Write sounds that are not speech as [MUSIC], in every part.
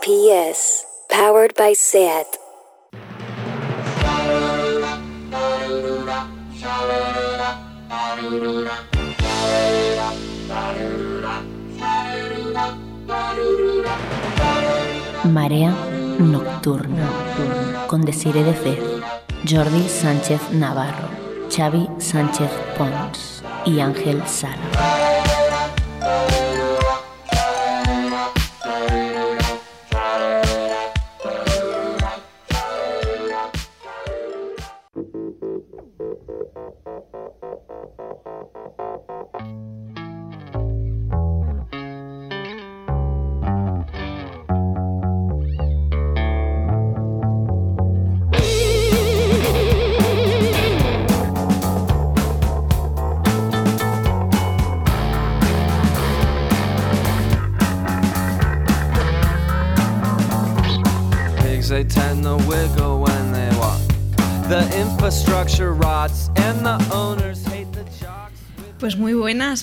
RPS, powered by SAT. Marea Nocturna con Desire de Fez, Jordi Sánchez Navarro, Xavi Sánchez Pons y Ángel Sala.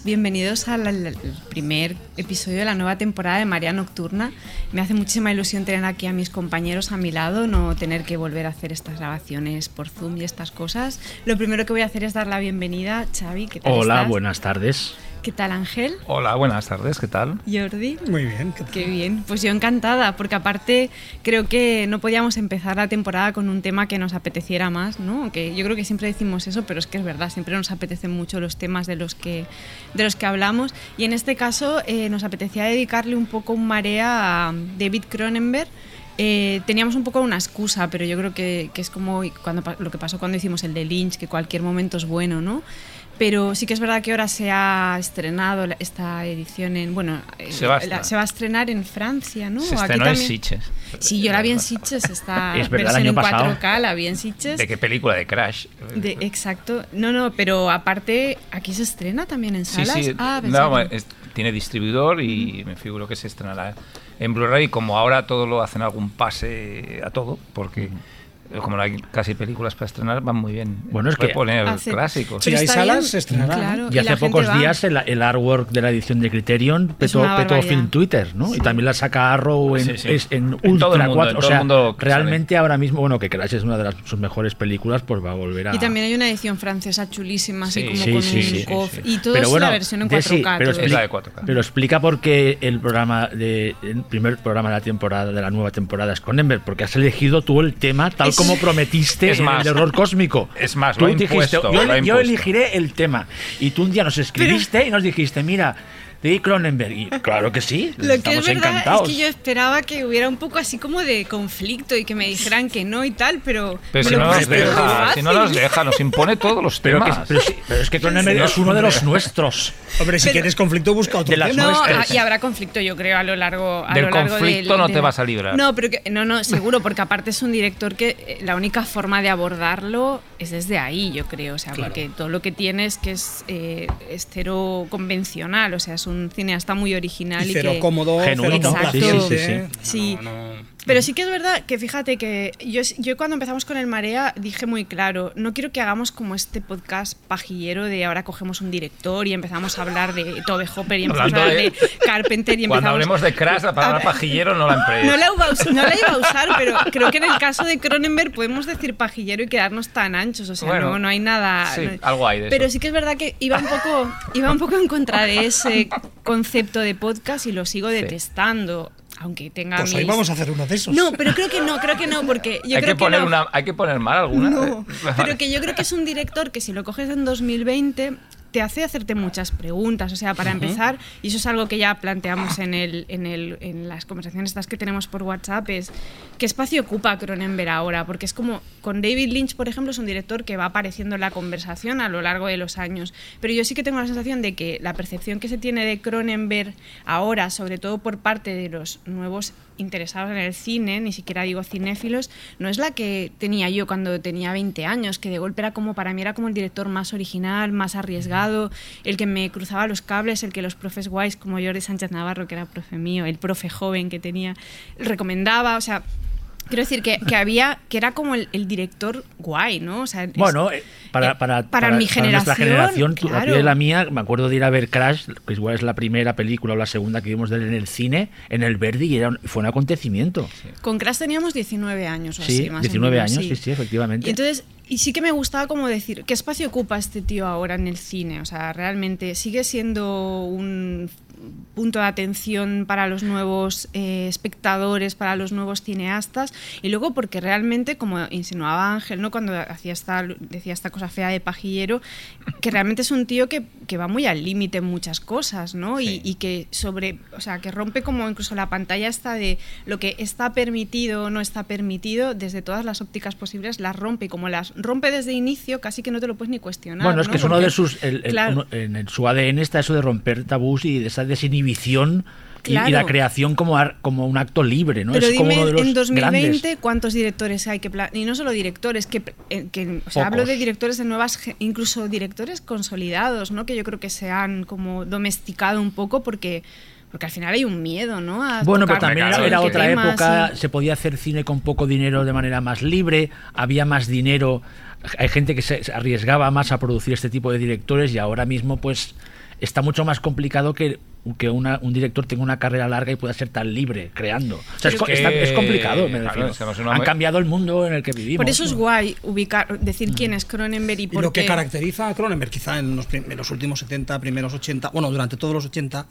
Bienvenidos al, primer episodio de la nueva temporada de Marea Nocturna. Me hace muchísima ilusión tener aquí a mis compañeros a mi lado, no tener que volver a hacer estas grabaciones por Zoom y estas cosas. Lo primero que voy a hacer es dar la bienvenida a Xavi. ¿qué tal Hola, estás? buenas tardes. ¿Qué tal Ángel? Hola, buenas tardes, ¿qué tal? Jordi. Muy bien, ¿qué tal? Qué bien, pues yo encantada, porque aparte creo que no podíamos empezar la temporada con un tema que nos apeteciera más, ¿no? Que yo creo que siempre decimos eso, pero es que es verdad, siempre nos apetecen mucho los temas de los que, de los que hablamos. Y en este caso eh, nos apetecía dedicarle un poco un marea a David Cronenberg. Eh, teníamos un poco una excusa, pero yo creo que, que es como cuando, lo que pasó cuando hicimos el de Lynch, que cualquier momento es bueno, ¿no? Pero sí que es verdad que ahora se ha estrenado la- esta edición en. Bueno, eh, Se va a la- estrenar. se va a estrenar en Francia, ¿no? Se Aquí estrenó en. Sitges. Sí, yo la vi en [LAUGHS] Sitges, esta [LAUGHS] Es verdad, el en pasado. 4K, la vi en Sitges. ¿De qué película? ¿De Crash? De- exacto. No, no, pero aparte, aquí se estrena también en Sí, salas. sí. Ah, pensaba no, que- es- tiene distribuidor y me figuro que se estrenará en Blu-ray. Como ahora todo lo hacen algún pase a todo, porque como no hay casi películas para estrenar, van muy bien. Bueno, es que poner Hace- clásicos. Si hay salas, se estrenará, Y hace pocos va. días el, el artwork de la edición de Criterion petó, petó. Film Twitter, ¿no? Y también la saca Arrow en, Sí, sí. es- en En Ultra todo el mundo, 4. en o todo el sea, mundo realmente ahora mismo, bueno, que Crash es una de las, sus mejores películas, pues va a volver a... Y también hay una edición francesa chulísima, así Sí, como sí, con sí, un sí, sí, cof- sí. Y todo Pero es bueno, la versión en Desi, 4K. pero todo. Es la explica- de 4K. Pero explica por qué el programa de el primer programa de la temporada de la nueva temporada es Cronenberg, porque has elegido tú el tema tal como prometiste Es en más, el error cósmico. es más, tú lo ha dijiste, impuesto, yo, lo ha yo impuesto". elegiré el tema y tú un día nos escribiste y nos dijiste, mira, de Cronenberg y claro que sí, [LAUGHS] Lo que estamos es verdad encantados. es que yo esperaba que hubiera un poco así como de conflicto y que me dijeran que no y tal, pero. Pero si no, nos deja, si no nos deja, nos impone todos los pero, que- temas. pero sí, pero es que Cronenberg es uno de los nuestros. Hombre, si Pero- quieres conflicto, busca otro De las. No, nuestras. y habrá conflicto, yo creo, a lo largo. A Del lo largo conflicto del- no de te vas a librar. No, pero que, no, no, seguro, porque aparte es un director que eh, la única forma de abordarlo es desde ahí, yo creo. O sea, porque todo lo que tiene es que es, eh, es cero convencional, o sea, es un cineasta muy original y, Y cero que. cómodo, Genuino, cero sí, sí, sí, Sí. No, no. Pero sí que es verdad que fíjate que yo, yo cuando empezamos con el Marea dije muy claro, no quiero que hagamos como este podcast pajillero de ahora cogemos un director y empezamos a hablar de Tobe Hopper y empezamos a hablar de, de- Carpenter y empezamos... Cuando hablemos de Crash, la palabra A ver, pajillero no la emplees. No la, iba a us- no la iba a usar, pero creo que en el caso de Cronenberg podemos decir pajillero y quedarnos tan anchos, o sea, Bueno, no, no hay nada... sí, no- algo hay de Pero eso. sí que es verdad que iba un poco, iba un poco en contra de ese concepto de podcast y lo sigo detestando, aunque tenga Pues hoy vamos a hacer uno de esos. no, pero creo que no, creo que no, porque yo hay, creo que poner no. una, hay que poner mal alguna. No, [LAUGHS] pero que yo creo que es un director que si lo coges en 2020 te hace hacerte muchas preguntas. O sea, para empezar, y eso es algo que ya planteamos en, el, en, el, en las conversaciones estas que tenemos por WhatsApp, es qué espacio ocupa Cronenberg ahora. Porque es como, con David Lynch, por ejemplo, es un director que va apareciendo en la conversación a lo largo de los años. Pero yo sí que tengo la sensación de que la percepción que se tiene de Cronenberg ahora, sobre todo por parte de los nuevos interesados en el cine, ni siquiera digo cinéfilos, no es la que tenía yo cuando tenía 20 años, que de golpe era como, para mí era como el director más original, más arriesgado, el que me cruzaba los cables, el que los profes guays como Jordi Sánchez Navarro, que era profe mío, el profe joven que tenía, recomendaba, o sea, Quiero decir que, que había, que era como el, el director guay, ¿no? O sea, es- Bueno, eh, para, eh, para, para mi nuestra generación, generación, tú- la claro. tuya y la mía, me acuerdo de ir a ver Crash, que igual es la primera película o la segunda que vimos de él en el cine, en el Verdi, y era un- fue un acontecimiento. Con Crash teníamos 19 años o Sí, así, más o 19 menos, años, sí, sí, efectivamente. Y entonces, y sí que me gustaba como decir, ¿qué espacio ocupa este tío ahora en el cine? O sea, realmente sigue siendo un punto de atención para los nuevos eh, espectadores, para los nuevos cineastas, y luego porque realmente, como insinuaba Ángel, ¿no? cuando hacía esta, decía esta cosa fea de pajillero, que realmente es un tío que, que va muy al límite en muchas cosas, ¿no? Y, y que sobre, o sea, que rompe como incluso la pantalla esta de lo que está permitido o no está permitido, desde todas las ópticas posibles, las rompe, y como las rompe desde inicio, casi que no te lo puedes ni cuestionar. Bueno, es ¿no? que es uno de sus. el- el- Claro. uno- en su ADN está eso de romper tabús y de esa desinhibición y- y, la Claro. creación como, ar- como un acto libre, ¿no? Pero es como dime, uno de los en 2020, grandes. ¿cuántos directores hay que Y no solo directores, que, que o sea, hablo de directores de nuevas, incluso directores consolidados, ¿no? Que yo creo que se han como domesticado un poco porque, porque al final hay un miedo, ¿no? A Bueno, pero también era, claro, otra temas época, y- se podía hacer cine con poco dinero de manera más libre, había más dinero, hay gente que se arriesgaba más a producir este tipo de directores y ahora mismo pues está mucho más complicado que, que una- un director tenga una carrera larga y pueda ser tan libre creando. O sea, es, está- complicado, me claro, es que no Han cambiado el mundo en el que vivimos. Por eso es ¿no? guay ubicar, decir quién es Cronenberg y Y por lo que qué. caracteriza a Cronenberg, quizá en los, prim- en los últimos 70, primeros 80, bueno, durante todos los 80,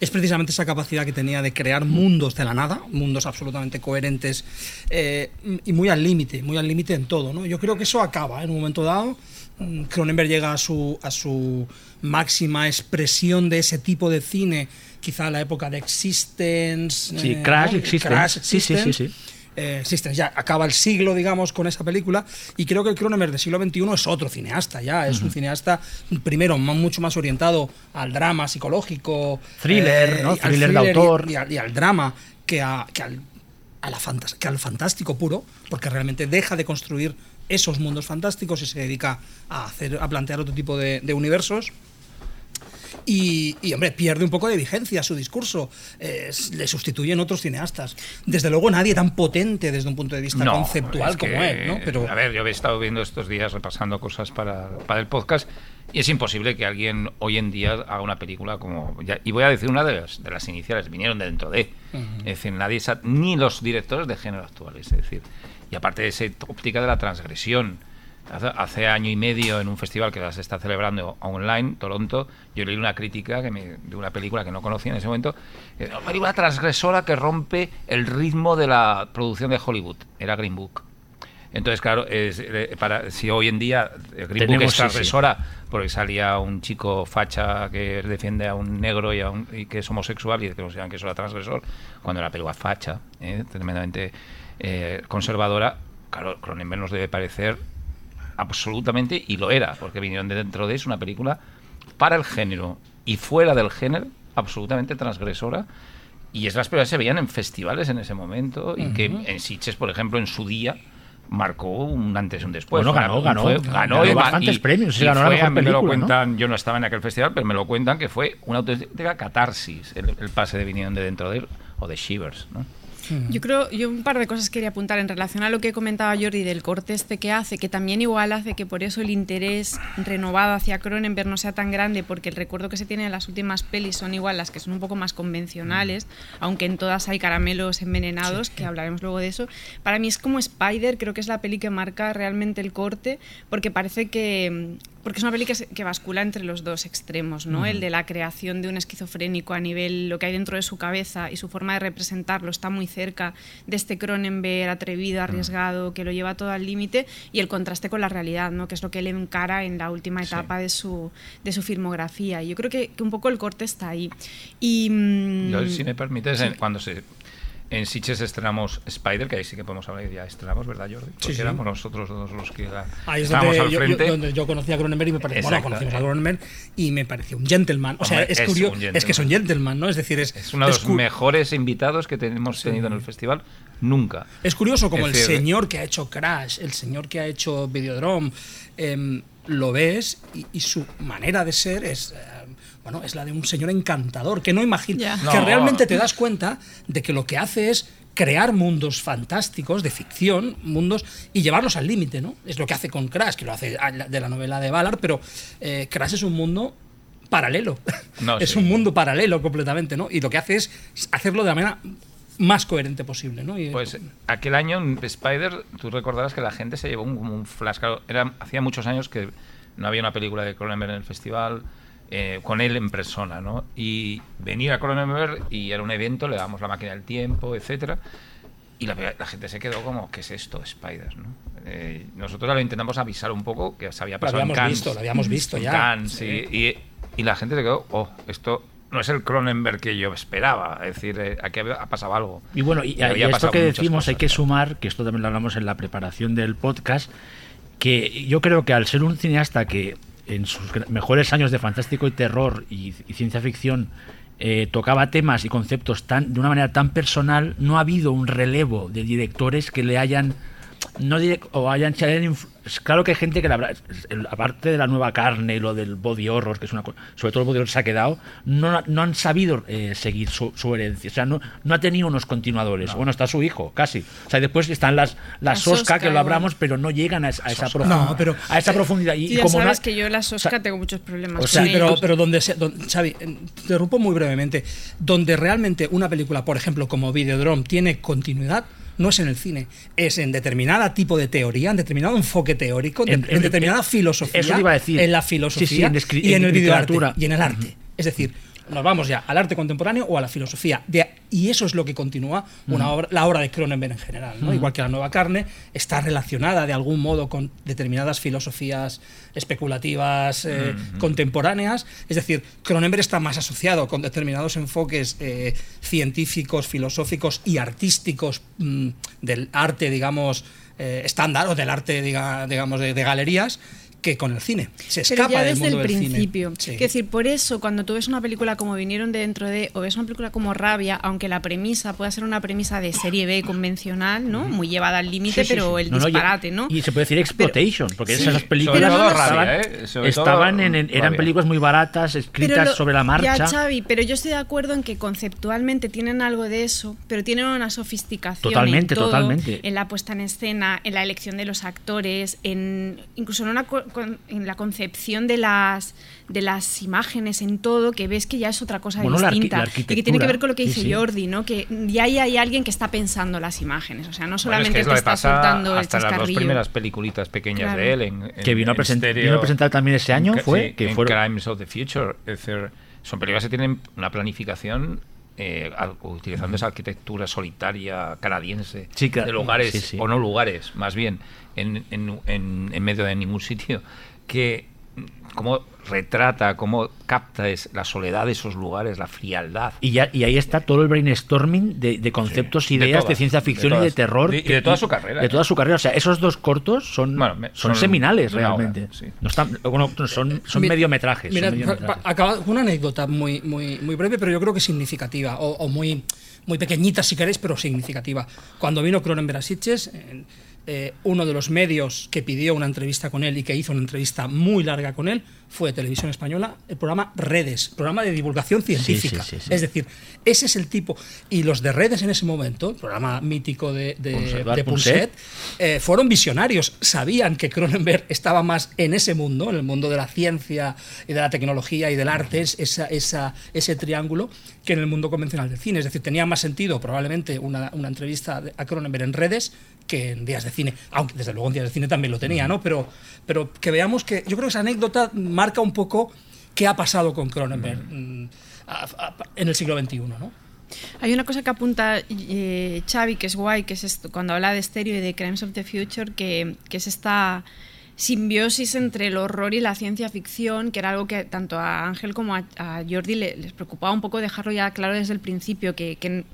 es precisamente esa capacidad que tenía de crear mundos de la nada, mundos absolutamente coherentes eh, y muy al límite, muy al límite en todo. ¿no? Yo creo que eso acaba en un momento dado. Mm, Cronenberg llega a su, a su máxima expresión de ese tipo de cine, quizá la época de Existence. Sí, eh, Crash, ¿no? Existence. Crash, Sí, sí, sí, Existence. sí. Eh, Existence, ya acaba el siglo, digamos, con esa película. Y creo que el Cronenberg del siglo XXI es otro cineasta, ya. Es un cineasta, primero, mucho más orientado al drama psicológico. eh, Thriller, ¿no? y al Thriller de y- autor. Y, al, y al drama que, a- que al, a la que al fantástico puro, porque realmente deja de construir esos mundos fantásticos y se dedica a, hacer, a plantear otro tipo de, de universos. Y, y, hombre, pierde un poco de vigencia su discurso. Eh, le sustituyen otros cineastas. Desde luego, nadie tan potente desde un punto de vista conceptual es como él, ¿no? Pero A ver, yo he estado viendo estos días repasando cosas para, para el podcast y es imposible que alguien hoy en día haga una película como... ya- y voy a decir una de las, de las iniciales, vinieron de dentro de... Es decir, nadie ni los directores de género actuales, es decir... Y aparte de esa óptica de la transgresión, hace, año y medio en un festival que se está celebrando online, Toronto, yo leí una crítica que me- de una película que no conocía en ese momento, una película transgresora que rompe el ritmo de la producción de Hollywood, era Green Book. Entonces, claro, es, eh, para, si hoy en día eh, Green Book es sí, sí. transgresora porque salía un chico facha que defiende a un negro y, a un- y que es homosexual y que consideran que eso era transgresor, cuando la película facha, eh, tremendamente eh, conservadora, claro, Cronenberg nos debe parecer absolutamente, y lo era, porque vinieron de dentro de es una película para el género y fuera del género, absolutamente transgresora. Y es las películas que se veían en festivales en ese momento y que en Sitges, por ejemplo, en su día marcó un antes y un después. Bueno, ganó, ganó. fue- Ganó y- bastantes y- premios, y ganó la fue, mejor a mí me lo película, ¿no? cuentan, yo no estaba en aquel festival, pero me lo cuentan que fue una auténtica catarsis el, el pase de Vinieron de dentro de él o de Shivers, ¿no? Yo creo, yo un par de cosas quería apuntar en relación a lo que comentaba Jordi del corte este que hace, que también igual hace que por eso el interés renovado hacia Cronenberg no sea tan grande, porque el recuerdo que se tiene de las últimas pelis son igual las que son un poco más convencionales, aunque en todas hay caramelos envenenados, que hablaremos luego de eso. Para mí es como Spider, creo que es la peli que marca realmente el corte, porque parece que porque es una peli que, se- que bascula entre los dos extremos, ¿no? El de la creación de un esquizofrénico a nivel lo que hay dentro de su cabeza y su forma de representarlo está muy cerca de este Cronenberg atrevido, arriesgado, que lo lleva todo al límite y el contraste con la realidad, ¿no? Que es lo que él encara en la última etapa de su de su filmografía. Y yo creo que, que un poco el corte está ahí. Y mm, Yo, si me permites, cuando se en Sitges estrenamos Spider, que ahí sí que podemos hablar, ya estrenamos, ¿verdad, Jordi? Porque sí. éramos nosotros dos los que Ahí es donde al yo, yo- frente. donde yo conocí a Cronenberg y me pareció, bueno, conocimos a Cronenberg y me pareció un gentleman. O sea, Hombre, es, es curioso, es que es un gentleman. ¿no? Es decir, es, es uno de los cu- mejores invitados que tenemos tenido en el festival nunca. Es curioso como el señor que ha hecho Crash, el señor que ha hecho Videodrome, em, lo ves y, y su manera de ser es, em, bueno, es la de un señor encantador, que no imagina, Ya. que No. realmente te das cuenta de que lo que hace es crear mundos fantásticos de ficción, mundos y llevarlos al límite, ¿no? Es lo que hace con Crash, que lo hace de la novela de Ballard, pero eh, Crash es un mundo paralelo. No, [LAUGHS] es sí. un mundo paralelo completamente, ¿no? Y lo que hace es hacerlo de la manera más coherente posible, ¿no? Y- Pues aquel año en Spider, tú recordarás que la gente se llevó un, un flash. claro, Era, hacía muchos años que no había una película de Cronenberg en el festival eh, con él en persona, ¿no? Y venir a Cronenberg y era un evento, le damos la máquina del tiempo, etcétera. Y la, la gente se quedó como, ¿qué es esto, Spider? ¿no? Eh, nosotros lo intentamos avisar un poco, que se había lo pasado en habíamos Cannes. visto, lo habíamos visto ya. Cannes, sí, y, y la gente se quedó, oh, esto no es el Cronenberg que yo esperaba. Es decir, eh, aquí ha pasado algo. Y bueno, y, y había esto que decimos hay cosas, que claro. sumar, que esto también lo hablamos en la preparación del podcast, que yo creo que al ser un cineasta que en sus mejores años de fantástico y terror y, y ciencia ficción eh, tocaba temas y conceptos tan de una manera tan personal, no ha habido un relevo de directores que le hayan no diré- o hayan, claro que hay gente que la habrá- aparte de la nueva carne y lo del body horror que es una co- sobre todo el body horror se ha quedado no, no han sabido eh, seguir su, su herencia o sea no, no ha tenido unos continuadores bueno está su hijo casi o sea después están las las Sosca Sosca, que lo hablamos pero no llegan a, esa- a esa, profu- No, pero- a esa profundidad y, Tú y ya como sabes que yo la Sosca o sea, tengo muchos problemas. o sea, con Sí, pero, ellos. pero donde se, don- Xavi, eh, te interrumpo muy brevemente. Donde realmente una película, por ejemplo, como Videodrome, tiene continuidad, no es en el cine, es en determinada tipo de teoría, en determinado enfoque teórico, En- en, en- determinada en- filosofía. eso iba a decir. En la filosofía sí, y en, el videoarte y en el arte. Es decir, nos vamos ya al arte contemporáneo o a la filosofía. De- y eso es lo que continúa una obra, la obra de Cronenberg en general. ¿no? Igual que la nueva carne está relacionada de algún modo con determinadas filosofías especulativas eh, contemporáneas. Es decir, Cronenberg está más asociado con determinados enfoques eh, científicos, filosóficos y artísticos mm, del arte, digamos, eh, estándar o del arte, diga- digamos, de, de galerías que con el cine. Se Pero escapa del desde mundo el del cine. principio. Sí. Es decir, por eso cuando tú ves una película como Vinieron de dentro de, o ves una película como Rabia, aunque la premisa pueda ser una premisa de serie B convencional, ¿no? Muy llevada al límite, Sí, sí, pero sí. el No, no, y- disparate, ¿no? Y se puede decir exploitation, porque sí, esas películas sobre todo estaban, rabia, ¿eh? Sobre todo estaban en, en- eran rabia. películas muy baratas, escritas lo- sobre la marcha. Ya, Xavi, pero yo estoy de acuerdo en que conceptualmente tienen algo de eso, pero tienen una sofisticación Totalmente, en todo, totalmente. en la puesta en escena, en la elección de los actores, en incluso en, una co- con- en la concepción de las de las imágenes, en todo, que ves que ya es otra cosa Bueno, la distinta la y que tiene que ver con lo que sí, dice sí. Jordi, ¿no? Que ya hay, hay alguien que está pensando las imágenes, o sea, no Bueno, es solamente que es lo te que está soltando el hasta las dos primeras peliculitas pequeñas Claro. de él en, en- que vino a, en present- estéreo. vino a presentar también ese año, En- fue sí, que fueron Crimes of the Future. Es decir, son películas que tienen una planificación eh, utilizando esa arquitectura solitaria canadiense Sí, claro. de lugares, Sí, sí. o no lugares, más bien, en, en- en- en medio de ningún sitio, que cómo retrata, cómo capta es la soledad de esos lugares, la frialdad. Y, ya, y ahí está todo el brainstorming de, de conceptos, Sí, de ideas de, todas, ciencia de ficción y de todas. terror. De- y que- de toda su carrera, De ¿eh? toda su carrera. O sea, esos dos cortos son, Bueno, me- son, son seminales hora, realmente. sí. No están, bueno, son son Mi- mediometrajes. Mira, son mediometrajes. acaba con una anécdota muy, muy, muy breve, pero yo creo que significativa, o, o muy, muy pequeñita si queréis, pero significativa. Cuando vino Cronenberg a Sitges, eh, eh, uno de los medios que pidió una entrevista con él y que hizo una entrevista muy larga con él fue Televisión Española, el programa Redes, programa de divulgación científica. sí, sí. Es decir, ese es el tipo. Y los de Redes en ese momento, el programa mítico de, de. Punset, eh, fueron visionarios, sabían que Cronenberg estaba más en ese mundo, en el mundo de la ciencia y de la tecnología y del arte, es- esa, esa- ese triángulo, que en el mundo convencional del cine. Es decir, tenía más sentido probablemente una, una entrevista a Cronenberg en redes que en días de cine, aunque desde luego en días de cine también lo tenía, ¿no? Pero, pero que veamos que yo creo que esa anécdota marca un poco qué ha pasado con Cronenberg mm, en el siglo XXI, ¿no? Hay una cosa que apunta eh, Xavi, que es guay, que es esto, cuando habla de estéreo y de Crimes of the Future, que, que es esta simbiosis entre el horror y la ciencia ficción, que era algo que tanto a Ángel como a, a Jordi le- les preocupaba un poco dejarlo ya claro desde el principio, que, que,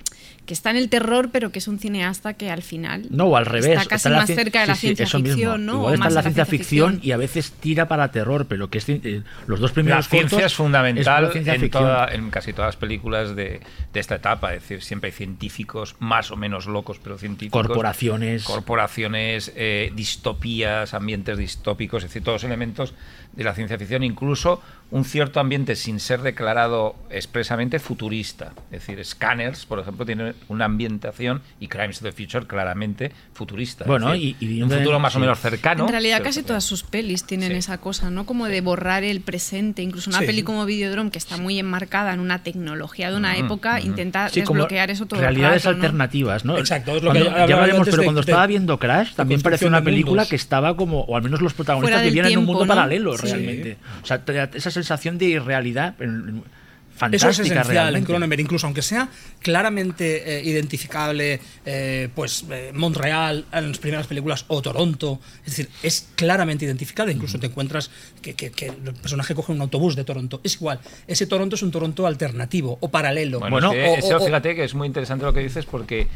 que está en el terror, pero que es un cineasta que al final No, o al revés. está casi la más cien- cerca de sí, la sí, ciencia eso mismo. ficción, ¿no? Igual O está más en la de ciencia ficción y a veces tira para terror, pero que es, eh, los dos La primeros ciencia cortos es fundamental ciencia en, ficción. toda- en casi todas las películas de, de esta etapa. Es decir, siempre hay científicos más o menos locos, pero científicos. Corporaciones. Corporaciones, eh, distopías, ambientes distópicos, es decir, todos elementos de la ciencia ficción, incluso un cierto ambiente sin ser declarado expresamente futurista. Es decir, Scanners, por ejemplo, tiene una ambientación y Crimes of the Future claramente futurista. Bueno, decir, y- y un futuro más o menos cercano. En realidad casi todas sus pelis tienen Sí. esa cosa, ¿no? Como de borrar el presente. Incluso una Sí. peli como Videodrome, que está muy enmarcada en una tecnología de una Ujú, época, ujú. intenta como desbloquear eso todo realidades el rato, ¿no? alternativas, ¿no? Exacto, es lo Cuando- que ya hablaremos, pero de- cuando de- estaba viendo Crash, también parecía una película mundos. que estaba como, o al menos los protagonistas vivían en un mundo ¿no? paralelo, Sí. realmente. O sea, te da esa sensación de irrealidad en- Eso fantástica, es esencial en realmente. Cronenberg, incluso aunque sea claramente eh, identificable, eh, pues eh, Montreal en las primeras películas o Toronto, es decir, es claramente identificable. Incluso te encuentras que, que- que el personaje coge un autobús de Toronto. Es igual, ese Toronto es un Toronto alternativo o paralelo. Bueno, Bueno, es que o- eso, o- o- fíjate que es muy interesante lo que dices porque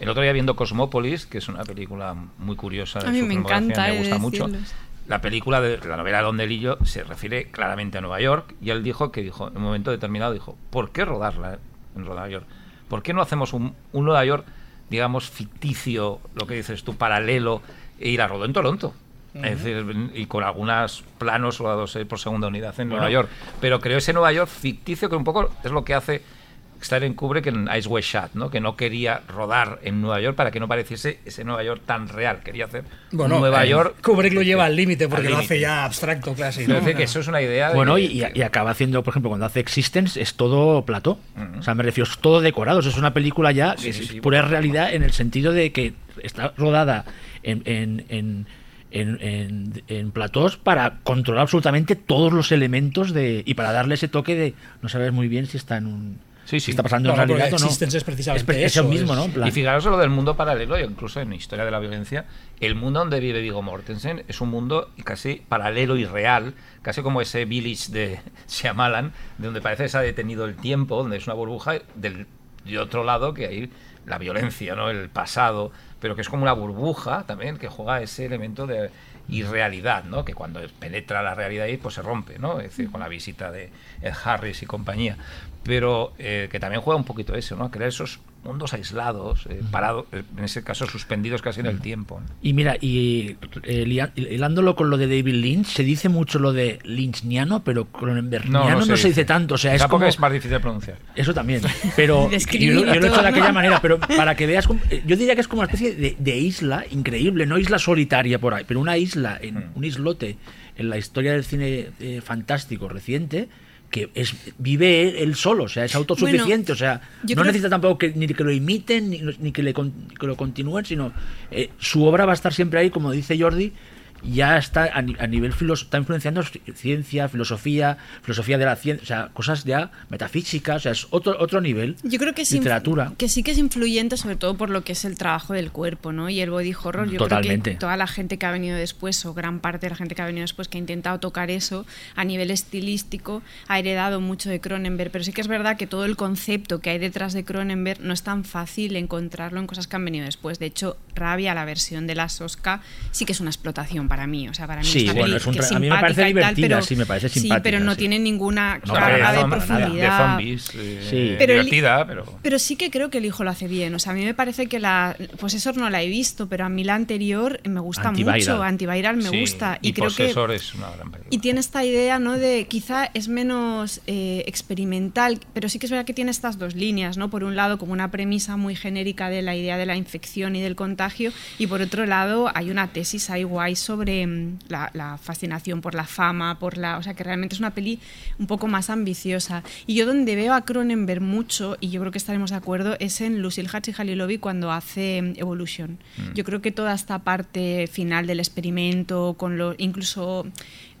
el otro día viendo Cosmópolis, que es una película muy curiosa de A mí su me encanta, me gusta mucho. decirlos. La película de la novela Don Delillo se refiere claramente a Nueva York y él dijo que dijo en un momento determinado dijo, ¿por qué rodarla en Nueva York? ¿Por qué no hacemos un, un Nueva York digamos ficticio, lo que dices tú, paralelo e ir a rodó en Toronto? Es decir, y con algunos planos rodados eh, por segunda unidad en Nueva. York. Pero creo ese Nueva York ficticio que un poco es lo que hace Stanley Kubrick en Ice West Shut, ¿no? que no quería rodar en Nueva York para que no pareciese ese Nueva York tan real. Quería hacer Bueno, Nueva eh, York. Kubrick lo lleva al límite porque Al lo hace ya abstracto casi. Quiero ¿no? decir que eso es una idea de- Bueno, y, y- y acaba haciendo, por ejemplo, cuando hace Existence, es todo plató. O sea, me refiero, es todo decorado. Es una película ya que Sí, es sí, pura realidad en el sentido de que está rodada en, en, en, en, en- en platós para controlar absolutamente todos los elementos de y para darle ese toque de no sabes muy bien si está en un Sí, sí. está pasando No, en realidad no. Existence es precisamente pre- eso, mismo, es- ¿no? En plan- Y fijaros en lo del mundo paralelo, e incluso en Historia de la Violencia, el mundo donde vive Vigo Mortensen es un mundo casi paralelo y real, casi como ese village de [LAUGHS] Shyamalan, de donde parece que se ha detenido el tiempo, donde es una burbuja, del, de otro lado que hay la violencia, ¿no? el pasado, pero que es como una burbuja también que juega ese elemento de irrealidad, ¿no? que cuando penetra la realidad ahí pues se rompe, ¿no? es decir, con la visita de Ed Harris y compañía, pero eh, que también juega un poquito eso, ¿no? crear esos mundos aislados, eh, parados, eh, en ese caso suspendidos casi en el tiempo. ¿no? Y mira, y eh, hilándolo con lo de David Lynch, se dice mucho lo de lynchniano, pero Cronenbergiano no, se, dice. tanto. O sea, es como, es más difícil de pronunciar. Eso también. [LAUGHS] Pero yo, yo lo he hecho de aquella ¿no? manera, pero para que veas, como- eh, yo diría que es como una especie de, de isla increíble, no isla solitaria por ahí, pero una isla, en, Mm. un islote en la historia del cine eh, fantástico reciente que es vive él, solo, o sea, es autosuficiente, Bueno, o sea, no creo- necesita tampoco que, ni que lo imiten, ni, ni que, le, con- que lo continúen, sino eh, su obra va a estar siempre ahí, como dice Jordi, ya está a, ni- a nivel filos está influenciando ci- ciencia, filosofía, filosofía de la ciencia, o sea, cosas ya metafísicas, o sea, es otro otro nivel. Yo creo que sí, literatura. que sí que es influyente, sobre todo por lo que es el trabajo del cuerpo, ¿no? Y el body horror. Yo creo que toda la gente que ha venido después, o gran parte de la gente que ha venido después, que ha intentado tocar eso a nivel estilístico, ha heredado mucho de Cronenberg. Pero sí que es verdad que todo el concepto que hay detrás de Cronenberg no es tan fácil encontrarlo en cosas que han venido después. De hecho, Rabia, la versión de la Sosca, sí que es una explotación para mí. O sea, para mí Sí, esta bueno, es un que a mí me parece tal, divertida, pero- sí, me parece Sí, simpática, pero no sí. tiene ninguna No, carga de de profundidad. zombies, eh, Sí. Pero divertida, pero... Pero sí que creo que el hijo lo hace bien. O sea, a mí me parece que la. Pues eso no la he visto, pero a mí la anterior me gusta Antiviral. mucho. Antiviral me Sí, gusta. Y, y creo que. Possessor es una gran película. Y tiene esta idea, ¿no? De quizá es menos eh, experimental, pero sí que es verdad que tiene estas dos líneas, ¿no? Por un lado, como una premisa muy genérica de la idea de la infección y del contagio, y por otro lado, hay una tesis ahí guay sobre mm, la, la fascinación por la fama, por la. O sea, que realmente es una peli un poco más ambiciosa. Y yo donde veo a Cronenberg mucho, y yo creo que estaremos de acuerdo, es en Lucille Halilovi cuando hace mm, Evolution. Yo creo que toda esta parte final del experimento, con lo, incluso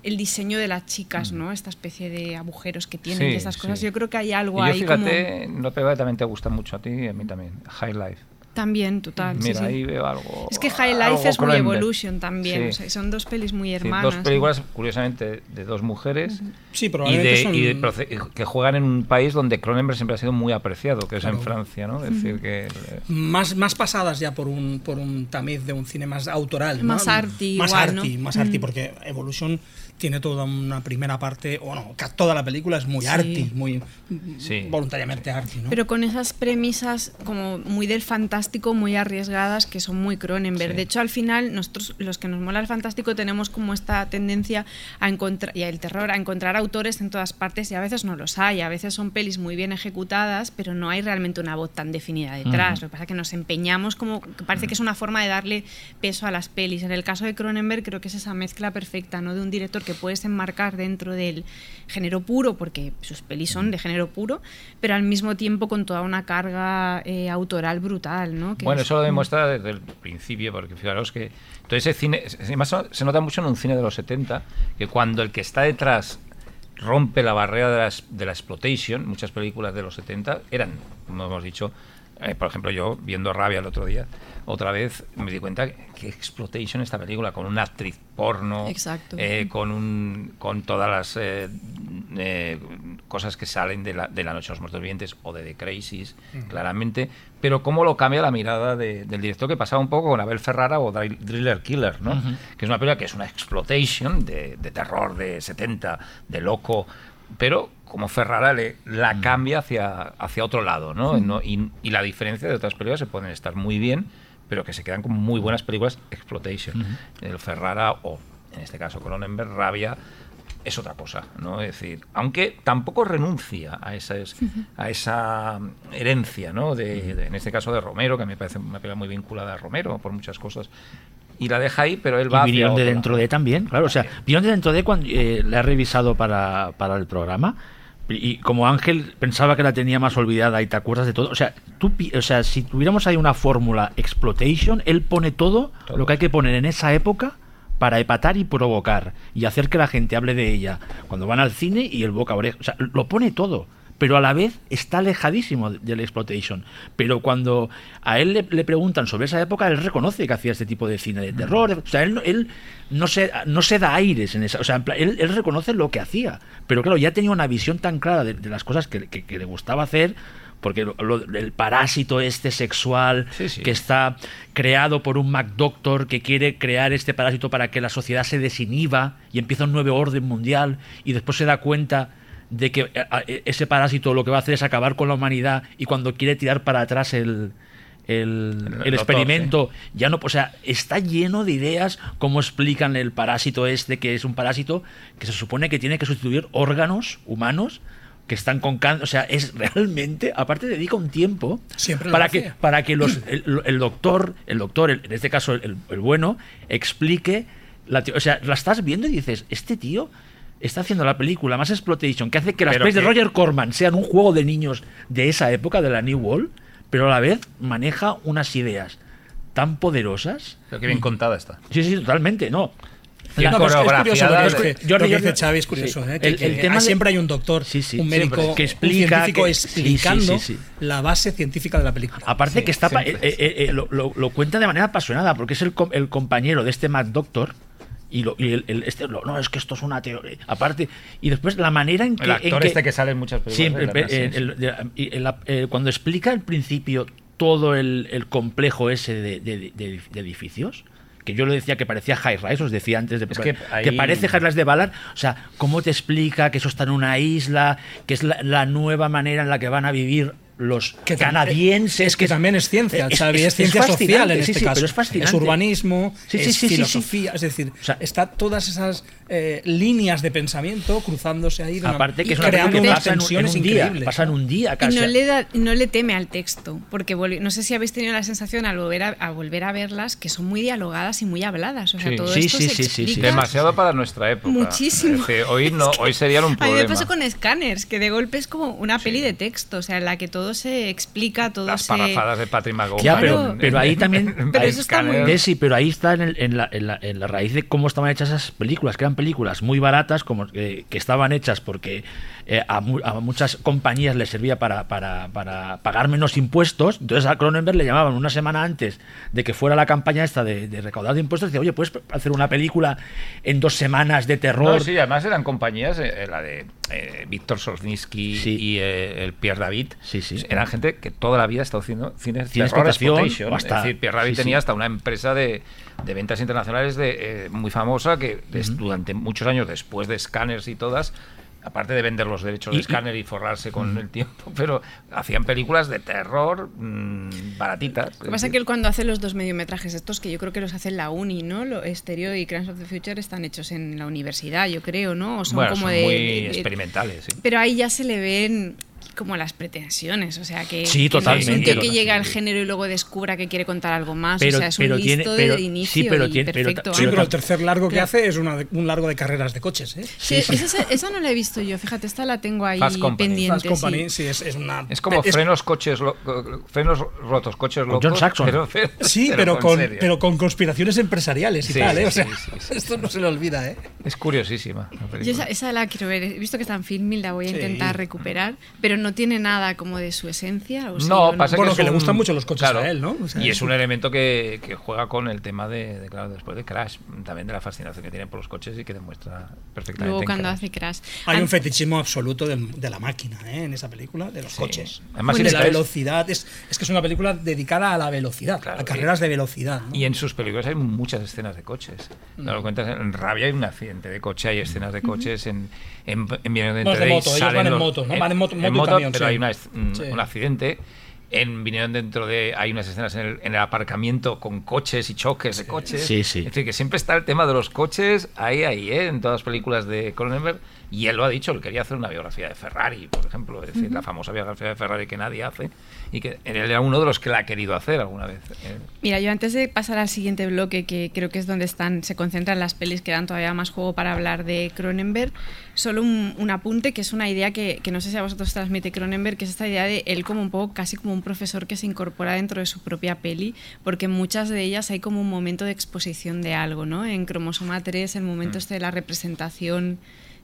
el diseño de las chicas, ¿no? Esta especie de agujeros que tienen Sí, y esas cosas. sí. Yo creo que hay algo Y yo ahí fíjate, no pega también te gusta mucho a ti y a mí también. High Life. También total. Mira, sí. ahí veo algo. Es que High Life es muy. Evolution también. Sí. o sea, son dos pelis muy Sí, hermanas. dos ¿no? películas, curiosamente, de dos mujeres. Sí, Y, probablemente de, son- y de que juegan en un país donde Cronenberg siempre ha sido muy apreciado, que es en Francia, ¿no? Es decir, que. más, más pasadas ya por un, por un tamiz de un cine más autoral. ¿no? Más arty Más igual, arty, ¿no? más arty, Mm. porque Evolution tiene toda una primera parte, o no, toda la película es muy Sí. arty, muy Sí. voluntariamente arty, ¿no? Pero con esas premisas como muy del fantástico muy arriesgadas que son muy Cronenberg. Sí. De hecho, al final, nosotros, los que nos mola el fantástico, tenemos como esta tendencia a encontrar, y el terror, a encontrar autores en todas partes y a veces no los hay. A veces son pelis muy bien ejecutadas, pero no hay realmente una voz tan definida detrás. Lo que pasa es que nos empeñamos como, que parece que es una forma de darle peso a las pelis. En el caso de Cronenberg creo que es esa mezcla perfecta, ¿no? De un director que puedes enmarcar dentro del género puro, porque sus pelis son de género puro, pero al mismo tiempo con toda una carga eh, autoral brutal, ¿no? Que Bueno, es- eso lo demuestra desde el principio, porque fijaros que entonces ese cine, además se nota mucho en un cine de los 70, que cuando el que está detrás rompe la barrera de la, de la exploitation, muchas películas de los 70 eran, como hemos dicho, eh, por ejemplo, yo viendo Rabia el otro día, otra vez me di cuenta que exploitation esta película, con una actriz porno, Exacto. eh, con, un, con todas las eh, eh, cosas que salen de la, de la Noche de los Muertos Vivientes o de The Crazies, claramente, pero cómo lo cambia la mirada de- del director, que pasaba un poco con Abel Ferrara o Dri- Driller Killer, ¿no? que es una película que es una exploitation de, de terror de 70, de loco, pero como Ferrara la cambia hacia, hacia otro lado, ¿no? No- y, y la diferencia de otras películas se pueden estar muy bien, pero que se quedan como muy buenas películas exploitation. El Ferrara o, en este caso, Cronenberg, Rabia, es otra cosa, ¿no? Es decir, aunque tampoco renuncia a esa, es- a esa herencia, ¿no? De, de- en este caso de Romero, que me parece una película muy vinculada a Romero por muchas cosas. Y la deja ahí, pero él va Y Beyond de dentro de también, claro. O sea, Beyond de dentro de cuando eh, la he revisado para, para el programa. Y como Ángel pensaba que la tenía más olvidada y te acuerdas de todo. O sea, tú, o sea si tuviéramos ahí una fórmula exploitation, él pone todo, Todo. lo que hay que poner en esa época para epatar y provocar y hacer que la gente hable de ella cuando van al cine y el boca a oreja. O sea, lo pone todo. Pero a la vez está alejadísimo de- del exploitation. Pero cuando a él le, le preguntan sobre esa época, él reconoce que hacía este tipo de cine de terror. O sea, él, no- él no, se, no se da aires en esa. O sea, él, él reconoce lo que hacía. Pero claro, ya tenía una visión tan clara de, de las cosas que, que- que le gustaba hacer. Porque lo- lo- el parásito este sexual Sí, sí. que está creado por un McDoctor que quiere crear este parásito para que la sociedad se desinhiba y empieza un nuevo orden mundial y después se da cuenta de que eh, eh, ese parásito lo que va a hacer es acabar con la humanidad y cuando quiere tirar para atrás el, el, El el doctor, experimento ya no o sea está lleno de ideas como explican el parásito este que es un parásito que se supone que tiene que sustituir órganos humanos que están con cáncer, o sea, es realmente, aparte dedica un tiempo Siempre para que para que los, el, el doctor, el doctor, el- en este caso el, el bueno, explique, la, o sea, la estás viendo y dices, este tío está haciendo la película más exploitation que hace que las pelis de Roger Corman sean un juego de niños de esa época de la New World, pero a la vez maneja unas ideas tan poderosas. Pero qué bien contada está. Sí, sí, totalmente, no. La No, es que es curioso de- es Jordi, lo que Jordi, dice Xavi es curioso, sí. ¿eh? que, El- que tema ah, de- siempre hay un doctor, Sí, sí, un médico, que explica, un científico que- sí, sí, explicando sí, sí. la base científica de la película. Aparte Sí, que está eh, eh, eh, lo, lo- lo cuenta de manera apasionada, porque es el compañero de este Mad Doctor. Y, lo, y el, el- este, lo- no, es que esto es una teoría. Aparte, y después la manera en que. El en actor que- este que sale en muchas películas. Eh, cuando explica al principio todo el, el complejo ese de, de- de- de edificios, que yo lo decía que parecía High Rise, os decía antes de Es que ahí- que parece High Rise de Ballard, o sea, cómo te explica que eso está en una isla, que es la, la nueva manera en la que van a vivir los Que canadienses. es que también es ciencia, es- Xavi, es- es, ciencia es social en sí, este sí, caso. pero es fascinante. urbanismo, Sí, sí, es sí, sí, sí. filosofía, es decir, O sea, Aparte que y es una creando película que unas pasa en un, en tensiones un día, increíbles. pasa en un día Y no le, da- no le teme al texto, porque no sé si habéis tenido la sensación al volver a, a volver a verlas que son muy dialogadas y muy habladas. O sea, Sí. todo Sí, esto sí, se sí, sí, sí. explica Demasiado para nuestra época. Muchísimo. Es hoy no, hoy serían un A mí problema. me pasó con Scanners, que de golpe es como una peli de texto, o sea, en la que todo se explica, todo Las se... parrafadas de Patrick McGowan. Ya, pero, ahí también. [LAUGHS] Pero eso está muy Eh, sí, pero ahí está en, el- en la, en la- en la raíz de cómo estaban hechas esas películas, que eran películas muy baratas, como que, que estaban hechas porque eh, a, mu- a muchas compañías les servía para, para, para pagar menos impuestos. Entonces a Cronenberg le llamaban una semana antes de que fuera la campaña esta de, de recaudar de impuestos. Decía, oye, ¿puedes hacer una película en dos semanas de terror? No, sí, además eran compañías, eh, la de eh, Víctor Solzninsky Sí. y eh, el Pierre David. Sí, sí. Eran gente que toda la vida ha estado haciendo cine, Cine terror exploitation. hasta- Es decir, Pierre David sí, tenía hasta una empresa de, de ventas internacionales de, eh, muy famosa que des- durante muchos años después de Scanners y todas aparte de vender los derechos Y- de escáner y forrarse con el tiempo, [LAUGHS] pero hacían películas de terror mm, baratitas. Lo que pasa es que él cuando hace los dos mediometrajes estos, que yo creo que los hace en la uni, ¿no? Lo Stereo y Crimes of the Future están hechos en la universidad, yo creo, ¿no? O son bueno, como son de, muy de- de- experimentales, sí. Pero ahí ya se le ven como las pretensiones, o sea que, Sí, que no es totalmente, un tío que llega al género y luego descubra que quiere contar algo más, Pero- o sea, es un pero listo tiene- de inicio sí, pero y tiene- pero- perfecto. Sí, pero el tercer largo que hace es una de- un largo de carreras de coches. ¿eh? Sí, Esa, esa no la he visto yo, fíjate, esta la tengo ahí Fast Company. pendiente. Fast Company, sí. sí, es, es una. Es como frenos coches lo- frenos rotos, coches locos. John Saxon. Pero, pero- [LAUGHS] Sí, pero, con, serio. pero con conspiraciones empresariales y Sí, tal, ¿eh? O sea, sí, sí. esto no se le olvida, ¿eh? Es curiosísima. Yo esa, esa la quiero ver, he visto que está en Filming, la voy a intentar recuperar, pero no tiene nada como de su esencia. o sí, No, o pasa Bueno, que, es que le gustan mucho los coches claro, a él, ¿no? O sea, y es es un elemento que, que juega con el tema de, de, claro, después de Crash, también de la fascinación que tiene por los coches y que demuestra perfectamente. Luego en cuando Crash. hace Crash. Hay An- un fetichismo absoluto de, la máquina ¿eh? en esa película, de los Sí. coches. Además, de si la velocidad. Es, es que es una película dedicada a la velocidad, Claro, a carreras de velocidad. ¿no? Y en sus películas hay muchas escenas de coches. Te lo cuentas, en Rabia hay un accidente de coche, hay escenas de coches, en, en, en de Bueno, de Entre moto, ellos salen van en moto, ¿no? Van en moto- moto y camión, pero sí. hay una es- un, Sí. un accidente. En Vinieron dentro de. Hay unas escenas en el, en el aparcamiento con coches y choques de coches. Sí, sí. Es decir, que siempre está el tema de los coches ahí, ahí, ¿eh? en todas las películas de Cronenberg. Y él lo ha dicho, él quería hacer una biografía de Ferrari, por ejemplo. Es decir, la famosa biografía de Ferrari que nadie hace. Y que él era uno de los que la ha querido hacer alguna vez. ¿eh? Mira, yo antes de pasar al siguiente bloque, que creo que es donde están, se concentran las pelis que dan todavía más juego para hablar de Cronenberg, solo un, un apunte que es una idea que, que no sé si a vosotros transmite Cronenberg, que es esta idea de él como un poco casi como un profesor que se incorpora dentro de su propia peli, porque en muchas de ellas hay como un momento de exposición de algo, ¿no? En Cromosoma 3, el momento este de la representación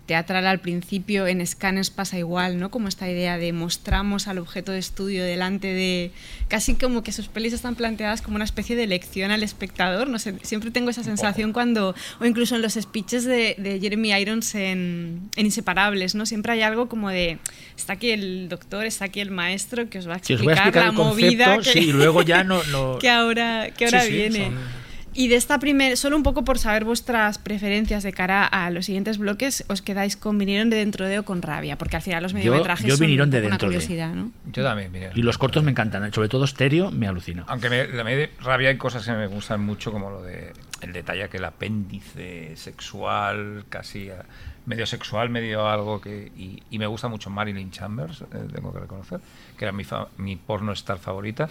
teatral al principio, en Scanners pasa igual, ¿no? Como esta idea de mostramos al objeto de estudio delante de... Casi como que sus pelis están planteadas como una especie de lección al espectador, no sé, siempre tengo esa sensación cuando... O incluso en los speeches de, de Jeremy Irons en, en Inseparables, ¿no? Siempre hay algo como de... Está aquí el doctor, está aquí el maestro que os va a explicar, os voy a explicar la el concepto, movida que, sí, y luego ya no... [LAUGHS] no- que ahora, que ahora Sí, sí, viene. son- Y de esta primera, solo un poco por saber vuestras preferencias de cara a los siguientes bloques, os quedáis con vinieron de dentro de o con rabia, porque al final los mediometrajes yo son vinieron un de poco una dentro de. curiosidad, ¿no? Yo también, mira. Y los cortos me encantan, sobre todo estéreo me alucina. Aunque me, la me- rabia hay cosas que me gustan mucho, como lo de el detalle que el apéndice sexual, casi eh, medio sexual, medio algo que. Y, y me gusta mucho Marilyn Chambers, eh, tengo que reconocer, que era mi, fa- mi porno star favorita.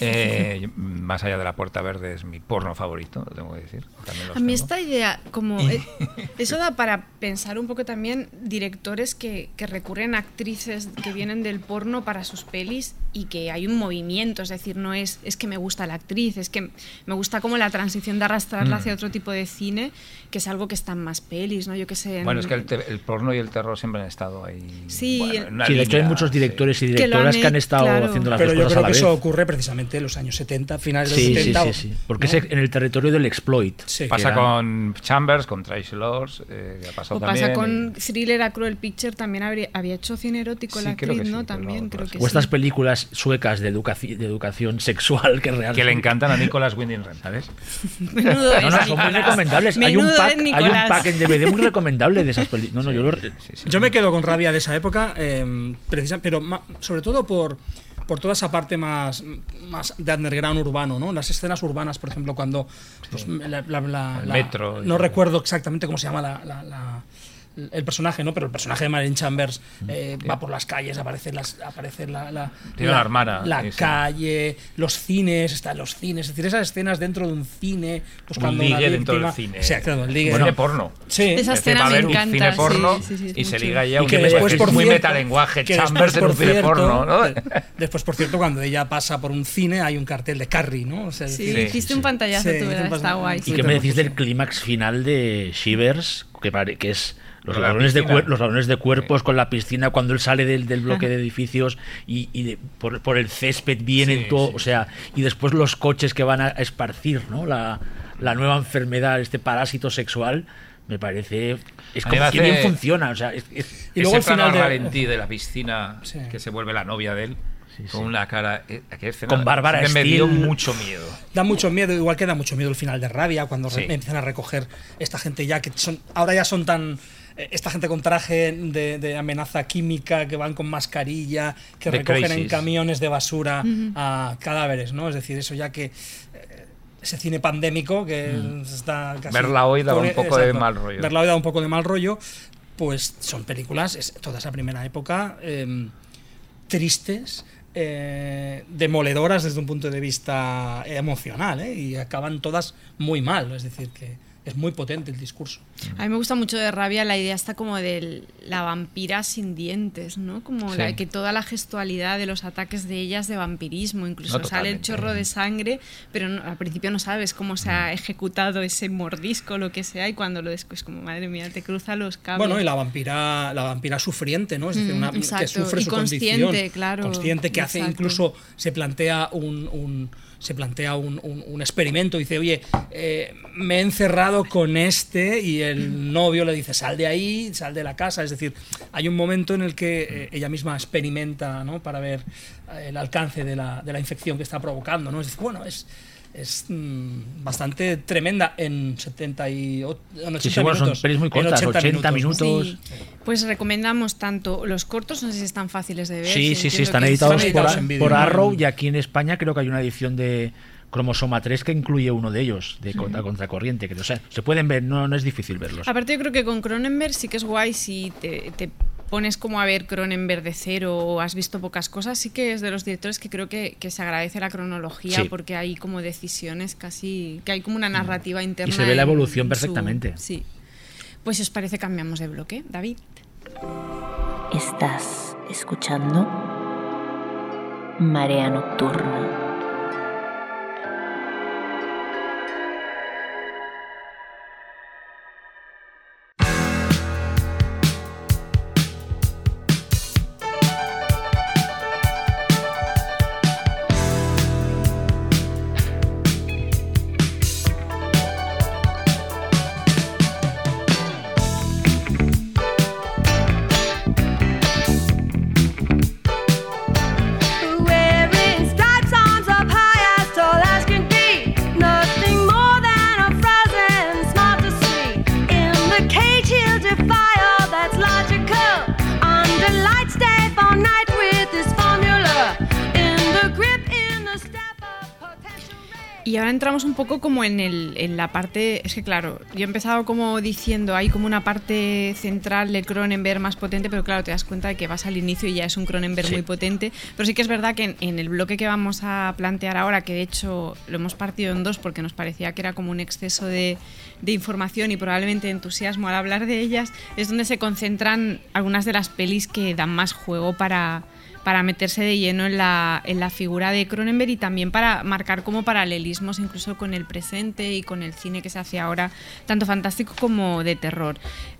Eh, [LAUGHS] más allá de la puerta verde es mi porno favorito, lo tengo que decir. A mí esta idea, como eh, eso da para pensar un poco también directores que, que recurren a actrices que vienen del porno para sus pelis y que hay un movimiento, es decir, no es, es que me gusta la actriz, es que me gusta como la transición de arrastrarla Mm. hacia otro tipo de cine, que es algo que está en más pelis, ¿no? Yo que sé. en- Bueno, es que el, te- el porno y el terror siempre han estado ahí. Sí, bueno, Sí, de hecho hay muchos sí. directores y Que lo directoras han que han estado claro. haciendo las Pero dos yo cosas a creo la que vez. eso ocurre precisamente en los años 70, finales de Sí, los sí, 70. sí, o- sí. Porque ¿no? es en el territorio del exploit. Sí. que Pasa era- con Chambers, con Tracy Lords, eh, que ha pasado O también. pasa con y- Thriller a Cruel Picture, también habría, había hecho cine erótico Sí, la creo actriz, que ¿no? sí, también creo que O estas sí. películas suecas de, educaci- de educación sexual que realmente... que le encantan a Nicolas Winding Refn, ¿sabes? [LAUGHS] Menudo No, no, son muy recomendables. Hay un, pack, es, hay un Nicolás. pack en DVD muy recomendable de esas películas. No, no, yo lo... Sí, sí. Yo me quedo con rabia de esa época, eh, precisa- pero ma- sobre todo por, por toda esa parte más, más de underground urbano, ¿no? Las escenas urbanas, por ejemplo, cuando pues, la- la- la- El la- metro no recuerdo exactamente cómo se llama la, la- la- el personaje, ¿no? Pero el personaje de Marilyn Chambers eh, va por las calles, aparece, las, aparece la, la, Tiene una hermana, la sí, sí. calle, los cines, están los cines, es decir, esas escenas dentro de un cine, buscando un una ligue dentro víctima. del cine. Sí, claro, el ligue. Cine porno. Sí. Esa escena va a me haber un encanta, cine sí, porno sí, sí, es y se chulo. liga ya Y un que lenguaje después, por muy cierto, metalenguaje, que Chambers en un cine cierto, porno, ¿no? de- Después, por cierto, cuando ella pasa por un cine hay un cartel de Carrie, ¿no? O sea, Sí, hiciste sí, un sí. pantallazo Sí, tú, un. Está guay. ¿Y Sí, qué me decís del clímax final de Shivers? Que, que es los ladrones, de los ladrones de cuerpos con la piscina cuando él sale del, del bloque de edificios y, y de- por, por el césped vienen Sí, todo, sí. o sea, y después los coches que van a esparcir, ¿no? La, la nueva enfermedad, este parásito sexual, me parece es como que bien funciona, o sea, es- es- Y luego Ese final de- ralentí de la piscina Sí. que se vuelve la novia de él Sí, con una cara eh, escena Con Bárbara me dio mucho miedo Da mucho miedo, igual que da mucho miedo el final de Rabia, cuando Sí. empiezan a recoger esta gente ya que son ahora ya son tan esta gente con traje de, de amenaza química, que van con mascarilla, que The recogen en camiones de basura a cadáveres, ¿no? Es decir, eso ya que eh, ese cine pandémico que se está casi Verla hoy daba un poco de mal rollo. Verla hoy da un poco de mal rollo, pues son películas, es, toda esa primera época, eh, tristes, eh, demoledoras desde un punto de vista emocional, ¿eh? y acaban todas muy mal, es decir, que es muy potente el discurso. A mí me gusta mucho de Rabia la idea está como de la vampira sin dientes, ¿no? Como Sí. la, que toda la gestualidad de los ataques de ellas de vampirismo, incluso No, sale el chorro de sangre, pero no- al principio no sabes cómo se Mm. ha ejecutado ese mordisco, lo que sea, y cuando lo descubres como, madre mía, te cruza los cables. Bueno, y la vampira, la vampira sufriente, ¿no? Es decir, Mm, una, que sufre Y su consciente, condición. claro. Consciente, que hace incluso, se plantea un, un- se plantea un, un- experimento, dice, oye, eh, me he encerrado con este y el novio le dice, sal de ahí, sal de la casa. Es decir, hay un momento en el que eh, ella misma experimenta, ¿no? Para ver eh, el alcance de la, de la infección que está provocando, ¿no? Es decir, bueno, es... Es mm, bastante tremenda en 78 en 80 Sí, sí, bueno, son minutos. pelis muy En cortas, 80 ¿no? minutos. Sí. Pues recomendamos tanto los cortos, no sé si están fáciles de ver. Sí, sí, sí, están editados, están por, en por. Arrow y aquí en España creo que hay una edición de Cromosoma 3 que incluye uno de ellos, de contra contracorriente. Que, o sea, se pueden ver, no, no es difícil verlos. Aparte yo creo que con Cronenberg sí que es guay si te, te pones como a ver Cronenberg de cero o has visto pocas cosas, sí que es de los directores que creo que, que se agradece la cronología Sí. porque hay como decisiones casi, que hay como una narrativa interna. se ve la evolución su- perfectamente. sí. Pues si os parece cambiamos de bloque, David. Estás escuchando Marea Nocturna. Poco como en, el, en la parte, es que claro, yo he empezado como diciendo, hay como una parte central de Cronenberg más potente, pero claro, te das cuenta de que vas al inicio y ya es un Cronenberg Sí. muy potente, pero sí que es verdad que en, en el bloque que vamos a plantear ahora, que de hecho lo hemos partido en dos porque nos parecía que era como un exceso de, de información y probablemente entusiasmo al hablar de ellas, es donde se concentran algunas de las pelis que dan más juego para para meterse de lleno en la, en la figura de Cronenberg y también para marcar como paralelismos incluso con el presente y con el cine que se hace ahora, tanto fantástico como de terror.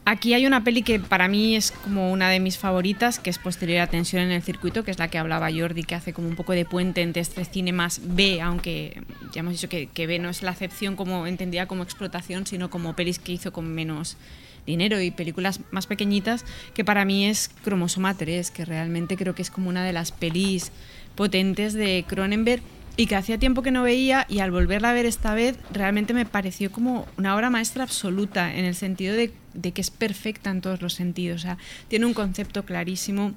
Aquí hay una peli que para mí es como una de mis favoritas, que es Posterior a Tensión en el Circuito, que es la que hablaba Jordi, que hace como un poco de puente entre este cine más B, aunque ya hemos dicho que, que B no es la acepción como entendida como explotación, sino como pelis que hizo con menos dinero y películas más pequeñitas, que para mí es Cromosoma 3, que realmente creo que es como una de las pelis potentes de Cronenberg y que hacía tiempo que no veía y al volverla a ver esta vez realmente me pareció como una obra maestra absoluta en el sentido de, que es perfecta en todos los sentidos. O sea, tiene un concepto clarísimo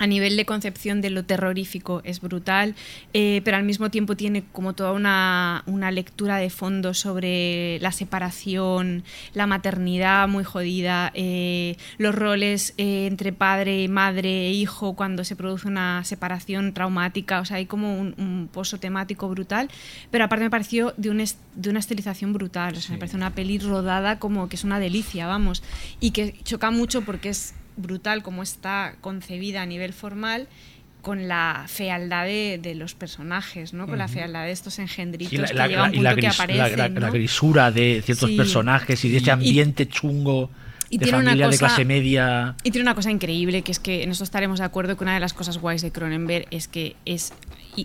a nivel de concepción de lo terrorífico es brutal, eh, pero al mismo tiempo tiene como toda una, una lectura de fondo sobre la separación, la maternidad muy jodida, eh, los roles eh, entre padre, madre e hijo cuando se produce una separación traumática, o sea, hay como un, un pozo temático brutal, pero aparte me pareció de, un est- de una estilización brutal, o sea, me parece una peli rodada como que es una delicia, vamos, y que choca mucho porque es brutal como está concebida a nivel formal con la fealdad de, de los personajes, ¿no? Con la fealdad de estos engendritos Y la, que la- punto la que gris- la- aparecen, la- ¿no? la grisura de ciertos Sí. personajes y de ese ambiente chungo y de tiene una familia de cosa- clase media. Y tiene una cosa increíble, que es que en esto estaremos de acuerdo que una de las cosas guays de Cronenberg es que es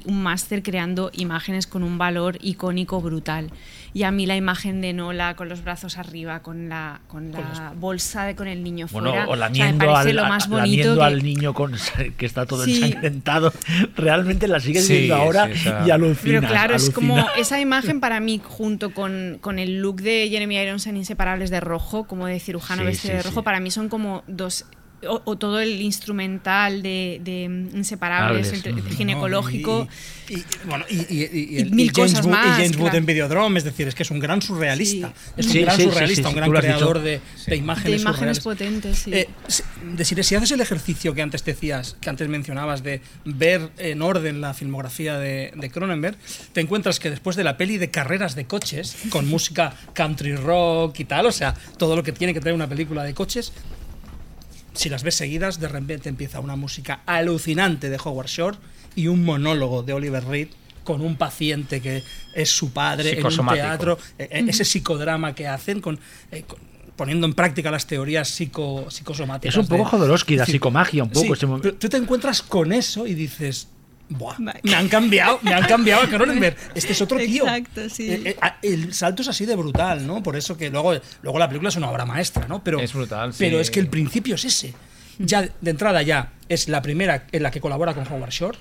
un máster creando imágenes con un valor icónico brutal. Y a mí la imagen de Nola con los brazos arriba, con la, con la bolsa de, con el niño Bueno, fuera, o o sea, lamiendo, parece al, lo más bonito que- al niño con, que está todo Sí. ensangrentado. [LAUGHS] Realmente la sigues Sí, viendo ahora sí, esa- y alucinas. Pero claro, es como alucinas. esa imagen para mí, junto con, con el look de Jeremy Irons en Inseparables de rojo, como de cirujano Sí, vestido sí, de rojo, sí. para mí son como dos. O, o todo el instrumental de, de Inseparables, ujú. ginecológico. Y, bueno, el- mil James cosas Wood, más, y James Wood en Videodrome, es decir, es que es un gran surrealista. Sí. Es un Sí, gran sí, surrealista, sí, un gran creador de, de imágenes de imágenes potentes, sí. Eh, si- decir, si haces el ejercicio que antes decías, que antes mencionabas, de ver en orden la filmografía de, de Cronenberg, te encuentras que después de la peli de carreras de coches, con música country rock y tal, o sea, todo lo que tiene que tener una película de coches, si las ves seguidas, de repente empieza una música alucinante de Howard Shore y un monólogo de Oliver Reed con un paciente que es su padre en un teatro, eh, eh, ese psicodrama que hacen con, eh, con- poniendo en práctica las teorías psico, psicosomáticas. Es un poco de- Jodorowsky, la psicomagia, un poco. sí, ese tú te encuentras con eso y dices, Buah, me han cambiado, me han cambiado a Cronenberg. Este es otro tío. Exacto, sí. Eh, eh, a- el salto es así de brutal, ¿no? Por eso que luego, luego la película es una obra maestra, ¿no? Pero, Es brutal, sí. Pero es que el principio es ese. Ya de entrada ya es la primera en la que colabora con Howard Shore.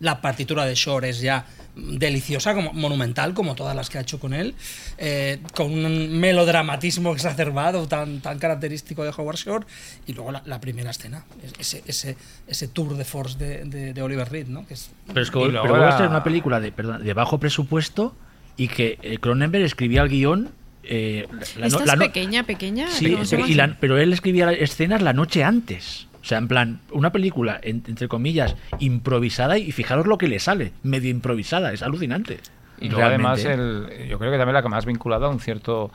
La partitura de Shore es ya deliciosa, como, monumental, como todas las que ha hecho con él, eh, con un melodramatismo exacerbado tan, tan característico de Howard Shore, y luego la, la primera escena, ese, ese, ese tour de force de, de- de Oliver Reed, ¿no? Que es, Pero es que pero ser una película de, perdón, de bajo presupuesto y que eh, Cronenberg escribía el guion. eh, la- Esta la es no- pequeña, pequeña. Sí, la- pero él escribía las escenas la noche antes. O sea, en plan, una película, en- entre comillas, improvisada y fijaros lo que le sale, medio improvisada, es alucinante. Y luego además, Realmente. el, yo creo que también la que más vinculada a un cierto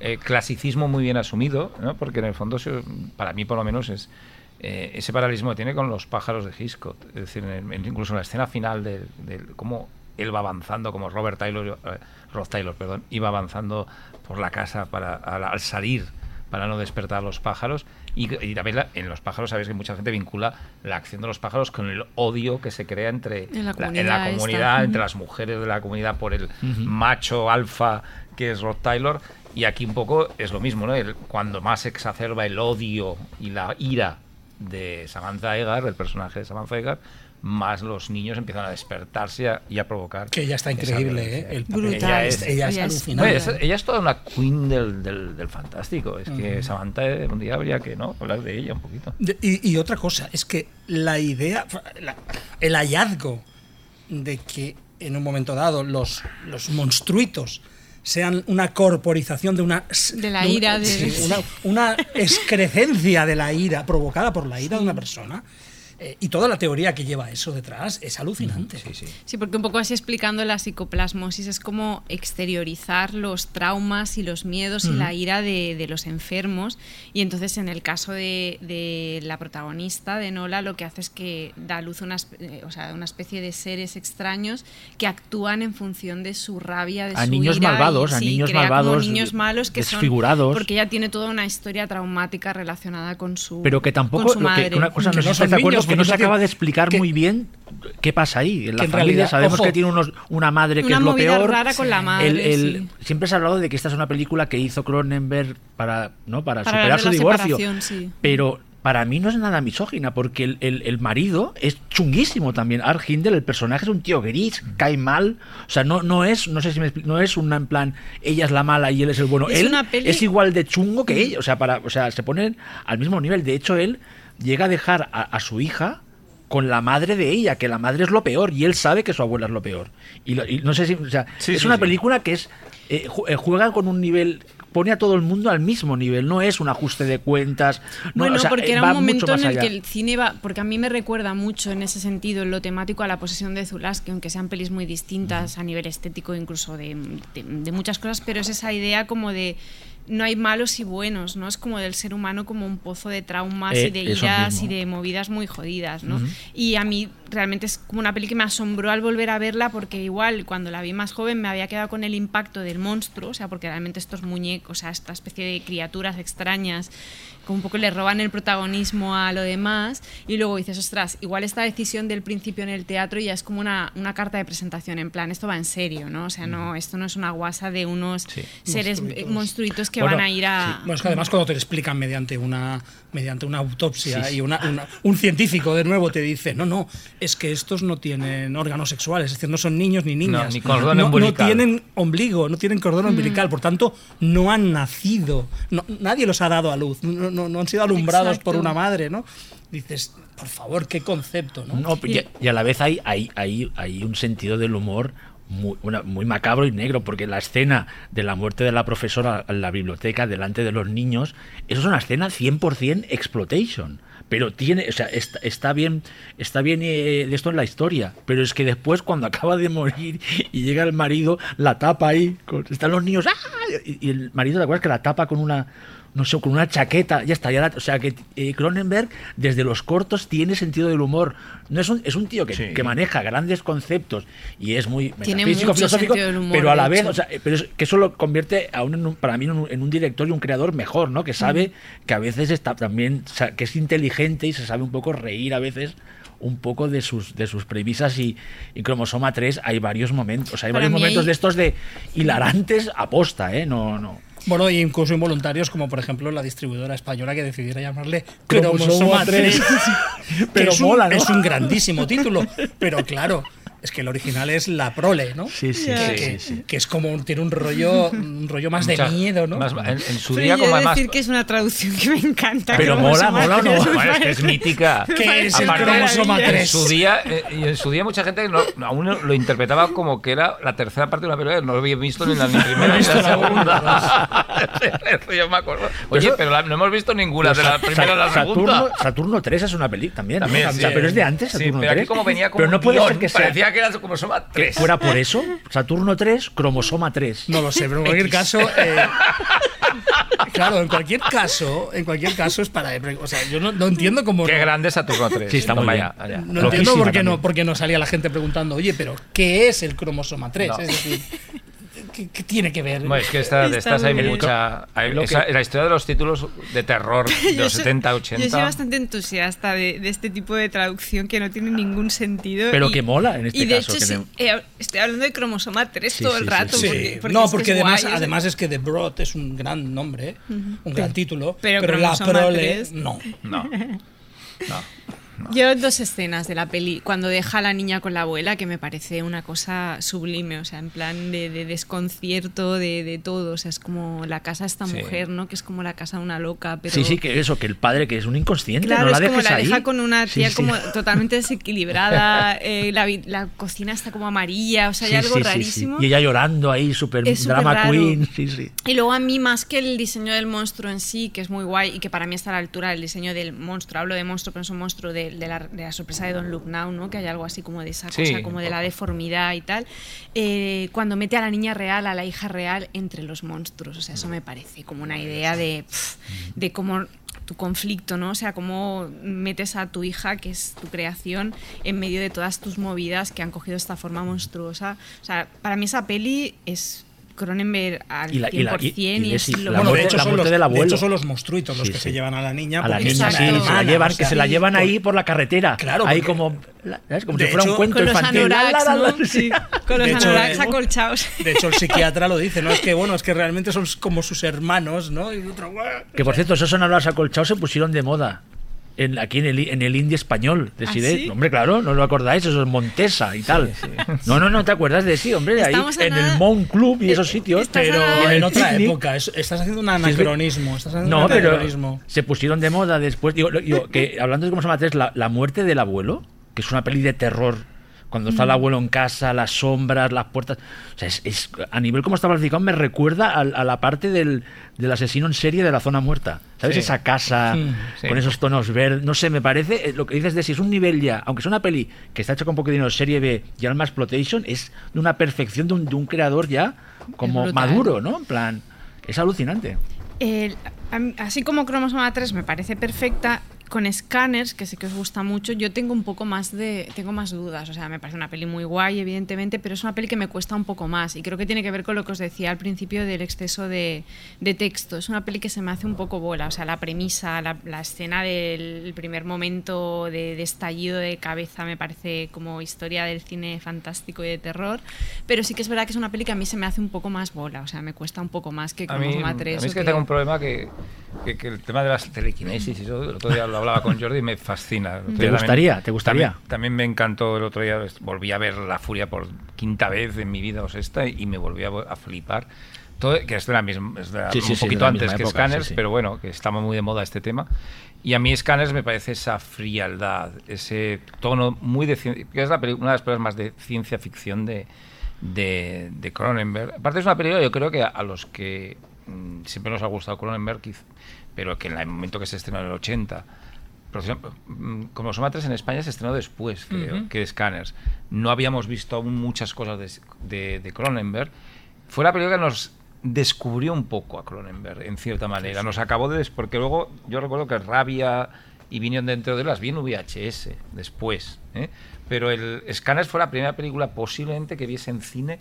eh, clasicismo muy bien asumido, ¿no? porque en el fondo, para mí por lo menos, es eh, ese paralelismo que tiene con los pájaros de Hitchcock. Es decir, en- incluso en la escena final de, de cómo él va avanzando, como Robert Taylor, eh, Rob Taylor, perdón, iba avanzando por la casa para, al, al salir para no despertar a los pájaros. Y, y también la- en los pájaros, sabéis que mucha gente vincula la acción de los pájaros con el odio que se crea entre En la comunidad entre las mujeres de la comunidad por el macho alfa que es Rod Taylor. Y aquí un poco es lo mismo, ¿no? El- cuando más se exacerba el odio y la ira de Samantha Egar, el personaje de Samantha Egar, más los niños empiezan a despertarse y a, y a provocar. que ella está increíble, ¿eh? El papel. Brutal. Ella es, ella es Ella es- es- ella es toda una queen del, del, del fantástico. Es que Samantha, eh, un día habría que no hablar de ella un poquito. De- y, y otra cosa, es que la idea, la- el hallazgo de que en un momento dado los, los monstruitos sean una corporización de una De la un- ira de- sí, una, una excrecencia de la ira provocada por la ira de una persona eh, y toda la teoría que lleva eso detrás es alucinante Sí, sí. Sí, porque un poco así explicando la psicoplasmosis es como exteriorizar los traumas y los miedos y la ira de, de los enfermos. Y entonces en el caso de, de la protagonista, de Nola, lo que hace es que da a luz una, espe- eh, o sea, una especie de seres extraños que actúan en función de su rabia, de A su niños ira y, malvados, a sí, niños malvados, niños malos que son- desfigurados. porque ella tiene toda una historia traumática relacionada con su Pero que con tampoco, su que- que una cosa Que no, no sé si son niños, que no se acaba de explicar que- muy bien qué pasa ahí. En la en familia realidad, sabemos ojo, que tiene unos, una madre que una es lo peor. rara con la madre, El- el- sí. Siempre se ha hablado de que esta es una película que hizo Cronenberg para, ¿no? para, Para superar su divorcio. sí. Pero para mí no es nada misógina, porque el, el- el marido es chunguísimo también. Art Hindle, el personaje es un tío gris, cae mal. O sea, no, no es, no sé si me expli- no es una en plan, ella es la mala y él es el bueno. Es él una peli- es igual de chungo que ella. O sea, para, o sea, se ponen al mismo nivel. De hecho, él llega a dejar a, a su hija con la madre de ella, que la madre es lo peor, y él sabe que su abuela es lo peor. Y, lo- y no sé si. o sea, Sí, es sí, una sí. película que es. eh, eh, juega con un nivel. Pone a todo el mundo al mismo nivel, no es un ajuste de cuentas. no, Bueno, o sea, porque eh, era va un momento en el allá. que el cine va, porque a mí me recuerda mucho en ese sentido, en lo temático, a la posesión de Zulaski, aunque sean pelis muy distintas a nivel estético, incluso de, de- de muchas cosas, pero es esa idea como de no hay malos y buenos, ¿no? Es como del ser humano como un pozo de traumas Eh, y de iras y de movidas muy jodidas, ¿no? Y a mí realmente es como una peli que me asombró al volver a verla porque igual cuando la vi más joven me había quedado con el impacto del del monstruo, o sea, porque realmente estos muñecos, o sea, esta especie de criaturas extrañas, como un poco le roban el protagonismo a lo demás, y luego dices, ostras, igual esta decisión del principio en el teatro ya es como una, una carta de presentación, en plan, esto va en serio, ¿no? O sea, no, esto no es una guasa de unos Sí. seres Monstruitos. eh, monstruitos que Bueno, van a ir a... Bueno, es que además cuando te lo explican mediante una, mediante una autopsia Sí, sí. y una- una- un científico de nuevo te dice, no, no, es que estos no tienen órganos sexuales, es decir, no son niños ni niñas. ni cordón no, no tienen ombligo, no tienen cordón umbilical, por tanto, no han nacido, no- nadie los ha dado a luz, no, no- no han sido alumbrados por una madre, ¿no? Dices, por favor, qué concepto, ¿no? No, y, y a la vez hay, hay, hay, hay un sentido del humor muy, una- muy macabro y negro, porque la escena de la muerte de la profesora en la biblioteca delante de los niños, eso es una escena 100% exploitation. Pero tiene, o sea, está, está bien, está bien eh, de esto en la historia, pero es que después cuando acaba de morir y llega el marido, la tapa ahí, con- están los niños, ¡ah! y, y el marido, ¿te acuerdas que la tapa con una, no sé, con una chaqueta, ya está, ya la- o sea que eh, Cronenberg desde los cortos tiene sentido del humor. No es un, es un tío que, Sí. que maneja grandes conceptos y es muy Tiene metafísico, filosófico, humor, pero a la vez, o sea, eh, pero es- que eso lo convierte a un, en un- para mí en un, en un director y un creador mejor, ¿no? Que sabe que a veces está también, o sea, que es inteligente y se sabe un poco reír a veces un poco de sus de sus premisas y, y cromosoma 3 hay varios momentos, o sea, hay Para varios momentos hay- de estos de hilarantes aposta, ¿eh? No, no. Bueno, y incluso involuntarios, como por ejemplo la distribuidora española que decidiera llamarle Cromosoma Cromosoma 3. 3. pero Pero es un, mola, ¿no? es un grandísimo título. Pero claro, es que el original es La Prole, ¿no? Sí, sí, que, sí, que- sí, sí. que es como un- tiene un rollo, un rollo más de Mucha- miedo, ¿no? más- en, en su Pero día, yo como de además. decir que es una traducción que me encanta. Pero mola, mola o no? [LAUGHS] es que es mítica. [LAUGHS] ¿Qué es el cromosoma En 3? su día, eh, y en su día mucha gente no- aún lo interpretaba como que era la tercera parte de una película. No lo había visto ni la ni [LAUGHS] primera ni la segunda. Eso yo me acuerdo. Oye, eso- pero la- no hemos visto ninguna de la primera a la Saturno, segunda. Saturno 3 es una peli también, ¿no? También, O sí. sea, pero es de antes, Sí, Saturno pero 3. aquí como venía como pero no puede ser que sea parecía que era como cromosoma que 3. fuera por eso, Saturno 3, cromosoma 3. No lo sé, pero en cualquier caso. eh, [LAUGHS] claro, en cualquier caso, en cualquier caso es para. O sea, yo no, no entiendo cómo. Qué no- grande Saturno 3. Sí, está muy ya, allá. No Loquísima entiendo por qué no, por qué no salía la gente preguntando, oye, pero ¿qué es el cromosoma 3? No. Es decir, ¿qué, qué tiene que ver? Bueno, es que esta, de Está estas hay bien. mucha. hay- Lo esa- que- la historia de los títulos de terror [LAUGHS] de los soy- 70, Yo soy 80. bastante entusiasta de, de este tipo de traducción que no tiene ningún sentido. Pero y- que mola en este y de caso, hecho, que sí, le- eh, estoy hablando de cromosoma 3 Sí, todo sí, el rato. sí. Porque, porque no, es que porque es además, guay, además es que The Broad es un gran nombre, un gran título, Pero pero, la prole, 3. no. No. [LAUGHS] No. Yo dos escenas de la peli, cuando deja a la niña con la abuela, que me parece una cosa sublime, o sea, en plan de, de desconcierto, de, de todo, o sea, es como la casa de esta Sí. mujer, ¿no? Que es como la casa de una loca, pero... Sí, sí, que eso, que el padre que es un inconsciente, Claro, no la es como dejes la ahí. deja con una tía sí. como totalmente [LAUGHS] desequilibrada, eh, la, cocina está como amarilla, o sea, hay algo rarísimo. Y ella llorando ahí, super Es drama queen. Sí, sí. Y luego a mí, más que el diseño del monstruo en sí, que es muy guay y que para mí está a la altura del diseño del monstruo, hablo de monstruo, pero es un monstruo de, de la, de la sorpresa de Don Look Now, ¿no? que hay algo así como de esa Sí, cosa, como de la deformidad y tal, eh, cuando mete a la niña real, a la hija real, entre los monstruos. O sea, eso me parece como una idea de, de cómo tu conflicto, ¿no? O sea, cómo metes a tu hija, que es tu creación, en medio de todas tus movidas que han cogido esta forma monstruosa. O sea, para mí esa peli es Cronenberg al Y la- y la- 100% y- de- es lo la de muerte- hecho, la muerte los, del de abuelo. hecho son los monstruitos los Sí, que sí. se llevan a la niña. A la niña, sí, se la llevan, o que se la llevan por- ahí por la carretera. Claro, ahí como, ¿sabes? como de si fuera un hecho, cuento con los infantil. La, la, anoraks, la, la, ¿no? sí. Con los De hecho, anoraks eh, acolchados. De hecho, el psiquiatra lo dice, ¿no? Es que, bueno, es que realmente son como sus hermanos, ¿no? Y otro. Que por cierto, esos sonaros acolchados se pusieron de moda. En, aquí en el, en el indie español de ¿Ah, sí? Hombre, claro, no lo acordáis, eso es Montesa y tal. No, no, no te acuerdas de sí, hombre, de ahí en el Mount Club y esos Eh, sitios. Pero en el otra picnic- época. es- estás haciendo un anacronismo. Estás haciendo No, un pero anacronismo. se pusieron de moda después. Digo, lo- digo, que hablando de cómo se llama tres, la, la muerte del abuelo, que es una peli de terror. Cuando está el abuelo en casa, las sombras, las puertas. O sea, es, es- a nivel como está planificado, me recuerda al- a, la parte del, del asesino en serie de la zona muerta. ¿Sabes? Sí. Esa casa Sí. con esos tonos verdes. No sé, me parece. eh, Lo que dices de si es un nivel ya, aunque es una peli que está hecha con poco dinero, serie B y Alma Exploitation, es de una perfección de un, de un creador ya como maduro, ¿no? En plan. Es alucinante. El- a así como Cromosoma 3 me parece perfecta, con Scanners, que sé que os gusta mucho, yo tengo un poco más de. Tengo más dudas. O sea, me parece una peli muy guay, evidentemente, pero es una peli que me cuesta un poco más. Y creo que tiene que ver con lo que os decía al principio del exceso de, de texto. Es una peli que se me hace un poco bola. O sea, la premisa, la, la escena del primer momento de, de estallido de cabeza me parece como historia del cine fantástico y de terror. Pero sí que es verdad que es una peli que a mí se me hace un poco más bola. O sea, me cuesta un poco más que A como mí, Suma a mí 3. es que tengo un problema que, que, que el tema de las telequinesis, y eso, el otro día lo hablaba con Jordi y me fascina. ¿Te gustaría? ¿Te gustaría? También, también me encantó el otro día, volví a ver La Furia por quinta vez en mi vida o sexta y me volví a, a flipar. Todo, que es de la misma, es de la- Sí, un sí, poquito antes que época, Scanners, pero bueno, que estaba muy de moda este tema. Y a mí Scanners me parece esa frialdad, ese tono muy de cien- que es la una de las películas más de ciencia ficción de, de, de Cronenberg. Aparte es una película yo creo que a, a los que siempre nos ha gustado Cronenberg, pero que en el momento que se estrenó en el 80, por ejemplo, mm, como Soma 3 en España se estrenó después que Scanners. No habíamos visto aún muchas cosas de, Cronenberg. Fue la película que nos descubrió un poco a Cronenberg, en cierta manera. Nos acabó de... Porque luego yo recuerdo que Rabia y vinieron dentro de las vi en VHS después. ¿eh? Pero el Scanners fue la primera película posiblemente que viese en cine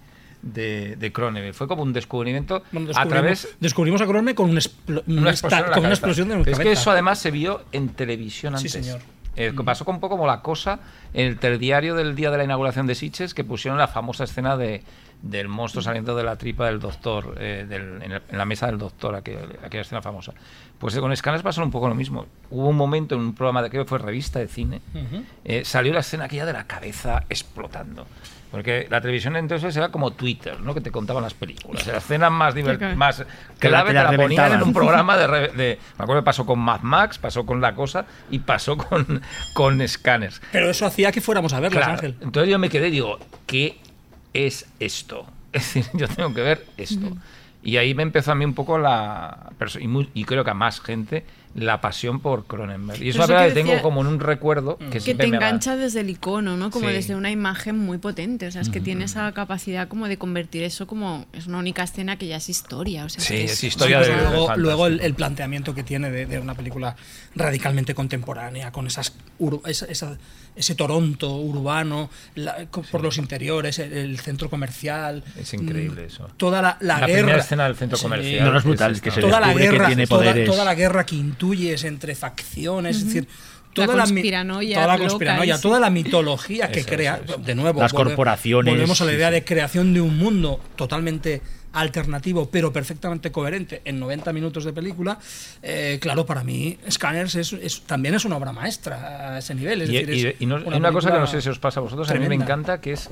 de, de Cronenberg. Fue como un descubrimiento Bueno, a través descubrimos a Cronenberg con, un una una explosión, con una explosión de Pero Es que eso además se vio en televisión Sí, antes. señor. Eh, pasó con un poco como la cosa en el telediario del día de la inauguración de Sitges que pusieron la famosa escena de del monstruo saliendo de la tripa del doctor eh, del- en, el- en la mesa del doctor aquella, aquella escena famosa pues eh, con Scanners pasó un poco lo mismo hubo un momento en un programa de que fue revista de cine Ujú. eh, salió la escena aquella de la cabeza explotando porque la televisión entonces era como Twitter, ¿no? Que te contaban las películas. [LAUGHS] La escena más más Que la- clave te te la la ponían en un programa de, [LAUGHS] Me acuerdo que pasó con Mad Max, pasó con La Cosa y pasó con, con Scanners. Pero eso hacía que fuéramos a verlas, Claro. Ángel. Entonces yo me quedé y digo, ¿qué es esto? [LAUGHS] Es decir, yo tengo que ver esto. Y ahí me empezó a mí un poco la... Y, muy- y creo que a más gente la pasión por Cronenberg. Y es eso película que que tengo decía- como en un recuerdo que, que siempre te me engancha desde el icono, ¿no? Como Sí. desde una imagen muy potente. O sea, es que tiene esa capacidad como de convertir eso como es una única escena que ya es historia. O sea, Sí, que es Sí, historia pues de- luego, luego el, el planteamiento que tiene de, de una película radicalmente contemporánea, con esas ur- esa- esa- ese Toronto urbano, la- por los interiores, el, el centro comercial. Es increíble mm, eso. Toda la, la La guerra. primera escena del centro Sí. comercial. No, no es brutal, es que se toda la descubre que guerra, tiene toda la guerra que intuyes entre facciones, es decir, toda La conspiranoia toda la conspiranoia, toda la mitología que Eso, crea, eso, eso. de nuevo, Las corporaciones, Volvemos a la idea de creación de un mundo totalmente alternativo, pero perfectamente coherente en 90 minutos de película. Eh, claro, para mí, Scanners es, es- también es una obra maestra a ese nivel. Es Y, decir, y- es y no- hay una cosa que no sé si os pasa a vosotros, a mí me encanta, que es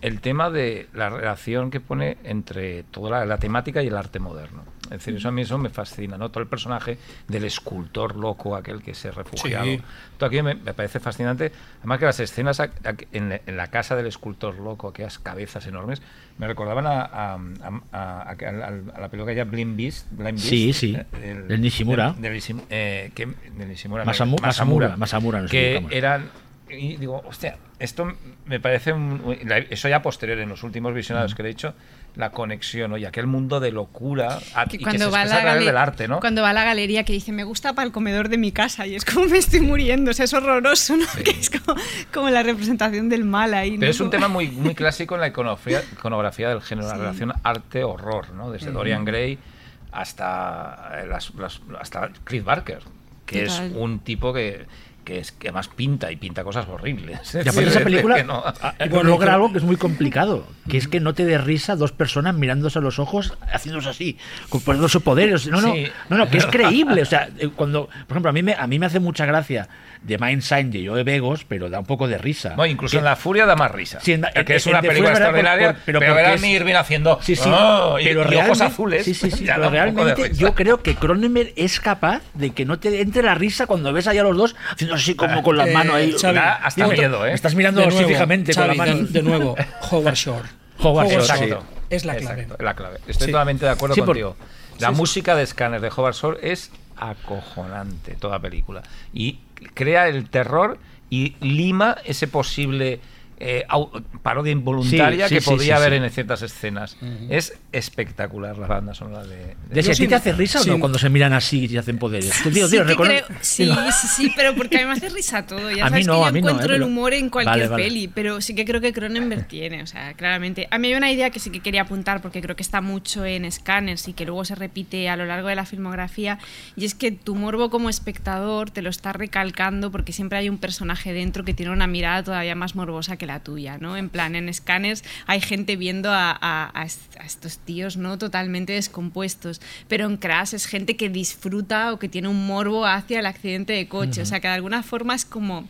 el tema de la relación que pone entre toda la, la temática y el arte moderno. Es decir, eso a mí eso me fascina, ¿no? Todo el personaje del escultor loco, aquel que se refugiado. Sí. Todo aquello me, me parece fascinante. Además que las escenas a- a- en, la- en la casa del escultor loco, aquellas cabezas enormes, me recordaban a, a, a- a- a- a la película ya Blind Beast. Blind Beast, Sí, sí, eh, del Nishimura. del- del Nishim- eh, que- del Nishimura, no, Masamu- Masamura, Masamura, nos que eran y digo, hostia, esto me parece un- eso ya posterior en los últimos visionados que le he hecho la conexión, oye, aquel mundo de locura a- que y que cuando se va expresa a través del arte, ¿no? Cuando va a la galería que dice, me gusta para el comedor de mi casa y es como me estoy muriendo, o sea, es horroroso, ¿no? [LAUGHS] Que es como, como la representación del mal ahí. ¿no? Pero es un tema muy, muy [LAUGHS] clásico en la iconografía, iconografía del género, la relación arte-horror, ¿no? Desde Dorian Gray hasta, las, las- hasta Cliff Barker, que Total. es un tipo que, que, es, que además pinta y pinta cosas horribles. [LAUGHS] Y aparte Es esa película no- logra algo que es muy complicado, que es que no te dé risa dos personas mirándose a los ojos, haciéndose así, con- poniéndose poderes. No, no, Sí. no, no, que es creíble. O sea, eh, cuando, por ejemplo, a mí me, a mí me hace mucha gracia de Mindsign de Joe Begos, pero da un poco de risa. No, incluso Que- en La Furia da más risa. Sí, en- que en- es una en película ¿verdad? Por- extraordinaria, por- pero pero, porque ver a es- Mir Irving haciendo Sí, sí, "Oh", pero y ojos azules. Sí, sí, sí, [LAUGHS] pero realmente yo creo que Cronenberg es capaz de que no te entre la risa cuando ves allá a los dos haciendo así como con las Eh, manos ahí. Xavi, Da hasta Digo, miedo, ¿eh? Me estás mirando De así nuevo, fijamente Xavi, con la mano. de, de nuevo, Howard Shore. [LAUGHS] Howard Shore. Exacto. es la clave. Exacto, la clave. Estoy Sí. totalmente de acuerdo Sí, por- contigo. La Sí, sí. música de Scanner de Howard Shore es acojonante, toda película. Y crea el terror y lima ese posible eh, parodia involuntaria Sí, que sí, sí, podía sí, haber sí. en ciertas escenas. Es espectacular la banda sonora de... de- ¿De si a ti te hace risa o no cuando se miran así y hacen poderes? Tú, tío, Sí, tío, que creo- sí, sí, sí, pero porque a mí me hace risa todo. Ya A mí sabes no, que yo a mí no, encuentro eh, el pero- humor en cualquier Vale, vale. peli, pero sí que creo que Cronenberg tiene, o sea, claramente. A mí hay una idea que sí que quería apuntar porque creo que está mucho en Scanners y que luego se repite a lo largo de la filmografía, y es que tu morbo como espectador te lo está recalcando porque siempre hay un personaje dentro que tiene una mirada todavía más morbosa que la tuya, ¿no? En plan, en Scanners hay gente viendo a, a- a est- a estos tíos, ¿no? Totalmente descompuestos, pero en Crash es gente que disfruta o que tiene un morbo hacia el accidente de coche, o sea, que de alguna forma es como...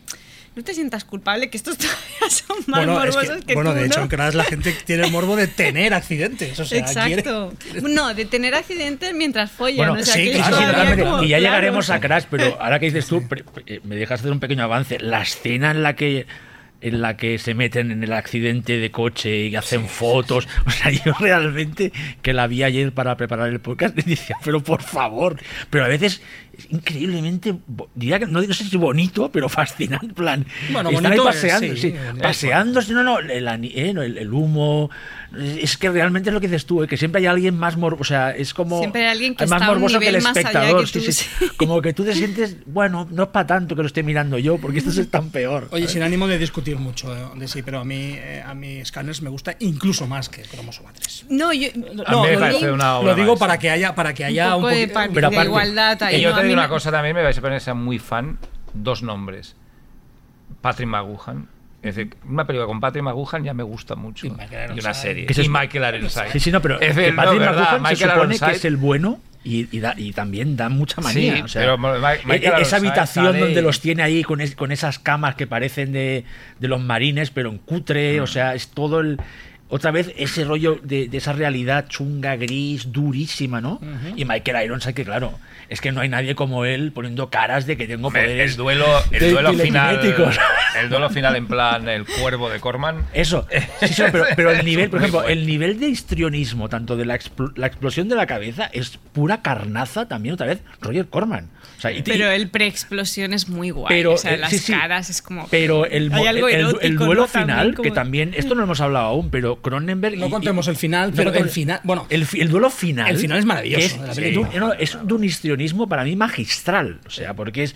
No te sientas culpable que estos [LAUGHS] todavía son más Bueno, es morbosos que- que, bueno, tú, de hecho, ¿no? en Crash la gente tiene el morbo de tener accidentes. O sea, Exacto. quiere- No, de tener accidentes mientras follan. Bueno, o sea, sí, que sí, es sí, como- y ya claro. llegaremos a Crash, pero ahora que dices tú, me dejas hacer un pequeño avance. La escena en la que en la que se meten en el accidente de coche y hacen fotos. [LAUGHS] O sea, yo realmente que la vi ayer para preparar el podcast, [LAUGHS] decía, pero por favor. Pero a veces es increíblemente, diría que no, no sé si bonito, pero [LAUGHS] fascinante. plan, Bueno, están ahí es, paseando, sí, sí, paseándose, no, no, el, eh, no, el- el humo. Es que realmente es lo que dices tú, eh, que siempre hay alguien más morboso. O sea, es como. Siempre hay alguien que más está a un morboso que el nivel espectador. que tú, sí, sí. sí. [LAUGHS] Como que tú te sientes, bueno, no es para tanto que lo esté mirando yo, porque esto es tan peor. Oye, sin ánimo de discutir mucho eh, de sí, pero a mí, eh, a mí Scanners me gusta incluso más que Cromosoma 3. No, yo, A mí me lo parece digo, una obra lo digo para que haya, para que haya un un, poco de, poquito- pero de aparte- igualdad ahí. Una me- cosa también, me vais a poner a ser muy fan, dos nombres. Patrick McGuhan. Es decir, una película con Patrick McGuhan ya me gusta mucho. Y Y, Michael una Ironside. serie. Y Michael Ironside. Sí, sí, no, pero Es decir, Patrick no, se Michael supone que Ironside- es el bueno y, y da- y también da mucha manía. Sí, o sea, pero Ma- Ma- Michael e- esa habitación sale donde los tiene ahí con, es- con esas camas que parecen de, de los marines, pero en cutre, Mm. o sea, es todo el... Otra vez ese rollo de, de esa realidad chunga, gris, durísima, ¿no? Y Michael Ironside, que claro, es que no hay nadie como él poniendo caras de que tengo poderes. el duelo, el duelo final. [LAUGHS] El duelo final en plan el cuervo de Corman. Eso, sí, sí, pero, pero el [LAUGHS] nivel, por ejemplo, el nivel de histrionismo, tanto de la, explo- la explosión de la cabeza, es pura carnaza también, otra vez, Roger Corman. O sea, y- Pero el pre-explosión es muy guay. pero, o sea, eh, las sí, sí, caras es como. Pero el, Hay mo- algo el- el- el erótico, duelo ¿no? También final, como- que también, esto no lo hemos hablado aún, pero Cronenberg. No y- contemos y- el final, pero el final- bueno. el, duelo final. El final es maravilloso Es, de la es película. de un- no, es de un histrionismo para mí magistral. O sea, porque es.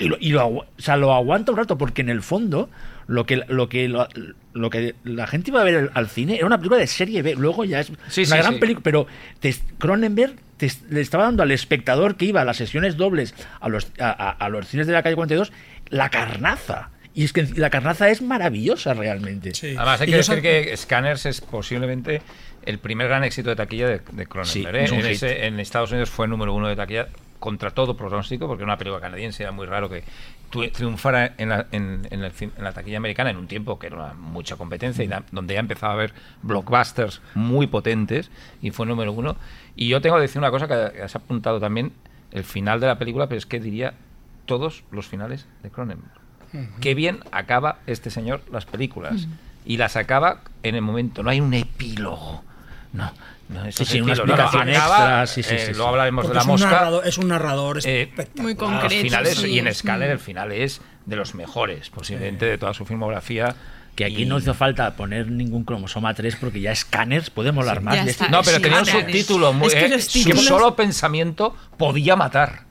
Y lo, y lo o sea, lo aguanta un rato, porque en el fondo, lo que, lo que, lo, lo que la gente iba a ver al, cine era una película de serie B. Luego ya es Sí, una sí, gran sí. película. Pero te- Cronenberg te- le estaba dando al espectador que iba a las sesiones dobles a los, a, a- a los cines de la calle 42 la carnaza. Y es que la carnaza es maravillosa realmente. Sí. Además, hay Y que yo decir que Scanners es posiblemente el primer gran éxito de taquilla de, de Cronenberg. Sí, ¿eh? es en, ese- en Estados Unidos fue número uno de taquilla contra todo pronóstico, porque era una película canadiense, era muy raro que triunfara en la, en, en el en la taquilla americana en un tiempo que era una- mucha competencia y da- donde ya empezaba a haber blockbusters muy potentes y fue número uno. Y yo tengo que decir una cosa que has apuntado también, el final de la película, pero es que diría todos los finales de Cronenberg. Qué bien acaba este señor las películas. Y las acaba en el momento, no hay un epílogo. No, no Sí, sí, una explicación acaba, extra, sí, sí, eh, sí, sí. Luego hablaremos porque de la es, un mosca. narrador, es un narrador Eh. Muy Los concreto. finales sí. y en Scanner el final es de los mejores, posiblemente de toda su filmografía. Que aquí Y- no hizo falta poner ningún cromosoma 3 porque ya escáneres podemos hablar más de está. esto. No, pero Sí, tenía un subtítulo muy. Es que eh, su títulos- solo pensamiento podía matar.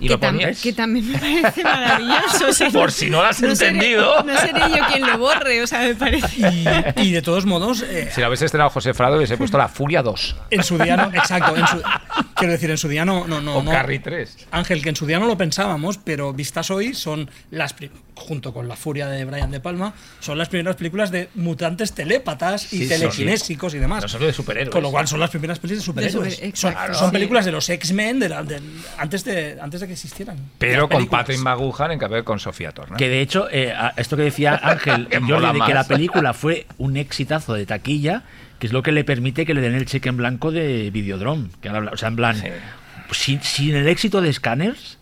Y que, lo ponías. que también me parece maravilloso. [LAUGHS] o sea, Por si no lo has entendido. no seré yo quien lo borre, o sea, me parece. Y, y de todos modos, eh, Si lo hubiese estrenado José Frado, hubiese puesto la Furia 2 en su día no, exacto, en su- quiero decir, en su día no, no, no, o no- Carrie 3. Ángel, que en su día no lo pensábamos, pero vistas hoy son las junto con La Furia de Brian De Palma, son las primeras películas de mutantes telépatas y Sí, y demás. No solo de superhéroes. Con lo cual son las primeras películas de superhéroes. super- son exacto. son Sí. películas de los X-Men de la- de- antes, de, antes de que existieran. Pero con. Patrick McGuhan en cambio con Sofía Torna. Que de hecho, eh, esto que decía [LAUGHS] Ángel, Que Jordi, mola de que la película fue un exitazo de taquilla, que es lo que le permite que le den el cheque en blanco de Videodrome. Que ahora habla- o sea, en plan, Sí. sin, sin el éxito de Scanners,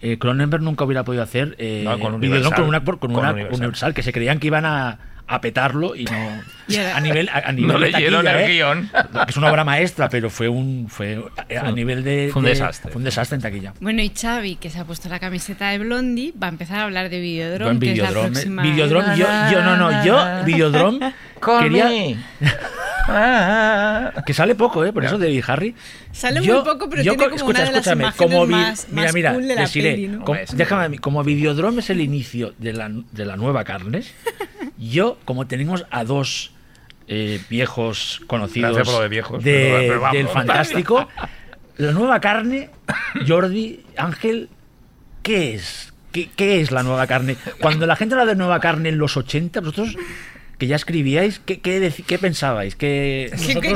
eh, Cronenberg nunca hubiera podido hacer eh, No, con Videodrome Universal. con una, con Con una Universal. Universal, que se creían que iban a, a petarlo y no a nivel a, a nivel No de leyeron taquilla, el ¿eh? guion. que es una obra maestra pero fue un fue a nivel de Fue un de- desastre. fue un desastre en taquilla Bueno, y Xavi, que se ha puesto la camiseta de Blondie, va a empezar a hablar de Videodrome, que es la Videodrome. próxima... Videodrome, yo, yo no, no, yo, Videodrome, [LAUGHS] quería, [LAUGHS] que sale poco, ¿eh? Por eso de Harry. Sale Yo- muy poco, pero yo tiene co- como una de las escúchame, imágenes como vi- más, mira, más mira, cool de la les diré, peli, ¿no? com- Hombre, déjame como Videodrome es el inicio de la, de la nueva Carnes, [LAUGHS] yo, como tenemos a dos eh, viejos conocidos de viejos, de- pero- pero vamos. del fantástico, la nueva carne, Jordi, Ángel, ¿qué es? ¿Qué, qué es la nueva carne? Cuando la gente habla de nueva carne en los 80, vosotros que ya escribíais, ¿qué, qué, qué pensabais? ¿Qué,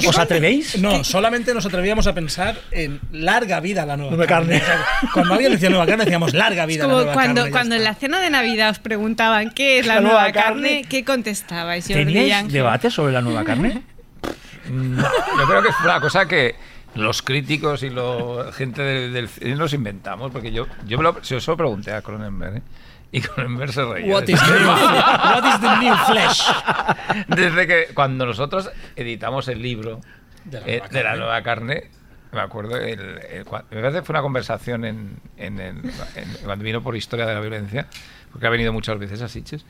¿Os atrevéis? No, solamente nos atrevíamos a pensar en larga vida la nueva, Nueva carne. O sea, cuando alguien decía nueva carne, decíamos larga vida la nueva cuando, carne. cuando en la cena de Navidad os preguntaban qué es [LAUGHS] la, La nueva, nueva carne, carne. ¿qué contestabais? ¿Teníais debate sobre la nueva carne? [LAUGHS] Yo creo que es una cosa que los críticos y la gente del, del cine nos inventamos, porque yo, yo me lo, se lo pregunté a Cronenberg, ¿eh? Y Cronenberg se reía. What is, the new, what is the new flesh? Desde que cuando nosotros editamos el libro De la eh, nueva de la carne. nueva carne, me acuerdo, el, el- cua- me parece que fue una conversación en, en el- en- cuando vino por Historia de la Violencia, porque ha venido muchas veces a Sitges,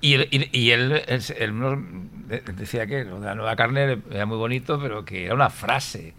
y, él- y- y él, él- él decía que lo de la nueva carne era muy bonito, pero que era una frase,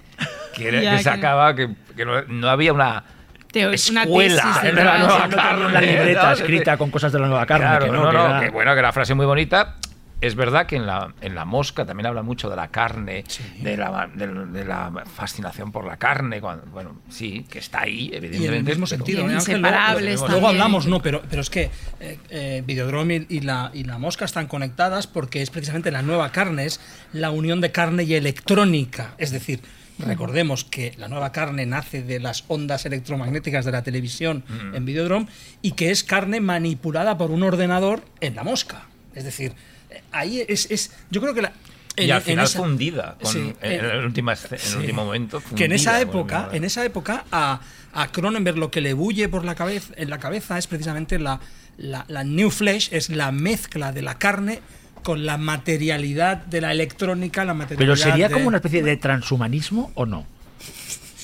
que, era- [LAUGHS] que- sacaba, que, que no, no había una... Teo- una escuela tesis [LAUGHS] de detrás. la nueva No carne, una libreta ¿no? [LAUGHS] escrita con cosas de la nueva carne. Claro, que no, no, que no, era- que bueno, que la frase es muy bonita. Es verdad que en la, en la mosca también habla mucho de la carne, de, la, de, de la fascinación por la carne. cuando- bueno, sí, que está ahí, Y en evidentemente. el mismo sentido, en ¿eh, Luego, luego hablamos, no, pero, pero es que eh, eh, Videodrome y la, y la mosca están conectadas porque es precisamente la nueva carne, es la unión de carne y electrónica. Es decir, recordemos que la nueva carne nace de las ondas electromagnéticas de la televisión en Videodrome y que es carne manipulada por un ordenador en la mosca. Es decir, eh, ahí es, es yo creo que la... y en- al en final esa- fundida, con- Sí, en, en- el último, esce- en el Sí. último momento. que en esa fundida, época, en esa época a, a Cronenberg lo que le bulle por la cabeza, en la cabeza es precisamente la, la, la New Flesh, es la mezcla de la carne con la materialidad de la electrónica, la materialidad Pero sería de- como una especie de transhumanismo o no?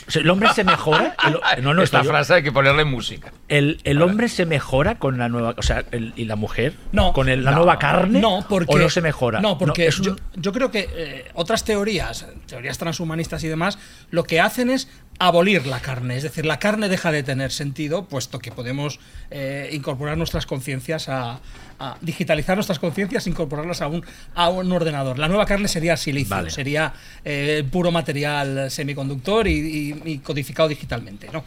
O sea, ¿El hombre se mejora? El, no, no, Esta estoy frase hay que ponerle música. el, el hombre se mejora con la nueva, o sea, el- y la mujer No, con el- la no, nueva carne No, porque, o no se mejora. No, porque es un- yo, yo creo que eh, otras teorías, teorías transhumanistas y demás, lo que hacen es abolir la carne. Es decir, la carne deja de tener sentido, puesto que podemos eh, incorporar nuestras conciencias a, a digitalizar nuestras conciencias, incorporarlas a un, a un ordenador. La nueva carne sería silicio, Vale. sería eh, puro material semiconductor y, y- y codificado digitalmente. ¿no?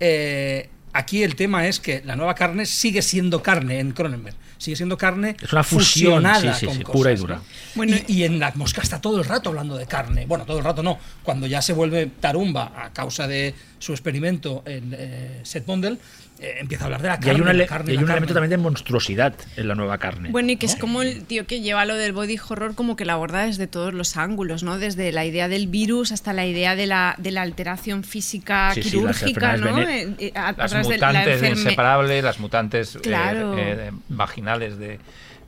Eh, aquí el tema es que la nueva carne sigue siendo carne en Cronenberg. Sigue siendo carne Es una fusión, fusionada sí, sí, con sí, cosas, pura y ¿no? dura. Bueno, y, y en la mosca está todo el rato hablando de carne. Bueno, todo el rato no. Cuando ya se vuelve tarumba a causa de su experimento en eh, Seth Bundle, eh, empieza a hablar de la y carne. hay un, la ele- carne, y hay la un carne. elemento también de monstruosidad en la nueva carne. Bueno, y que es ¿no? como el tío que lleva lo del body horror, como que la aborda desde todos los ángulos, ¿no? Desde la idea del virus hasta la idea de la, de la alteración física Sí, sí, las quirúrgica, ¿no? Eh, eh, a- Las través de la mutantes enferme- inseparables, las mutantes eh, Claro. eh, vaginales de,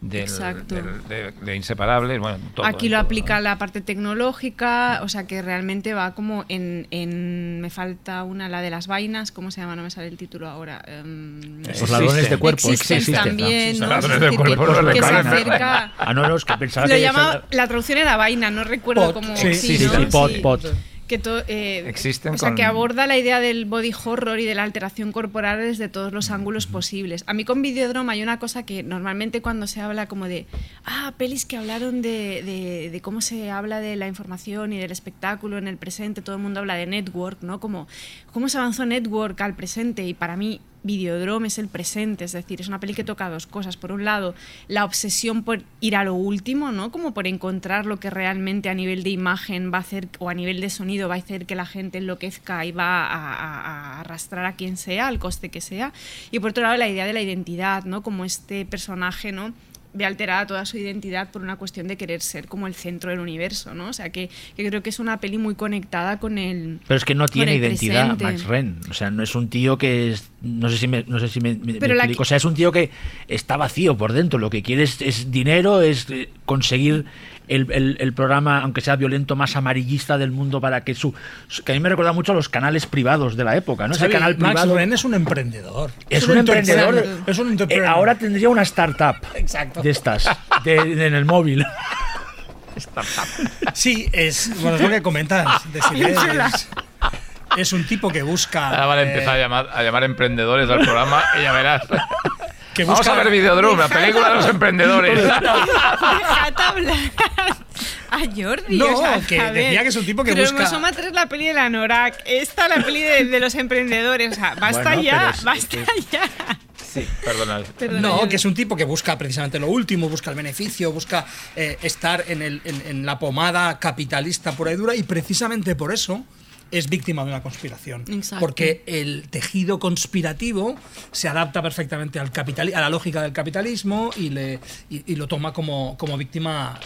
del- Exacto. del- de, de inseparables. Bueno, todo, Aquí lo todo, aplica ¿no? la parte tecnológica, o sea que realmente va como en, en- Me falta una, la de las vainas, ¿cómo se llama? No me sale el título ahora. Em, Los ladrones de cuerpo Existen existen, también, ¿no? Ladrones Es de cuerpo, que, no que se acerca... Ah, no, no, es que pensaba Lo que llama, la traducción era vaina, no recuerdo Pot, cómo. sí, sí, sí, ¿no? sí, pot, pot. Que eh, Existen o sea, con- que aborda la idea del body horror y de la alteración corporal desde todos los ángulos posibles. A mí con Videodrome hay una cosa que normalmente cuando se habla como de, ah, pelis que hablaron de, de- de cómo se habla de la información y del espectáculo en el presente, todo el mundo habla de network, ¿no? Como cómo se avanzó network al presente y para mí Videodrome es el presente, es decir, es una peli que toca dos cosas. Por un lado, la obsesión por ir a lo último, ¿no? Como por encontrar lo que realmente a nivel de imagen va a hacer o a nivel de sonido va a hacer que la gente enloquezca y va a, a- arrastrar a quien sea, al coste que sea. Y por otro lado, la idea de la identidad, ¿no? Como este personaje, ¿no? Ve alterada toda su identidad por una cuestión de querer ser como el centro del universo, ¿no? O sea, que, que creo que es una peli muy conectada con el... Pero es que no tiene identidad presente. Max Ren. O sea, no es un tío que es no sé si me, no sé si me, me- Pero me la explico. O sea, es un tío que está vacío por dentro. Lo que quiere es, es dinero, es eh, conseguir el, el- el programa, aunque sea violento, más amarillista del mundo para que su, su- que a mí me recuerda mucho a los canales privados de la época, ¿no? Ese canal Max privado. Ren es un emprendedor. Es un emprendedor. Es un Eh, ahora tendría una startup Exacto. de estas, de- de- en el móvil. [LAUGHS] Sí, es, bueno, es lo que comentas. [LAUGHS] de es un tipo que busca. Ahora van a eh, empezar a llamar, a llamar emprendedores al programa y ya verás. [LAUGHS] que Vamos a ver Videodrome, la película de los emprendedores. [LAUGHS] A Jordi. No, o sea, que a ver, decía que es un tipo que pero busca- Mosoma 3 la peli de la Norak, esta la peli de, de los emprendedores. O sea, basta Bueno, ya, es- basta ya. Sí, perdona. Perdona, No, que es un tipo que busca precisamente lo último, busca el beneficio, busca eh, estar en, el- en- en la pomada capitalista pura y dura y precisamente por eso es víctima de una conspiración. Exacto. Porque el tejido conspirativo se adapta perfectamente al capitali- a la lógica del capitalismo y, le, y, y lo toma como, como víctima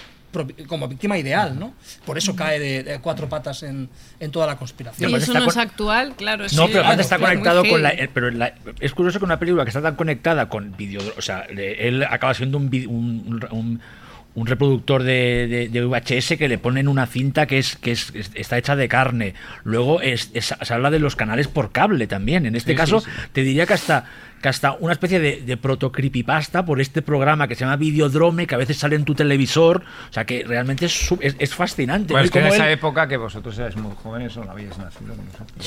como víctima ideal, ¿no? Por eso cae de, de cuatro patas en, en toda la conspiración. Y eso no es actual, claro. No, sí, pero claro, está es conectado con la. eh, Pero la- es curioso que una película que está tan conectada con video. O sea, él acaba siendo un, un, un- un reproductor de, de- de VHS que le ponen una cinta que es que es, es- está hecha de carne. Luego es, es- se habla de los canales por cable también. En este Sí, caso, sí, sí. te diría que hasta que hasta una especie de, de proto creepypasta por este programa que se llama Videodrome, que a veces sale en tu televisor. O sea, que realmente es, es, fascinante. Bueno, ¿no? es Y que en esa él- época que vosotros erais muy jóvenes o no nacido.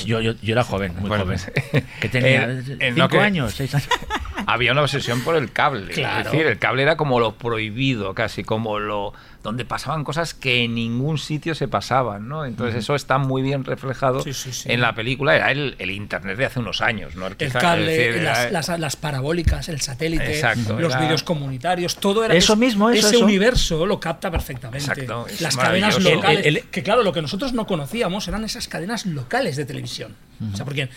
yo, yo, yo era joven, muy Bueno, joven. pues, [LAUGHS] que tenía eh, eh, cinco no, que- años, seis años. [LAUGHS] Había una obsesión por el cable. Claro. Es decir, el cable era como lo prohibido, casi como lo donde pasaban cosas que en ningún sitio se pasaban, ¿no? Entonces eso está muy bien reflejado Sí, sí, sí. en la película. Era el, el internet de hace unos años, ¿no? el Quizá, cable, decir, las, era- las- las parabólicas, el satélite, Exacto, los era- vídeos comunitarios, todo era Eso es- mismo, eso, ese eso. universo lo capta perfectamente. Exacto, las cadenas locales, El- el- que claro, lo que nosotros no conocíamos eran esas cadenas locales de televisión. O sea, porque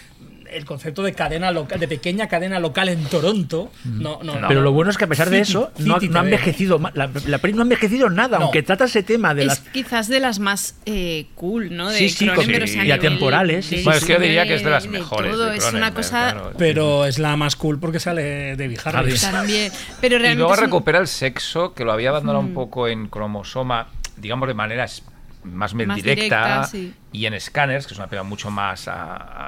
el concepto de cadena local, de pequeña cadena local en Toronto, no, no, No. Pero lo bueno es que a pesar de City- eso, no, City no ha envejecido. La, la peli no ha envejecido nada, No. aunque trata ese tema de es las. quizás de las más eh, cool, ¿no? De Sí, sí, Cronenberg, con- o sea, y atemporales, sí, Bueno, es que yo diría que es de las de mejores. todo, de es una cosa claro. Pero es la más cool porque sale de Harris. También. Pero Y luego un- recupera el sexo, que lo había abandonado Mm. un poco en cromosoma, digamos de manera más, Más directa, directa, sí. y en Scanners, que es una pega mucho más, ah,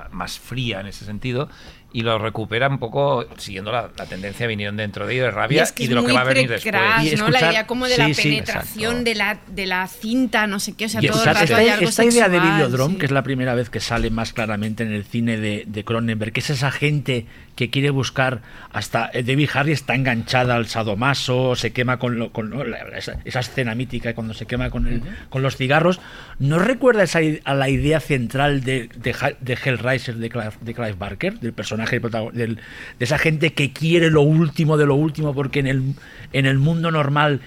ah, más fría en ese sentido, y lo recupera un poco siguiendo la, la tendencia vinieron dentro de ello de Y rabia y, es que es de lo que muy va a venir después. pre-crash, Y ¿no? La escuchar- idea como de la sí, sí, penetración exacto. de la, de la cinta, no sé qué, o sea, Y todo escuchar el rato esta, hay algo esta idea de sexual, Videodrome, sí. que es la primera vez que sale más claramente en el cine de, de Cronenberg, que es esa gente que quiere buscar hasta eh, Debbie Harry está enganchada al sadomaso, se quema con, lo- con esa, esa escena mítica cuando se quema con, el, con los cigarros. ¿No recuerda esa, a la idea central de, de, de Hellraiser de Clive, de Clive Barker, del personaje del- de esa gente que quiere lo último de lo último porque en el, en el mundo normal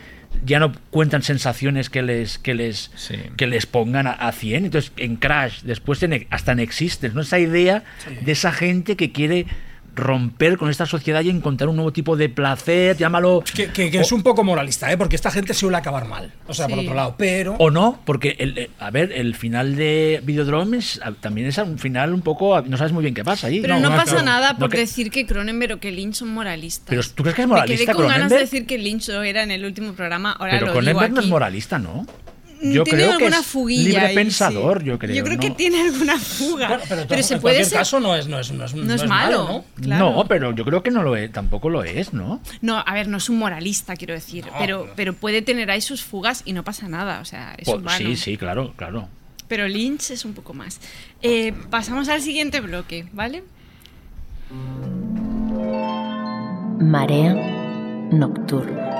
ya no cuentan sensaciones que les que les Sí. que les pongan a, a 100 entonces en Crash después en, hasta en Existence no esa idea de esa gente que quiere romper con esta sociedad y encontrar un nuevo tipo de placer llámalo Que, que- que es un poco moralista, ¿eh? porque esta gente suele acabar mal. O sea, por otro lado. Pero. o no porque el, eh, a ver el final de Videodrome es- también es un final un poco no sabes muy bien qué pasa ahí Pero No, no, no, pasa claro. nada No, por que- decir que Cronenberg o que Lynch son moralistas. Pero, ¿tú crees que es Me moralista quedé con ganas de Cronenberg? decir que Lynch era en el último programa, ahora pero lo digo Cronenberg no es aquí. moralista no yo tiene creo que alguna es fuguilla libre ahí, pensador sí. yo creo Yo creo que ¿no? tiene alguna fuga. Bueno, pero, pero, en cualquier puede ser. caso no es, no es, no es, no es malo, ¿no? claro. no pero yo creo que no lo es tampoco lo es no No, a ver, no es un moralista, quiero decir, pero, pero puede tener ahí sus fugas y no pasa nada, o sea, es humano. sí sí claro claro Pero Lynch es un poco más. Eh, pasamos al siguiente bloque, ¿vale? Marea nocturna.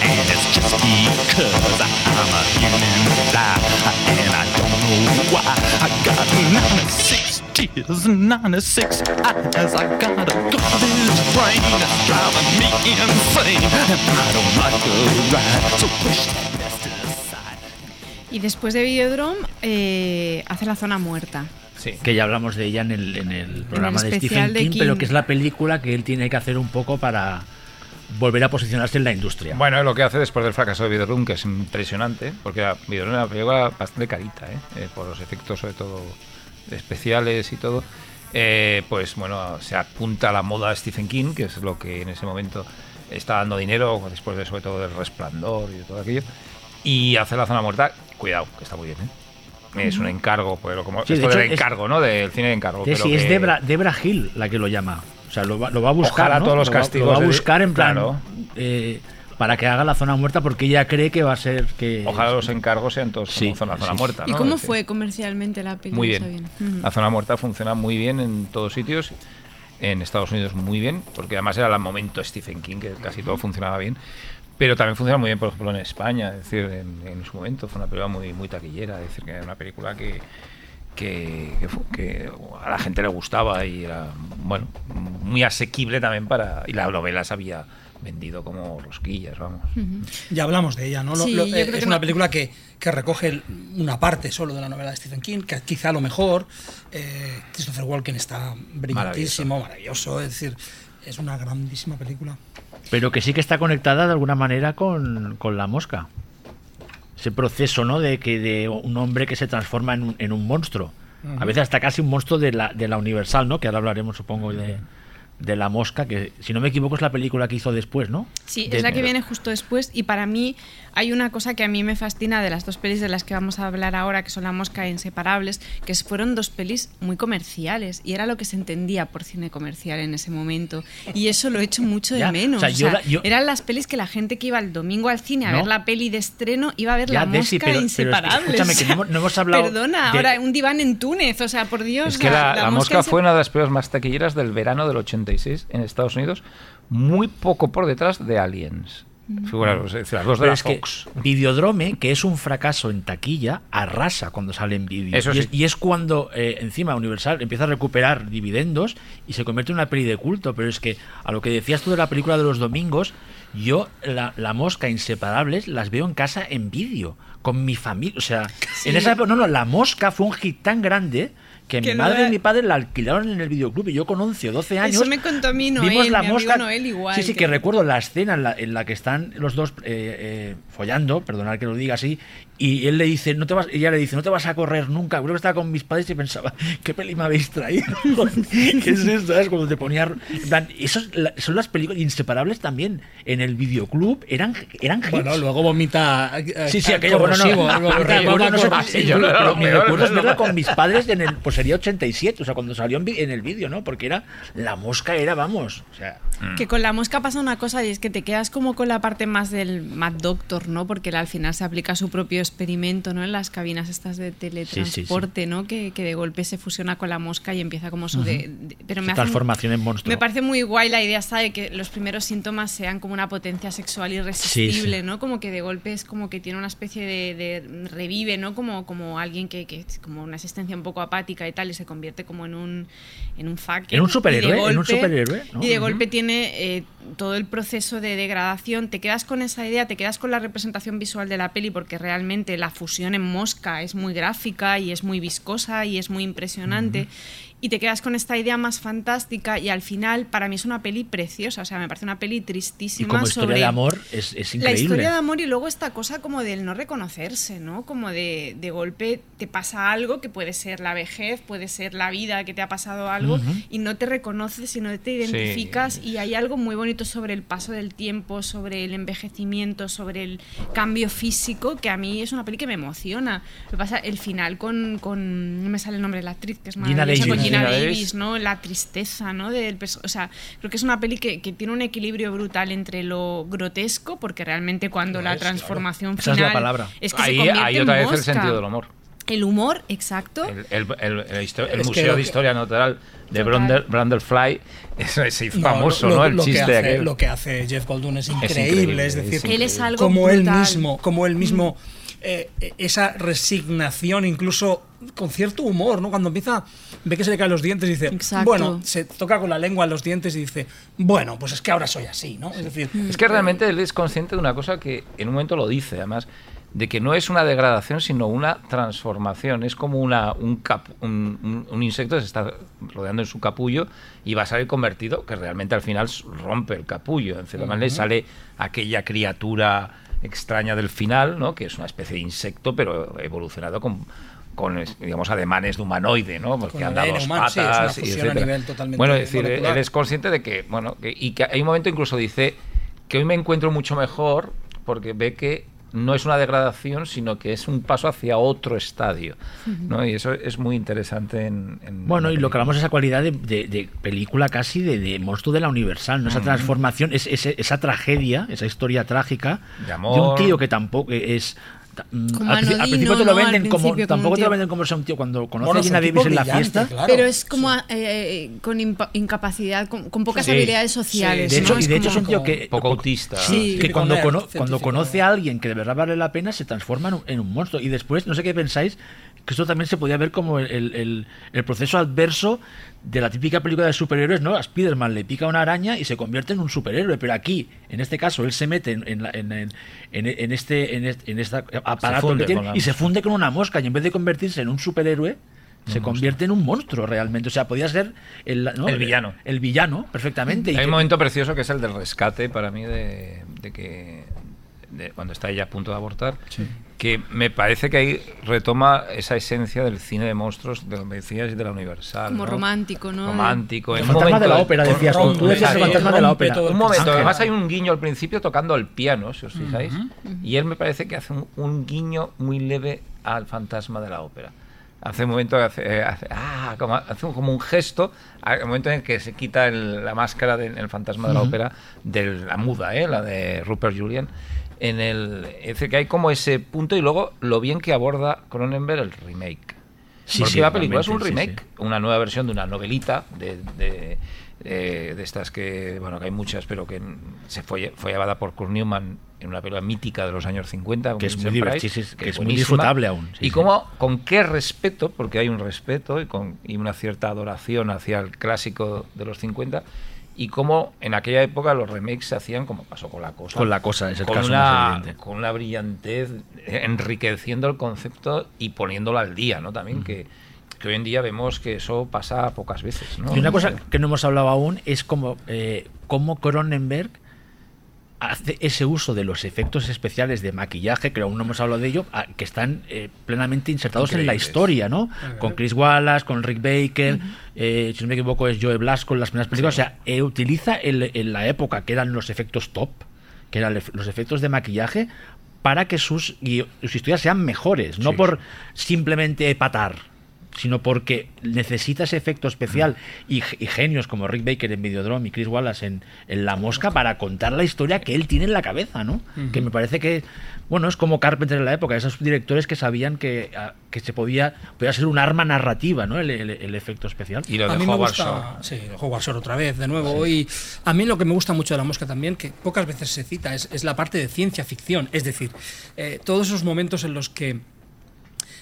And it's just because I'm a human and I don't know why. I got 96 tears, 96 eyes. I got a brain that's driving me insane, and I side. Y después de Videodrome eh, hace La Zona Muerta. Sí. Que ya hablamos de ella en el, en el programa de Stephen de King, pero que es la película que él tiene que hacer un poco para volver a posicionarse en la industria. Bueno, es lo que hace después del fracaso de Videodrome, que es impresionante, porque la Videodrome era una película bastante carita, ¿eh? Eh, por los efectos sobre todo especiales y todo. Eh, pues bueno, se apunta a la moda Stephen King, que es lo que en ese momento está dando dinero, después de sobre todo del resplandor y de todo aquello. Y hace la zona muerta, cuidado, que está muy bien, ¿eh? Es un encargo, pero como Sí, de esto del es- encargo, ¿no? Del cine de encargo. Sí, pero sí, es Debra, Debra Hill la que lo llama. O sea, lo va, lo va a buscar. Ojalá ¿no? todos los Lo va- castigos Lo va a buscar en plan. claro. eh, para que haga la zona muerta porque ella cree que va a ser que. Ojalá los encargos sean todos Sí, como zona, zona sí. muerta. ¿Y cómo fue comercialmente la película? Muy bien. La zona muerta funciona muy bien en todos sitios. En Estados Unidos muy bien, porque además era el momento Stephen King, que casi todo funcionaba bien. Pero también funciona muy bien, por ejemplo, en España. Es decir, en, en su momento fue una película muy, muy taquillera. Es decir, que era una película que, que, que a la gente le gustaba y era, bueno, muy asequible también para... Y la novela se había vendido como rosquillas, vamos. Ya hablamos de ella, ¿no? Lo- Sí, lo- yo eh, es que una no- película que, que recoge una parte solo de la novela de Stephen King, que quizá lo mejor. Eh, Christopher Walken está brillantísimo, maravilloso. Es decir, es una grandísima película. Pero que sí que está conectada de alguna manera con, con la mosca. Ese proceso, ¿no? De que de un hombre que se transforma en un, en un monstruo. A veces hasta casi un monstruo de la, de la Universal, ¿no? Que ahora hablaremos, supongo, de, de la mosca, que si no me equivoco es la película que hizo después, ¿no? Sí, De- es la que viene justo después y para mí hay una cosa que a mí me fascina de las dos pelis de las que vamos a hablar ahora, que son La Mosca e Inseparables, que fueron dos pelis muy comerciales y era lo que se entendía por cine comercial en ese momento y eso lo he hecho mucho de Ya, menos. o sea, o sea, la- yo- eran las pelis que la gente que iba el domingo al cine a ¿No? ver la peli de estreno iba a ver Ya, La Desi, Mosca pero- e pero Inseparables. escúchame, que no hemos- no hemos hablado Perdona, de- ahora un diván en Túnez, o sea, por Dios. Es que sea, la, la mosca Inse- fue una de las películas más taquilleras del verano del 86 en Estados Unidos, muy poco por detrás de Aliens. Figuraros, es decir, las dos de Pero la es que Fox. Videodrome, que es un fracaso en taquilla, arrasa cuando sale en vídeo. Y, sí. es, y es cuando eh, encima Universal empieza a recuperar dividendos y se convierte en una peli de culto. Pero es que a lo que decías tú de la película de los domingos, yo la, la mosca inseparables las veo en casa en vídeo, con mi familia. O sea, en esa época, no, no, la mosca fue un hit tan grande que, Que mi no madre la- y mi padre la alquilaron en el videoclub y yo con 11 o 12 años Eso me contó a mí Noel, vimos la mi amigo mosca. Noel igual, sí sí que, que- recuerdo la escena en la, en la que están los dos eh, eh, follando perdonad que lo diga así y él le dice no te vas ella le dice no te vas a correr nunca creo que estaba con mis padres y pensaba [LAUGHS] qué peli me habéis traído [LAUGHS] qué es esto ¿sabes? cuando te ponía plan, esos la- son las películas inseparables también en el videoclub eran eran hits Bueno, luego vomita. eh, Sí, sí, eh, aquello, bueno, no, [LAUGHS] mi recuerdo es verla con mis padres en el, pues sería 87, o sea, cuando salió en, en el vídeo, ¿no? Porque era, la mosca era, vamos, o sea, Que con la mosca pasa una cosa y es que te quedas como con la parte más del Mad Doctor, ¿no? Porque él al final se aplica su propio experimento, ¿no? En las cabinas estas de teletransporte, ¿no? Que, que de golpe se fusiona con la mosca y empieza como su de, de- pero me transformación en monstruo. Me parece muy guay la idea esta de que los primeros síntomas sean como una potencia sexual irresistible. ¿no? Como que de golpe es como que tiene una especie de, de revive, ¿no? Como, como alguien que, que es como una existencia un poco apática y tal y se convierte como en un en un fucker. En un superhéroe, en un superhéroe, ¿no? Y de golpe tiene eh, todo el proceso de degradación. Te quedas con esa idea, te quedas con la representación visual de la peli porque realmente la fusión en mosca es muy gráfica y es muy viscosa y es muy impresionante. Y te quedas con esta idea más fantástica y al final para mí es una peli preciosa, o sea, me parece una peli y tristísima como historia sobre de amor es, es la increíble. historia de amor y luego esta cosa como del no reconocerse, ¿no? Como de, de golpe te pasa algo que puede ser la vejez, puede ser la vida, que te ha pasado algo y no te reconoces y no te identificas y hay algo muy bonito sobre el paso del tiempo, sobre el envejecimiento, sobre el cambio físico, que a mí es una peli que me emociona. Lo pasa, el final con, con no me sale el nombre de la actriz, que es Gina maravillosa, Davis. Gina Gina Davis, Davis. ¿no? La tristeza, ¿no? Del o sea, creo que es una peli que, que tiene un equilibrio brutal entre lo grotesco, porque realmente cuando la es, claro. transformación Esa es final la palabra. es que ahí se convierte ahí en otra vez el sentido del humor. El humor, exacto. El, el- el- el histo- el Es que Museo de Historia Natural de eso se hizo famoso, lo, ¿no? El lo que chiste hace, aquel. lo que hace Jeff Goldblum es increíble, increíble, es decir, es Él es algo como él mismo, como él mismo eh, eh, esa resignación, incluso con cierto humor, ¿no? Cuando empieza, ve que se le caen los dientes y dice, Exacto. bueno, se toca con la lengua en los dientes y dice, bueno, pues es que ahora soy así, ¿no? Es decir, Es que realmente él es consciente de una cosa que en un momento lo dice, además, de que no es una degradación, sino una transformación. Es como una, un, cap- un, un- un insecto que se está rodeando en su capullo y va a salir convertido, que realmente al final rompe el capullo. En cierta manera sale aquella criatura extraña del final, ¿no? que es una especie de insecto, pero evolucionado con con digamos ademanes de humanoide, ¿no? Porque a ADN dos humano, sí, es una patas y a nivel totalmente Bueno, es decir, molecular. él es consciente de que, bueno, que- y que hay un momento incluso dice que hoy me encuentro mucho mejor porque ve que no es una degradación, sino que es un paso hacia otro estadio, ¿no? Y eso es muy interesante en, en Bueno, y lo que hablamos es esa cualidad de, de- de película casi de, de monstruo de la Universal, ¿no? Esa transformación, es, ese- esa tragedia, esa historia trágica De amor. un tío que tampoco es... mm, Como al, principio- al anodino, principio te lo venden como tampoco te lo venden como sea un tío cuando conoce Bueno, a tipo Davis en la fiesta claro. Pero es como eh, con impa- incapacidad, con, con pocas Sí. habilidades sociales. de hecho, ¿no? y de hecho es un tío que poco autista. Sí. que cuando, cono- cuando conoce a alguien que de verdad vale la pena se transforma en un, en un monstruo y después no sé qué pensáis que esto también se podía ver como el, el- proceso adverso de la típica película de superhéroes, ¿no? A Spiderman le pica una araña y se convierte en un superhéroe, pero aquí, en este caso, él se mete en, en la- en- este en este, en esta aparato funde que tiene con la y se funde con una mosca y en vez de convertirse en un superhéroe se convierte en un monstruo realmente, o sea, podía ser el, ¿no? El villano. el villano perfectamente y Hay que- un momento precioso que es el del rescate para mí de, de que de cuando está ella a punto de abortar, que me parece que ahí retoma esa esencia del cine de monstruos de que decías y de la Universal. Como ¿no? romántico, ¿no? Romántico. El en fantasma momento de la ópera, decías tú. Tú decías el fantasma de la rompe ópera. Un momento, Ángel. además hay un guiño al principio tocando el piano, si os fijáis, y él me parece que hace un, un guiño muy leve al fantasma de la ópera. Hace un momento, hace, eh, hace- ah, como, hace un- como un gesto, al momento en el que se quita el- la máscara del el fantasma de la ópera, de la muda, ¿eh? la de Rupert Julian. En el, es decir, que hay como ese punto y luego lo bien que aborda Cronenberg el remake. Sí, Porque sí, la película es un sí, remake, una nueva versión de una novelita de, de, de- de estas que, bueno, que hay muchas, pero que se fue, fue llevada por Kurt Newman en una película mítica de los años 50. Que es muy Price, divertida, que es muy buenísima. disfrutable aún, sí, y sí. cómo, con qué respeto, porque hay un respeto y, con, y una cierta adoración hacia el clásico de los 50, y cómo en aquella época los remakes se hacían como pasó con la cosa. Con La Cosa, es el con caso una, más. Con una brillantez, enriqueciendo el concepto y poniéndolo al día, ¿no? También que, que hoy en día vemos que eso pasa pocas veces, ¿no? Y una cosa que no hemos hablado aún es como eh, cómo Cronenberg hace ese uso de los efectos especiales de maquillaje, que aún no hemos hablado de ello, a- que están eh, plenamente insertados en la historia, ¿no? Con Chris Wallace, con Rick Baker, eh, si no me equivoco es Joe Blasco en las primeras películas, o sea, eh, utiliza el- en la época que eran los efectos top, que eran los efectos de maquillaje, para que sus, sus historias sean mejores, no Sí. por simplemente patar sino porque necesita ese efecto especial y, y genios como Rick Baker en Videodrome y Chris Wallace en, en La Mosca para contar la historia que él tiene en la cabeza, ¿no? Que me parece que, bueno, es como Carpenter en la época, esos directores que sabían que, ah, que se podía, podía ser un arma narrativa, ¿no? El, el- el efecto especial. Y lo de a mí me Howard gusta, Shore. sí, Howard Shore otra vez, de nuevo. Y a mí lo que me gusta mucho de la mosca también, que pocas veces se cita, es, es la parte de ciencia ficción. Es decir, eh, todos esos momentos en los que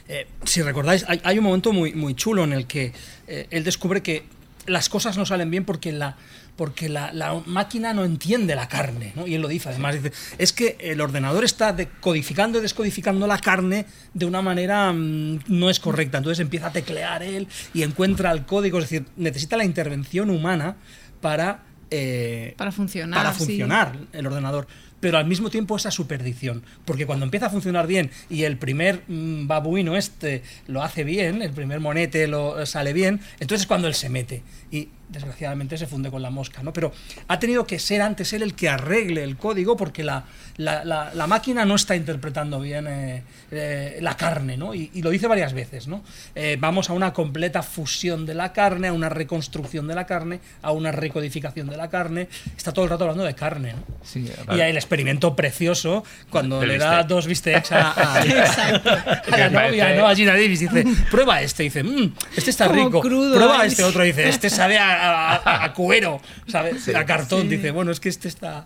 eh, si recordáis, hay, hay un momento muy, muy chulo en el que eh, él descubre que las cosas no salen bien porque la porque la, la máquina no entiende la carne, ¿no? Y él lo dice, además, dice, es que el ordenador está decodificando y descodificando la carne de una manera mm, no es correcta. Entonces empieza a teclear él y encuentra el código, es decir, necesita la intervención humana para... eh, Para funcionar, Para sí. funcionar el ordenador. Pero al mismo tiempo esa superdición. Porque cuando empieza a funcionar bien y el primer mm, babuino este lo hace bien, el primer monete lo sale bien, entonces es cuando él se mete. Y desgraciadamente se funde con la mosca, ¿no? Pero ha tenido que ser antes él el que arregle el código porque la, la, la- la máquina no está interpretando bien eh, eh, la carne, ¿no? Y, y lo dice varias veces, ¿no? Eh, vamos a una completa fusión de la carne, a una reconstrucción de la carne, a una recodificación de la carne. Está todo el rato hablando de carne, ¿no? Sí, Y ahí les experimento precioso cuando Del le da bistec. dos bistecs a, a- [LAUGHS] a la novia, ¿no? A Gina Davis dice, prueba este, dice, "Mm, este está Como rico. crudo, prueba ¿eh? este otro, dice, este sabe a, a- a cuero, sabe, a cartón, dice, bueno, es que este está...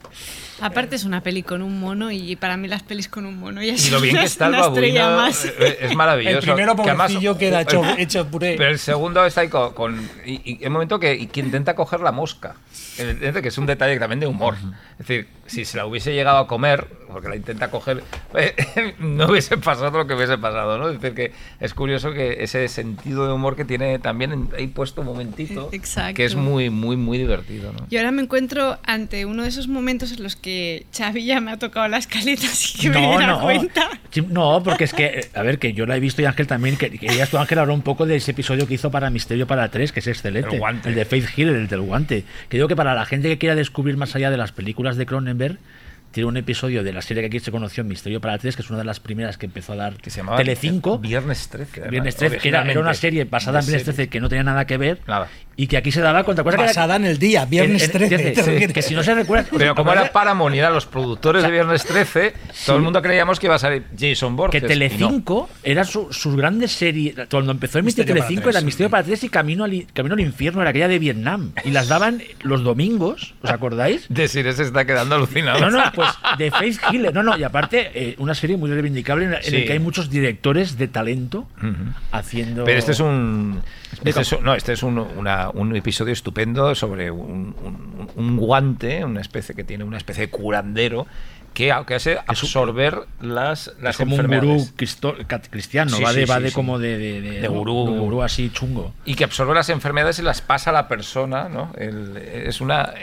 Aparte es una peli con un mono y para mí las pelis con un mono ya Y lo bien que está el babuino más. eh, es maravilloso. El primero Que además- pobrecillo queda hecho, hecho puré. Pero el segundo está ahí con. con- y, y el momento que, y que intenta coger la mosca. Evidentemente que es un detalle también de humor. Es decir, si se la hubiese llegado a comer, porque la intenta coger, eh, [LAUGHS] no hubiese pasado lo que hubiese pasado, ¿no? Es decir, que es curioso que ese sentido de humor que tiene también ahí puesto un momentito, Exacto. que es muy, muy, muy divertido, ¿no? Y ahora me encuentro ante uno de esos momentos en los que Xavi ya me ha tocado la escaleta sin que me No, diera no. cuenta. No, porque es que, eh, a ver, que yo la he visto y Ángel también, que, que ya tú Ángel habló un poco de ese episodio que hizo para Misterio para tres, que es excelente. El guante. de Faith Hill, el del guante. Que digo que para la gente que quiera descubrir más allá de las películas de Cronenberg, tiene un episodio de la serie que aquí se conoció, Misterio para tres, que es una de las primeras que empezó a dar Que se llamaba Telecinco. Viernes 13. además, Viernes 13, que era, era una serie basada en Viernes serie. 13 que no tenía nada que ver Nada. Y que aquí se daba contra cosa que era- Basada en el día, viernes en- en- 13. fíjate, ¿te sí, refieres? que si no se recuerda Pero como era Paramount y eran los productores de Viernes 13, todo el mundo creíamos que iba a salir Jason Borges. que y no. Telecinco era su, sus grandes series. Cuando empezó a emitir Misterio para Telecinco era. Misterio para tres y Camino al, Camino al Infierno, era aquella de Vietnam. Y las daban los domingos, ¿os acordáis? Desiree se está quedando alucinado. No, no, pues de Faith Hill. No, no, y aparte, eh, una serie muy reivindicable en, la- en el que hay muchos directores de talento haciendo. Pero este es un. Este es, un- no, este es un, una- un episodio estupendo sobre un, un- un guante, una especie que tiene una especie de curandero que aunque hace absorber las, Es las como un enfermedades. gurú cristo- cat- cristiano, Sí, va de, sí, va de sí. como de, de, De gurú. gurú así chungo. y que absorbe las enfermedades y las pasa a la persona, ¿no? El- es una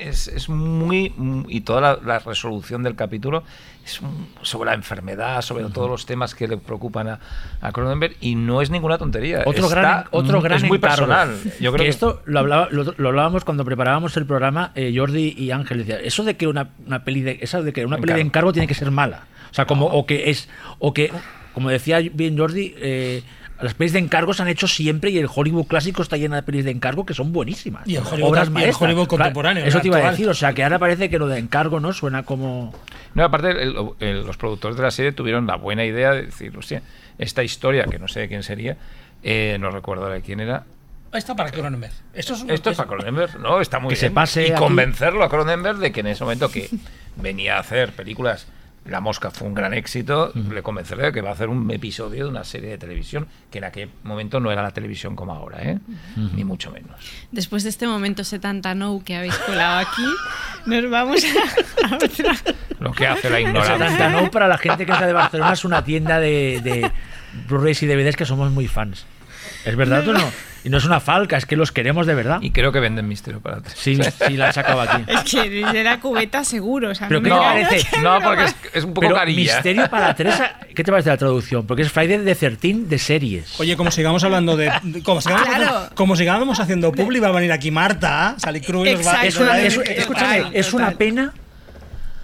es, es muy y toda la, la resolución del capítulo es sobre la enfermedad, sobre todos los temas que le preocupan a, a Cronenberg y no es ninguna tontería. Otro Está- gran, otro gran es muy encargo. personal. Yo creo que que, esto lo, hablaba- lo, lo hablábamos cuando preparábamos el programa eh, Jordi y Ángel decía eso de que una, una peli de eso de que una peli de Encargo. encargo tiene que ser mala o sea como o que es o que como decía bien Jordi eh, las pelis de encargo se han hecho siempre y el Hollywood clásico está lleno de pelis de encargo que son buenísimas Y el Hollywood- obras y el maestras. Hollywood Claro, contemporáneo, eso te iba a decir o sea que ahora parece que lo de encargo no suena como No, aparte, el- el- los productores de la serie tuvieron la buena idea de decir, hostia, esta historia, que no sé de quién sería, eh, no recuerdo de quién era. Ahí está para Cronenberg. Esto es, Esto es para Cronenberg, ¿no? Está muy Que se bien. pase y aquí. convencerlo a Cronenberg de que en ese momento que venía a hacer películas, La Mosca fue un gran éxito, le convencerle de que va a hacer un episodio de una serie de televisión, que en aquel momento no era la televisión como ahora, ¿eh? Ni mucho menos. Después de este momento setantano que habéis colado aquí, nos vamos a, a otra. Lo que hace la ignorancia. no para la gente que es de Barcelona es una tienda de, de Blu-rays y DVDs que somos muy fans ¿es verdad o no? Y no es una falca, es que los queremos de verdad Y creo que venden Misterio para tres. Sí, [LAUGHS] sí, la han sacado aquí. Es que de la cubeta seguro. O sea, Pero no ¿qué me parece? No, porque es, es un poco Pero carilla. Misterio para Teresa, ¿qué te parece la traducción? Porque es Friday the 13 de series. Oye, como sigamos hablando de. de- Como sigamos, Claro. haciendo, como sigamos haciendo publi, va a venir aquí Marta, Sally Cruz es, Total, escúchame, es total. una pena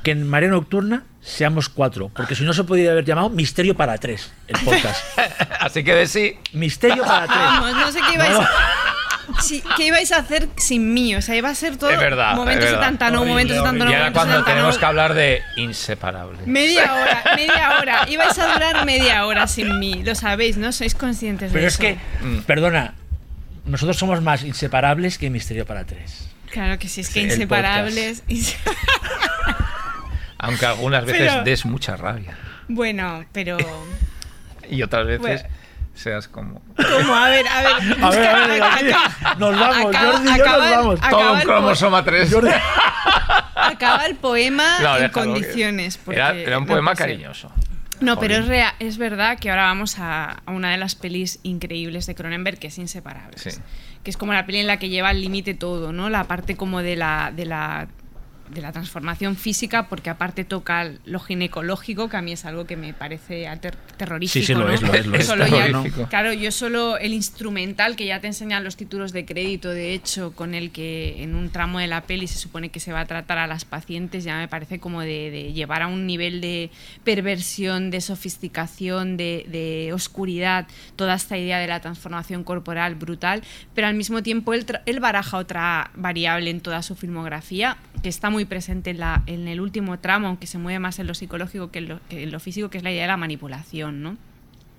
que en Marea Nocturna seamos cuatro, porque si no se podría haber llamado Misterio para tres, el podcast. [LAUGHS] Así que de sí, Misterio para tres. Vamos, no sé qué ibais, [LAUGHS] Sí, ¿qué ibais a hacer sin mí? O sea, iba a ser todo Es verdad, momentos es verdad. setantano, Horrible, momentos setantano, y ahora cuando tenemos que hablar de inseparables. Media hora, media hora. Ibais a durar media hora sin mí. Lo sabéis, ¿no? Sois conscientes de Pero es eso. que, perdona, nosotros somos más inseparables que Misterio para tres. Claro que sí, es que Sí, el inseparables. [LAUGHS] Aunque algunas veces Pero- des mucha rabia. Bueno, pero. Y otras veces Bueno. seas como. ¿Cómo? A ver, a ver. A ver, a nos vamos, acaba- Jordi y yo acaba nos el- vamos. Todo un cromosoma 3. [LAUGHS] Acaba el poema No, en condiciones. porque Era, era un poema cariñoso. No, pero es, Jolín. rea- es verdad que ahora vamos a, a una de las pelis increíbles de Cronenberg, que es Inseparables. Sí. Que es como la peli en la que lleva al límite todo, ¿no? La parte como de la, de la de la transformación física, porque aparte toca lo ginecológico, que a mí es algo que me parece terrorífico. Sí, sí, lo ¿no? es, lo es, lo es. Ya- claro, yo solo el instrumental que ya te enseñan los títulos de crédito, de hecho, con el que en un tramo de la peli se supone que se va a tratar a las pacientes, ya me parece como de, de llevar a un nivel de perversión, de sofisticación, de, de oscuridad, toda esta idea de la transformación corporal brutal, pero al mismo tiempo él, él baraja otra variable en toda su filmografía, que está muy presente en, la, en el último tramo, aunque se mueve más en lo psicológico que en lo, que en lo físico, que es la idea de la manipulación, ¿no?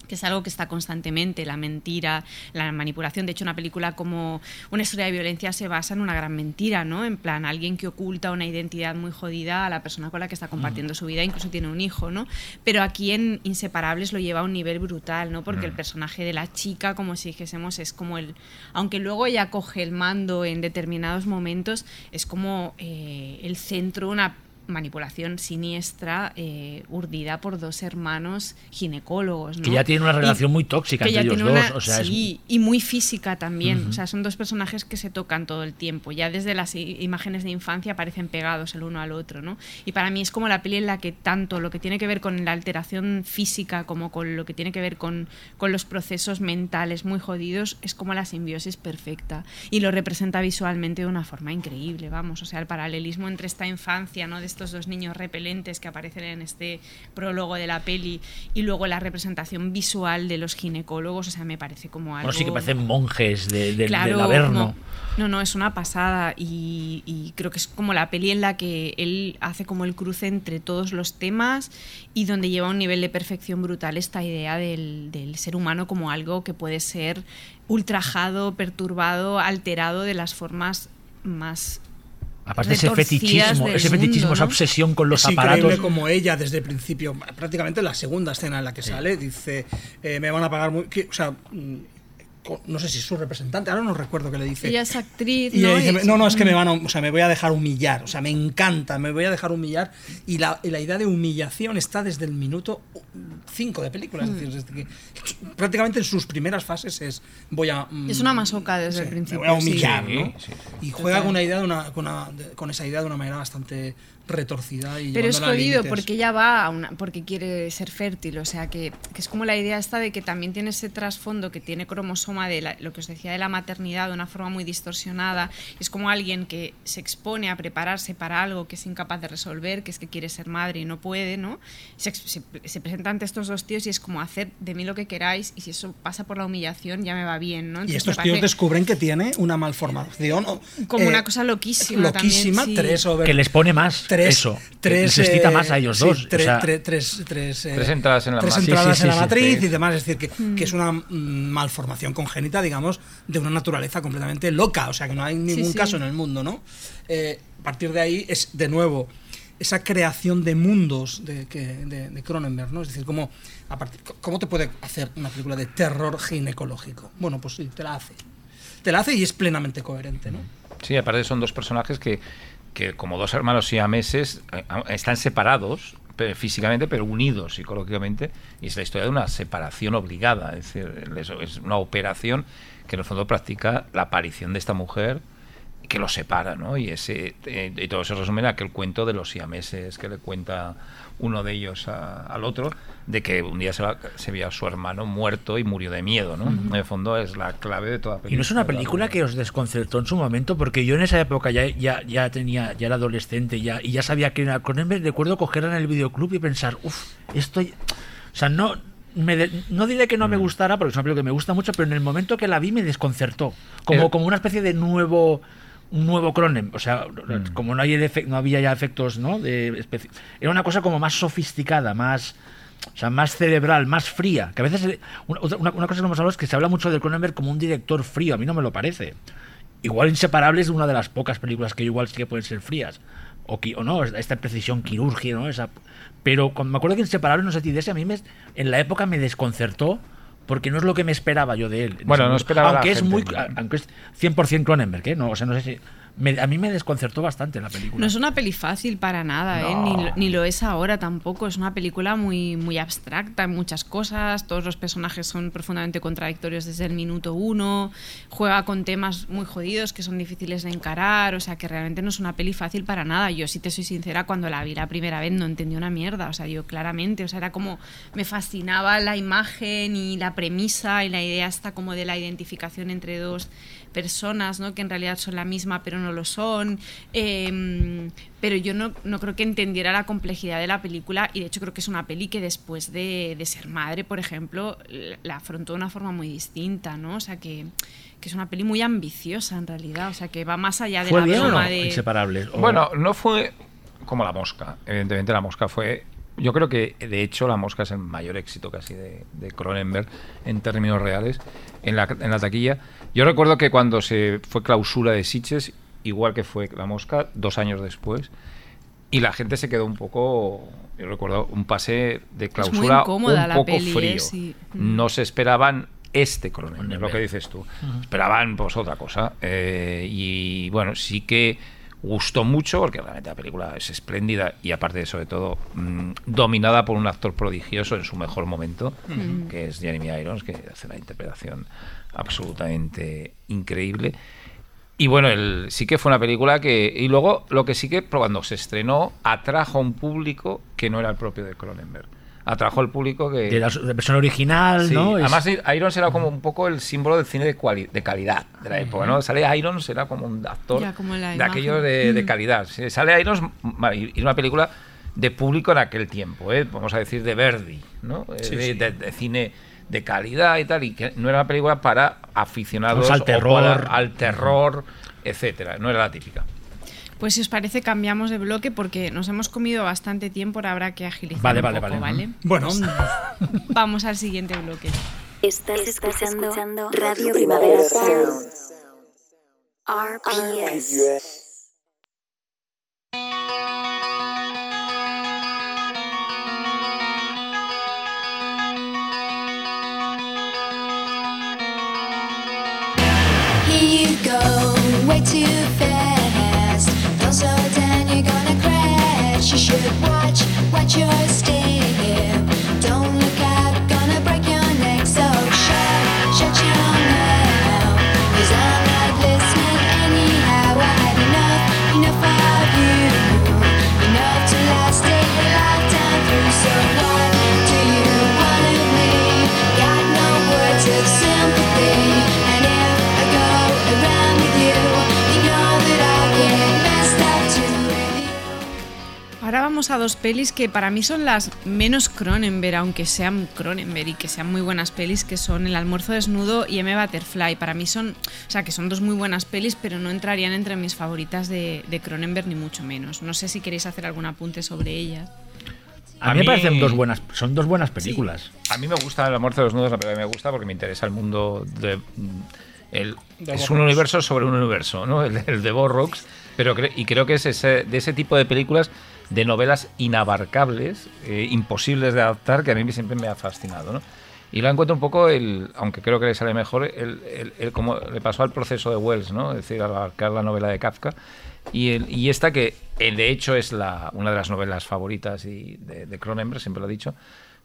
Que es algo que está constantemente, la mentira, la manipulación. De hecho, una película como una historia de violencia se basa en una gran mentira, ¿no? En plan, alguien que oculta una identidad muy jodida a la persona con la que está compartiendo su vida, incluso tiene un hijo, ¿no? Pero aquí en Inseparables lo lleva a un nivel brutal, ¿no? Porque el personaje de la chica, como si dijésemos, es como el... Aunque luego ella coge el mando en determinados momentos, es como eh, el centro, una manipulación siniestra eh, urdida por dos hermanos ginecólogos. ¿no? Que ya tiene una Y- relación muy tóxica entre ellos dos. una- o sea, es- sí, y muy física también. Ujú. O sea, son dos personajes que se tocan todo el tiempo. Ya desde las imágenes de infancia parecen pegados el uno al otro, ¿no? Y para mí es como la peli en la que tanto lo que tiene que ver con la alteración física como con lo que tiene que ver con, con los procesos mentales muy jodidos es como la simbiosis perfecta. Y lo representa visualmente de una forma increíble, vamos. O sea, el paralelismo entre esta infancia, ¿no? De estos dos niños repelentes que aparecen en este prólogo de la peli y luego la representación visual de los ginecólogos, o sea, me parece como algo... bueno, sí que parecen monjes de, de- Claro, del Averno. no, no, es una pasada y, y creo que es como la peli en la que él hace como el cruce entre todos los temas y donde lleva un nivel de perfección brutal esta idea del, del ser humano como algo que puede ser ultrajado, perturbado, alterado de las formas más Aparte ese fetichismo, ese fetichismo, mundo, esa obsesión con los es increíble aparatos. como ella desde el principio, prácticamente la segunda escena en la que sale, dice, eh, me van a pagar muy... que- o sea, mm, no sé si es su representante, ahora no recuerdo qué le dice. Ella es actriz, Y ¿no? dice, es- no, no, es que me van a, o sea, me voy a dejar humillar, o sea, me encanta, me voy a dejar humillar. Y la, y la idea de humillación está desde el minuto 5 de película, es decir, desde que prácticamente en sus primeras fases es voy a... mm, Es una masoca desde el me principio. voy a humillar, sí. ¿no? Sí, sí. Y juega con, una idea de una, con, una- de- con esa idea de una manera bastante retorcida y Pero es jodido porque ella va a una, porque quiere ser fértil, o sea que, que es como la idea esta de que también tiene ese trasfondo que tiene cromosoma de la- lo que os decía de la maternidad de una forma muy distorsionada. Es como alguien que se expone a prepararse para algo que es incapaz de resolver, que es que quiere ser madre y no puede, ¿no? Se, se, se presenta ante estos dos tíos y es como hacer de mí lo que queráis y si eso pasa por la humillación ya me va bien, ¿no? Y Entonces estos me tíos descubren que tiene una malformación. como eh, una cosa loquísima, loquísima, también, sí. tres over- que les pone más tres, eso. que tres, les excita eh, más a ellos sí, dos. o tre- sea, tre- tres, tres, eh, Tres entradas en la tres matriz. entradas Sí, sí, en la sí, matriz sí. y demás. Es decir, que, que es una mm, malformación congénita, digamos, de una naturaleza completamente loca. O sea, que no hay ningún sí. caso en el mundo, ¿no? Eh, a partir de ahí es, de nuevo, esa creación de mundos de, que, de, de Cronenberg, ¿no? Es decir, cómo, a partir, ¿cómo te puede hacer una película de terror ginecológico? Bueno, pues sí, te la hace. Te la hace y es plenamente coherente, ¿no? Sí, aparte son dos personajes que, que como dos hermanos siameses eh, están separados físicamente, pero unidos psicológicamente. Y es la historia de una separación obligada. Es decir, es una operación que en el fondo practica la aparición de esta mujer que los separa, ¿no? Y, ese, eh, y todo se resume en aquel cuento de los siameses que le cuenta uno de ellos a- al otro, de que un día se, va- se vio a su hermano muerto y murió de miedo, ¿no? En el fondo es la clave de toda la película. Y no es una película que os desconcertó en su momento, porque yo en esa época ya, ya, ya tenía, ya era adolescente ya, y ya sabía que era con él. Me recuerdo cogerla en el videoclub y pensar, uff, esto. ya-". O sea, no. Me de- no diré que no me gustara, porque es una película que me gusta mucho, pero en el momento que la vi me desconcertó. Como, Eh, como una especie de nuevo un nuevo Cronenberg, o sea, Mm. como no, hay el efe- no había ya efectos, ¿no? De era una cosa como más sofisticada, más, o sea, más cerebral, más fría. Que a veces una, otra- una- una cosa que hemos hablado es que se habla mucho de Cronenberg como un director frío. A mí no me lo parece. Igual Inseparable es una de las pocas películas que igual sí que pueden ser frías. O, no, esta precisión quirúrgica, ¿no? Esa, pero cuando me acuerdo que Inseparable, no sé si de ese, a mí me, en la época me desconcertó porque no es lo que me esperaba yo de él. en Bueno, no esperaba la Aunque es gente. muy, aunque es 100% Cronenberg, ¿eh? No, o sea, no sé si... me- a mí me desconcertó bastante la película. No es una peli fácil para nada, ¿eh? No. ni, lo- ni lo es ahora tampoco. Es una película muy, muy abstracta en muchas cosas. Todos los personajes son profundamente contradictorios desde el minuto uno. Juega con temas muy jodidos que son difíciles de encarar. O sea, que realmente no es una peli fácil para nada. Yo, si te soy sincera, cuando la vi la primera vez no entendí una mierda. O sea, yo claramente, o sea, era como me fascinaba la imagen y la premisa y la idea hasta como de la identificación entre dos personas, ¿no? Que en realidad son la misma, pero no lo son. Eh, pero yo no, no creo que entendiera la complejidad de la película y de hecho creo que es una peli que después de, de ser madre, por ejemplo, la- afrontó de una forma muy distinta, ¿no? O sea que, que es una peli muy ambiciosa en realidad, o sea, que va más allá de ¿Fue la bien o no? broma de... Inseparables. O- Bueno, no fue como La Mosca. Evidentemente, La Mosca fue. Yo creo que, de hecho, La Mosca es el mayor éxito casi de, de Cronenberg en términos reales en la, en la taquilla. Yo recuerdo que cuando se fue clausura de Sitges, igual que fue La Mosca, dos años después, y la gente se quedó un poco. Yo recuerdo un pase de clausura incómoda un la poco peli, ¿eh? frío. Sí. No se esperaban este Cronenberg, Cronenberg. lo que dices tú. Esperaban pues otra cosa. Eh, y bueno, sí que gustó mucho porque realmente la película es espléndida y aparte de sobre todo mm, dominada por un actor prodigioso en su mejor momento, que es Jeremy Irons, que hace la interpretación absolutamente increíble. Y bueno, el, sí que fue una película que... Y luego lo que sí que cuando se estrenó atrajo a un público que no era el propio de Cronenberg. Atrajo al público que... de la, de la versión original, Sí, ¿no? Es- Además, Irons era como un poco el símbolo del cine de, cuali- de calidad de la época, ¿no? Sale Irons, era como un actor Ya, como la de imagen. aquellos de, de calidad. Sale Irons y una película de público en aquel tiempo, ¿eh? vamos a decir de Verdi, ¿no? Eh, Sí, de, sí. de- de cine de calidad y tal, y que no era una película para aficionados Pues al o terror. para- al terror, etcétera. No era la típica. Pues si os parece cambiamos de bloque porque nos hemos comido bastante tiempo, ahora habrá que agilizar Vale, un vale, poco, vale. Bueno, Vamos al siguiente bloque. Estás escuchando Radio Primavera Sound. RPS. Here you go, watch, watch your step. Vamos a dos pelis que para mí son las menos Cronenberg, aunque sean Cronenberg y que sean muy buenas pelis, que son El almuerzo desnudo y M. Butterfly. Para mí son, o sea, que son dos muy buenas pelis, pero no entrarían entre mis favoritas de, de Cronenberg ni mucho menos. No sé si queréis hacer algún apunte sobre ellas. a, a mí me parecen dos buenas, son dos buenas películas. A mí me gusta El amor de los nudos, la película que me gusta porque me interesa el mundo de... el- De es un universo sobre un universo, ¿no? El, el de Borrox. Pero cre- y creo que es ese, de ese tipo de películas, de novelas inabarcables, eh, imposibles de adaptar, que a mí siempre me ha fascinado, ¿no? Y lo encuentro un poco, el, aunque creo que le sale mejor, el, el- el- como le pasó al proceso de Wells, ¿no? Es decir, abarcar la novela de Kafka. Y, el- y esta que, eh, de hecho, es la, una de las novelas favoritas y de, Cronenberg, siempre lo he dicho,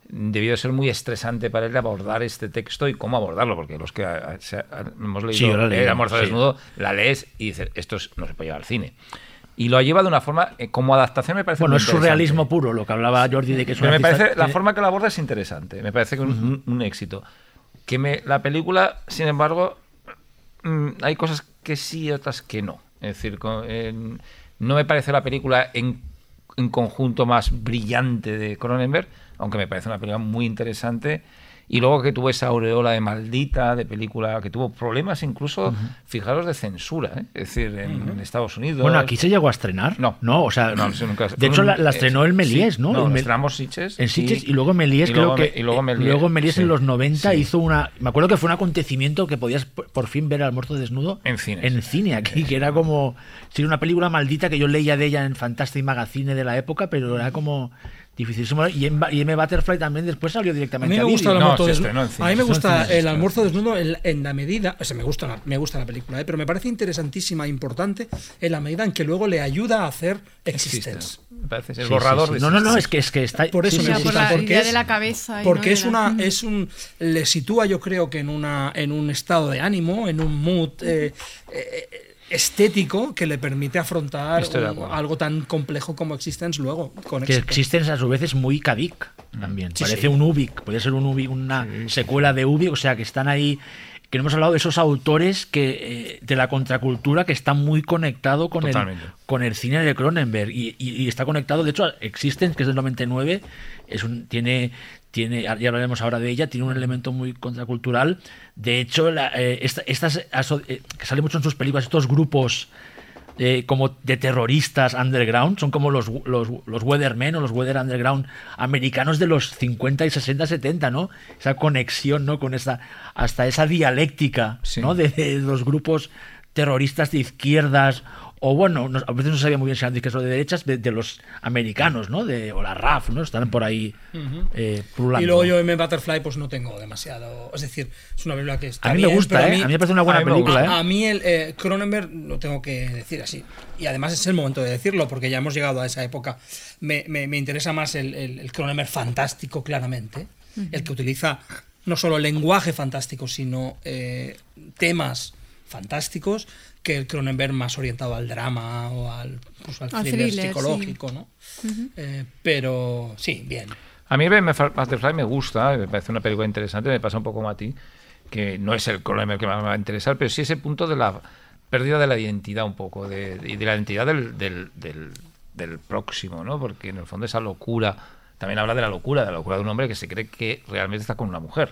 debió de ser muy estresante para él abordar este texto y cómo abordarlo, porque los que ah, se- ah, hemos leído Sí, leído, El amor sí. desnudo, la lees y dices, esto es- no se puede llevar al cine. Y lo lleva de una forma, eh, como adaptación me parece Bueno, muy es surrealismo puro, lo que hablaba Jordi de que es Pero me parece, artista- la forma que lo aborda es interesante, me parece que un, un- un éxito. Que me, la película, sin embargo, mm, hay cosas que sí y otras que no. Es decir, co- en- no me parece la película en, en conjunto más brillante de Cronenberg, aunque me parece una película muy interesante. Y luego que tuvo esa aureola de maldita, de película, que tuvo problemas incluso, fijaros, de censura, ¿eh? es decir, en, Estados Unidos. Bueno, aquí se llegó a estrenar. No. No, o sea, No, nunca- de hecho la, la estrenó el Méliès, sí, ¿no? No, El lo Mel- estrenamos Sitges. En Sitges y, luego Méliès y creo luego que y luego luego Méliès sí. en los 90 Sí. hizo una me acuerdo que fue un acontecimiento que podías por fin ver al almuerzo desnudo En cines. en cine aquí que era como sí, una película maldita que yo leía de ella en Fantastic Magazine de la época pero era como dificilísimo y en, y M Butterfly también después salió A directamente mí me a gusta el. No, almuerzo desnudo. A mí me gusta el almuerzo desnudo en, en la medida, o sea, me gusta, la- me gusta la película, ¿eh? pero me parece interesantísima, importante en la medida en que luego le ayuda a hacer Existence. Me parece el Sí, borrador sí, sí. de no no no es que es que está Por eso sí, me gusta, la porque idea es- de la cabeza. y Porque no es de la- una, es un, le sitúa yo creo que en una, en un estado de ánimo, en un mood eh, eh, estético que le permite afrontar un- algo tan complejo como Existence luego con que. Existence a su vez es muy Kadik también. Sí, Parece sí. un Ubik, puede ser un Ubik, una secuela de Ubik, o sea que están ahí que no hemos hablado de esos autores que eh, de la contracultura que están muy conectado con el, con el cine de Cronenberg y, y- y está conectado, de hecho, Existence, que es del 99, es un, tiene, tiene, ya hablaremos ahora de ella, tiene un elemento muy contracultural. De hecho, la- eh, esta- estas, eh, que sale mucho en sus películas, estos grupos eh, como de terroristas underground, son como los, los, los Weathermen o los Weather Underground americanos de los 50 y 60, 70, ¿no? Esa conexión, ¿no? Con esa, hasta esa dialéctica, Sí. ¿no? De, de los grupos terroristas de izquierdas o bueno, no- a veces no sabía muy bien si eran de izquierdas o de derechas, de, de los americanos, ¿no? De, o la RAF, ¿no? Están por ahí eh. Y luego yo en Butterfly pues no tengo demasiado... Es decir, es una película que está A mí me bien, gusta, ¿eh? A mí me parece una buena a película, gusta. ¿eh? A mí el eh, Cronenberg lo tengo que decir así. Y además es el momento de decirlo, porque ya hemos llegado a esa época. Me, me- me interesa más el, el, el Cronenberg fantástico, claramente. El que utiliza no solo lenguaje fantástico, sino eh, temas fantásticos, que el Cronenberg más orientado al drama o al, pues, al Al thriller, thriller, psicológico, ¿no? Eh, pero sí, bien. A mí Butterfly me gusta, me parece una película interesante, me pasa un poco como a ti, que no es el Cronenberg que más me va a interesar, pero sí ese punto de la pérdida de la identidad un poco, de, y de la identidad del, del, del- del próximo, ¿no? Porque en el fondo esa locura, también habla de la locura, de la locura de un hombre que se cree que realmente está con una mujer,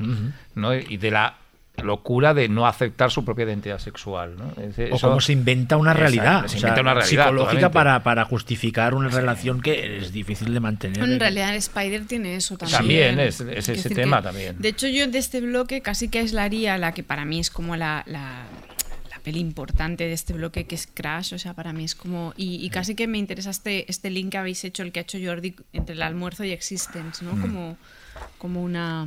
¿no? Y de la locura de no aceptar su propia identidad sexual, ¿no? O eso- cómo se inventa una Exacto, realidad, se o sea, inventa una realidad, psicológica para, para justificar una relación que es difícil de mantener. En realidad Spider tiene eso también. También, es- ese tema que, también. De hecho, yo de este bloque casi que aislaría la que para mí es como la, la, la peli importante de este bloque, que es Crash. O sea, para mí es como. Y, y casi que me interesa este, este link que habéis hecho, el que ha hecho Jordi entre el almuerzo y Existence, ¿no? Como, como una.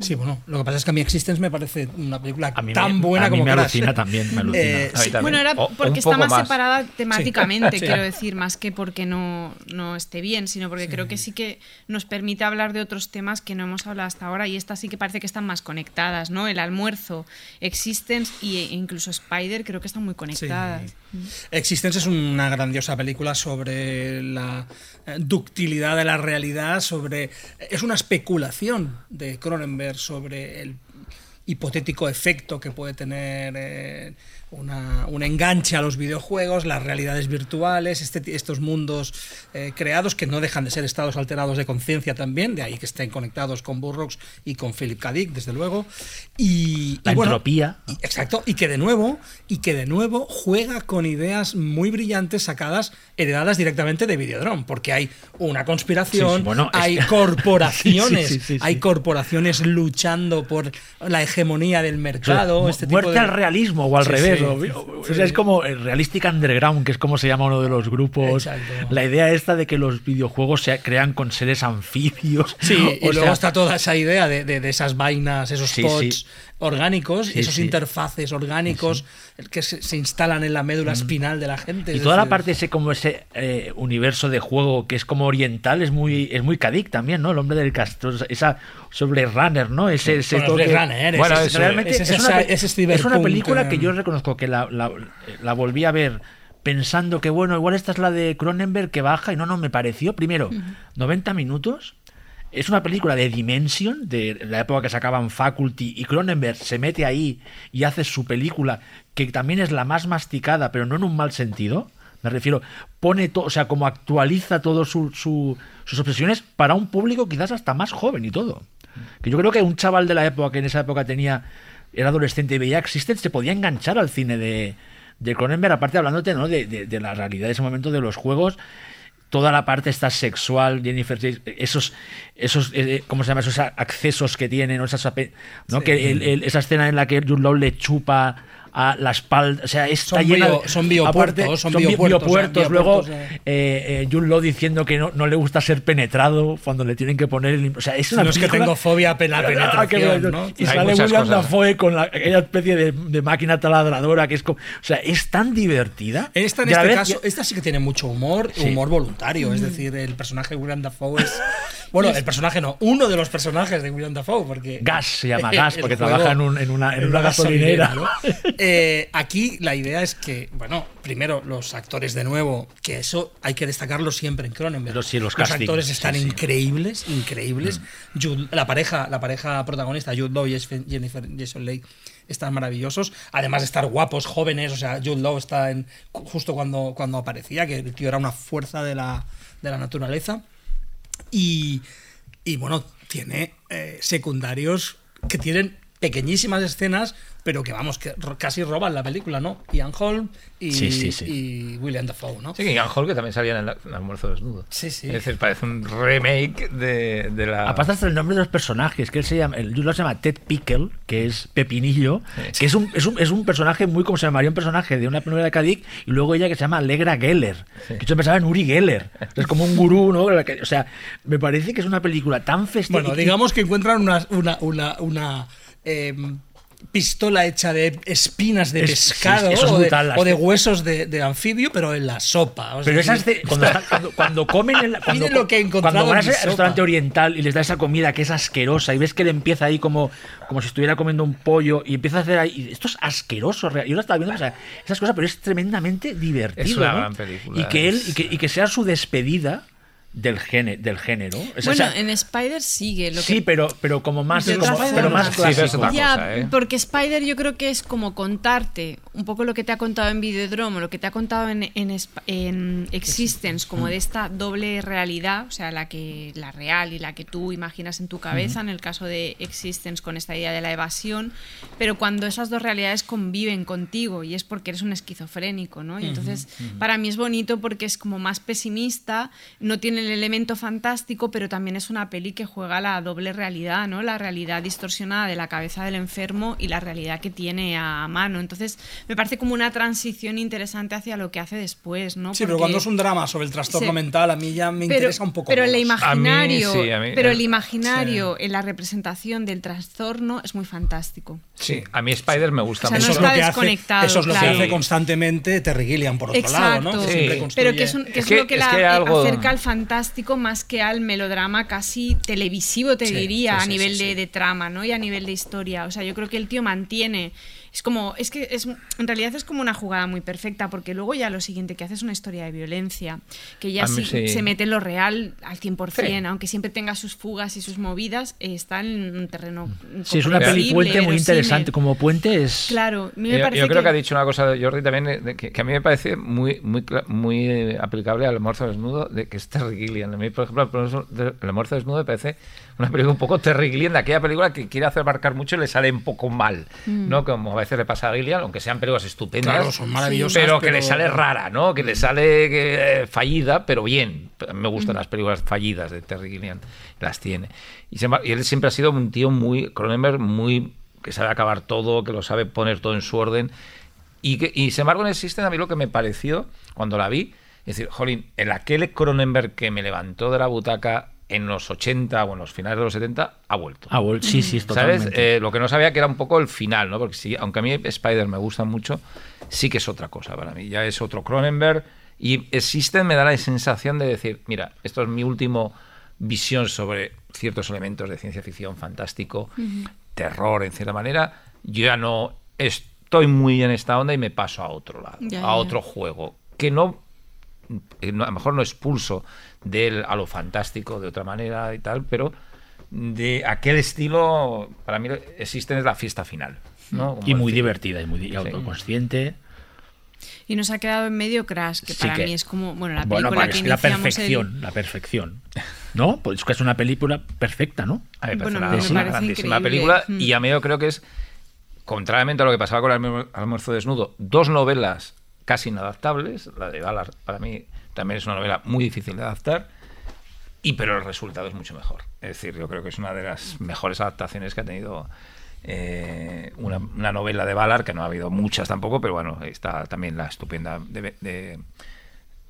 Sí, bueno, lo que pasa es que a mí Existence me parece una película A mí tan me, buena a mí como me Crash. alucina también, me alucina. Eh, sí, también. Bueno, era O- porque está más, más. separada temáticamente, [LAUGHS] Sí. quiero decir, más que porque no, no esté bien, sino porque creo que sí que nos permite hablar de otros temas que no hemos hablado hasta ahora y estas sí que parece que están más conectadas, ¿no? El almuerzo, Existence y- e incluso Spider creo que están muy conectadas. Existence es una grandiosa película sobre la eh, ductilidad de la realidad, sobre es una especulación de Cronenberg sobre el hipotético efecto que puede tener eh, una- un enganche a los videojuegos, las realidades virtuales, este estos mundos eh, creados que no dejan de ser estados alterados de conciencia también, de ahí que estén conectados con Burroughs y con Philip K. Dick, desde luego. Y, La y bueno, entropía. y- exacto, y que de nuevo, y que de nuevo juega con ideas muy brillantes sacadas, heredadas directamente de Videodrome, porque hay una conspiración, Sí, sí, bueno, es- hay [LAUGHS] corporaciones, Sí, hay corporaciones luchando por la hegemonía del mercado, este tipo muerte de- al realismo o al revés. O- sea, es como el Realistic Underground, que es como se llama uno de los grupos. Exacto. La idea esta de que los videojuegos se crean con seres anfibios. Sí, [LAUGHS] y O luego sea, está toda esa idea de, de- de esas vainas, esos sí. Orgánicos, Sí, esos sí. interfaces orgánicos que se, se instalan en la médula espinal de la gente. Y es toda la parte ese como ese eh, universo de juego que es como oriental es muy es muy Kadik también, ¿no? El hombre del castro, esa sobre Runner, ¿no? Ese, ese toque- Runner, Bueno, realmente es, una, es película que eh, yo reconozco que la, la, la volví a ver pensando que bueno, igual esta es la de Cronenberg que baja y no, no, me pareció primero 90 minutos. Es una película de Dimension, de la época que sacaban Faculty, y Cronenberg se mete ahí y hace su película, que también es la más masticada, pero no en un mal sentido. Me refiero, pone todo, o sea, como actualiza todas su, su- sus obsesiones para un público quizás hasta más joven y todo. Que yo creo que un chaval de la época, que en esa época tenía, era adolescente y veía Existence, se podía enganchar al cine de, de Cronenberg, aparte hablándote ¿no? de, de- de la realidad de ese momento de los juegos toda la parte está sexual, Jennifer, esos, esos eh, ¿cómo se llama? Esos accesos que tienen, o esas ¿no? Que el- el- esa escena en la que Jude Law le chupa a la espalda, o sea, está Son llena bio- son biopuertos, aparte, son bi- biopuertos, biopuertos, luego eh. eh, Jude Law diciendo que no, no le gusta ser penetrado cuando le tienen que poner el, o sea, es una no es que tengo fobia a la Ah. Y Hay sale William. Dafoe con la, aquella especie de, de máquina taladradora que es como, o sea, es tan divertida. Esta en este vez- caso, esta sí que tiene mucho humor, Sí. humor voluntario, es decir, el personaje de William Dafoe es [LAUGHS] bueno, el personaje no, uno de los personajes de William Dafoe porque Gas se llama [LAUGHS] Gas porque juego- trabaja en, un- en una, en una gasolinera. ¿no? [LAUGHS] Eh, aquí la idea es que, bueno, primero los actores de nuevo, que eso hay que destacarlo siempre en Cronenberg. Los- sí, los actores están sí, sí. increíbles, increíbles. Jude- la pareja, la pareja protagonista, Jude Law y Jennifer Jason Leigh, están maravillosos. Además de estar guapos, jóvenes, o sea, Jude Law está en justo cuando, cuando aparecía, que el tío era una fuerza de la, de la naturaleza. Y, y, bueno, tiene eh, secundarios que tienen pequeñísimas escenas, pero que vamos, que casi roban la película, ¿no? Ian Holm y, Sí, sí, sí. y William Dafoe, ¿no? Sí, que Ian Hall, que también salía en el, almuerzo desnudo. Sí, sí. Es decir, parece un remake de, de la. Aparte hasta el nombre de los personajes, que él se llama, el se llama Ted Pickle, que es Pepinillo, que es un, es, un, es un personaje muy como se llamaría un personaje de una novela de Kadik, y luego ella que se llama Alegra Geller, que yo pensaba en Uri Geller, es como un gurú, ¿no? O sea, me parece que es una película tan festiva. Bueno, digamos que encuentran una, una, una, una, em, pistola hecha de espinas de Es- pescado sí, eso es o, de, brutal, las- o de huesos de, de anfibio, pero en la sopa. o sea, Pero esas de- [LAUGHS] cuando, están- cuando, cuando comen en la- cuando, lo que he encontrado cuando en sopa. restaurante oriental y les da esa comida que es asquerosa y ves que le empieza ahí como, como si estuviera comiendo un pollo y empieza a hacer ahí y esto es asqueroso real. yo lo estaba viendo o sea, esas cosas pero es tremendamente divertido Es una ¿no? gran película, y que él es- y que, y que sea su despedida del género del género Es- o Bueno, sea, en Spider sigue. Lo sí que pero pero como más como- pero más Sí, clásico Ya, ¿eh? porque Spider yo creo que es como contarte un poco lo que te ha contado en Videodrome, lo que te ha contado en, en, en Existence, como de esta doble realidad, o sea, la que la real y la que tú imaginas en tu cabeza, en el caso de Existence con esta idea de la evasión, pero cuando esas dos realidades conviven contigo y es porque eres un esquizofrénico, ¿no? Y entonces, para mí es bonito porque es como más pesimista, no tiene el elemento fantástico, pero también es una peli que juega la doble realidad, ¿no? La realidad distorsionada de la cabeza del enfermo y la realidad que tiene a mano. Entonces, me parece como una transición interesante hacia lo que hace después, ¿no? Sí, pero Porque- cuando es un drama sobre el trastorno Sí. mental, a mí ya me pero, interesa un poco pero el imaginario, A mí sí, a mí- pero eh, el imaginario en la representación del trastorno es muy fantástico. Sí, a mí Spider me gusta O sea, mucho. no eso es lo está que hace, desconectado, eso es lo claro. que hace constantemente Terry Gilliam por otro lado, ¿no? Pero que es, un- que Es es que- lo que es la que hay algo- acerca al fantástico más que al melodrama casi televisivo, te Sí, diría, sí, a nivel de, de trama, ¿no? Y a nivel de historia. O sea, yo creo que el tío mantiene. Es como, es que es, en realidad es como una jugada muy perfecta, porque luego ya lo siguiente que hace es una historia de violencia, que ya A mí sí, sí. se mete en lo real al 100%, Sí. aunque siempre tenga sus fugas y sus movidas, eh, está en un terreno. sí es una peli puente muy interesante como puente es Claro, a mí me Yo, parece yo creo que... que ha dicho una cosa Jordi también eh, de que, que a mí me parece muy muy cla- muy eh, aplicable al almuerzo desnudo de que es Terry Gilliam. A mí, por ejemplo, el almuerzo desnudo me parece una película un poco Terry Gilliam de aquella película que quiere hacer marcar mucho y le sale un poco mal, Mm. ¿no? Como a veces le pasa a Gilliam, aunque sean películas estupendas. Claro, son maravillosas, Pero que pero- le sale rara, ¿no? Que le sale eh, fallida, pero bien. Me gustan las películas fallidas de Terry Gilliam, las tiene. Y, se- y él siempre ha sido un tío muy, Cronenberg, muy que sabe acabar todo, que lo sabe poner todo en su orden. Y, que, y sin embargo, en Existen a mí lo que me pareció cuando la vi, es decir, jolín, el aquel Cronenberg que me levantó de la butaca en los 80 o en los finales de los 70 ha vuelto. ah, bueno, sí sí ¿Sabes? totalmente Eh, lo que no sabía que era un poco el final, ¿no? Porque sí, aunque a mí Spider me gusta mucho, sí que es otra cosa para mí. Ya es otro Cronenberg. Y Existen me da la sensación de decir, mira, esto es mi último visión sobre ciertos elementos de ciencia ficción fantástico, terror en cierta manera. Yo ya no estoy muy en esta onda y me paso a otro lado, Ya, a ya. otro juego. Que eh, no- a lo mejor no expulso de él a lo fantástico de otra manera y tal, pero de aquel estilo, para mí existen es la fiesta final. ¿no? Como y muy decir, divertida y muy di- autoconsciente Y nos ha quedado en medio Crash, que Sí para que- mí es como, bueno, la Bueno, película para que es la iniciamos el- perfección, la perfección. ¿No? Pues es que es una película perfecta, ¿no? A parece Bueno, una, me una parece grandísima increíble. película Mm. y a mí yo creo que es, contrariamente a lo que pasaba con el almu- almuerzo desnudo, dos novelas casi inadaptables. La de Ballard para mí también es una novela muy difícil de adaptar. Y pero el resultado es mucho mejor. Es decir, yo creo que es una de las mejores adaptaciones que ha tenido eh, una, novela de Ballard, que no ha habido muchas tampoco, pero bueno, está también la estupenda de,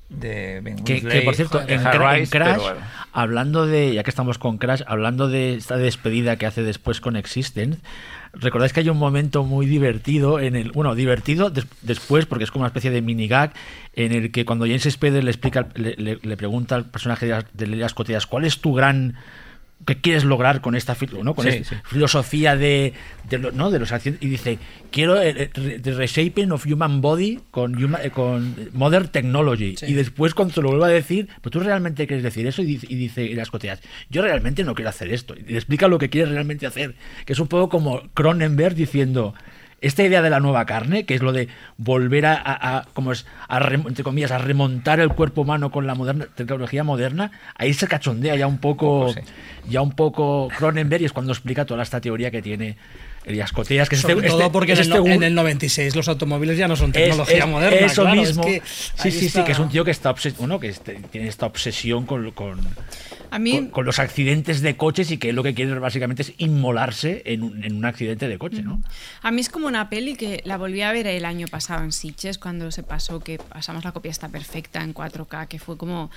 de Ben Que, Winsley, que, por cierto, en, Crash, bueno. hablando de, ya que estamos con Crash, hablando de esta despedida que hace después con Existence, recordáis que hay un momento muy divertido en el, bueno, divertido des- después porque es como una especie de mini gag en el que cuando James Spader le explica, le, le- le pregunta al personaje de las, de las cotillas, ¿cuál es tu gran qué quieres lograr con esta ¿no? con Sí, esta sí. filosofía de, de, ¿no? de los accidentes y dice quiero el, el- the reshaping of human body con, huma- eh, con modern technology y después cuando se lo vuelve a decir pero tú realmente quieres decir eso y dice, y dice y las cotillas yo realmente no quiero hacer esto y le explica lo que quiere realmente hacer que es un poco como Cronenberg diciendo esta idea de la nueva carne, que es lo de volver a, a- a- como es, a rem- entre comillas, a remontar el cuerpo humano con la moderna, tecnología moderna, ahí se cachondea ya un poco, ya un poco Cronenberg y es cuando explica toda esta teoría que tiene Elías Cotillas, que es Sobre este- todo este- porque es en, el, este en el 96 los automóviles ya no son es- tecnología es- moderna. Eso claro, es mismo. que sí, sí, sí, que es un tío que está obses- bueno, que este- tiene esta obsesión con, con, A mí, con, con los accidentes de coches y que lo que quiere básicamente es inmolarse en un, en un accidente de coche, ¿no? A mí es como una peli que la volví a ver el año pasado en Sitges, cuando se pasó que pasamos la copia está perfecta en 4K, que fue como...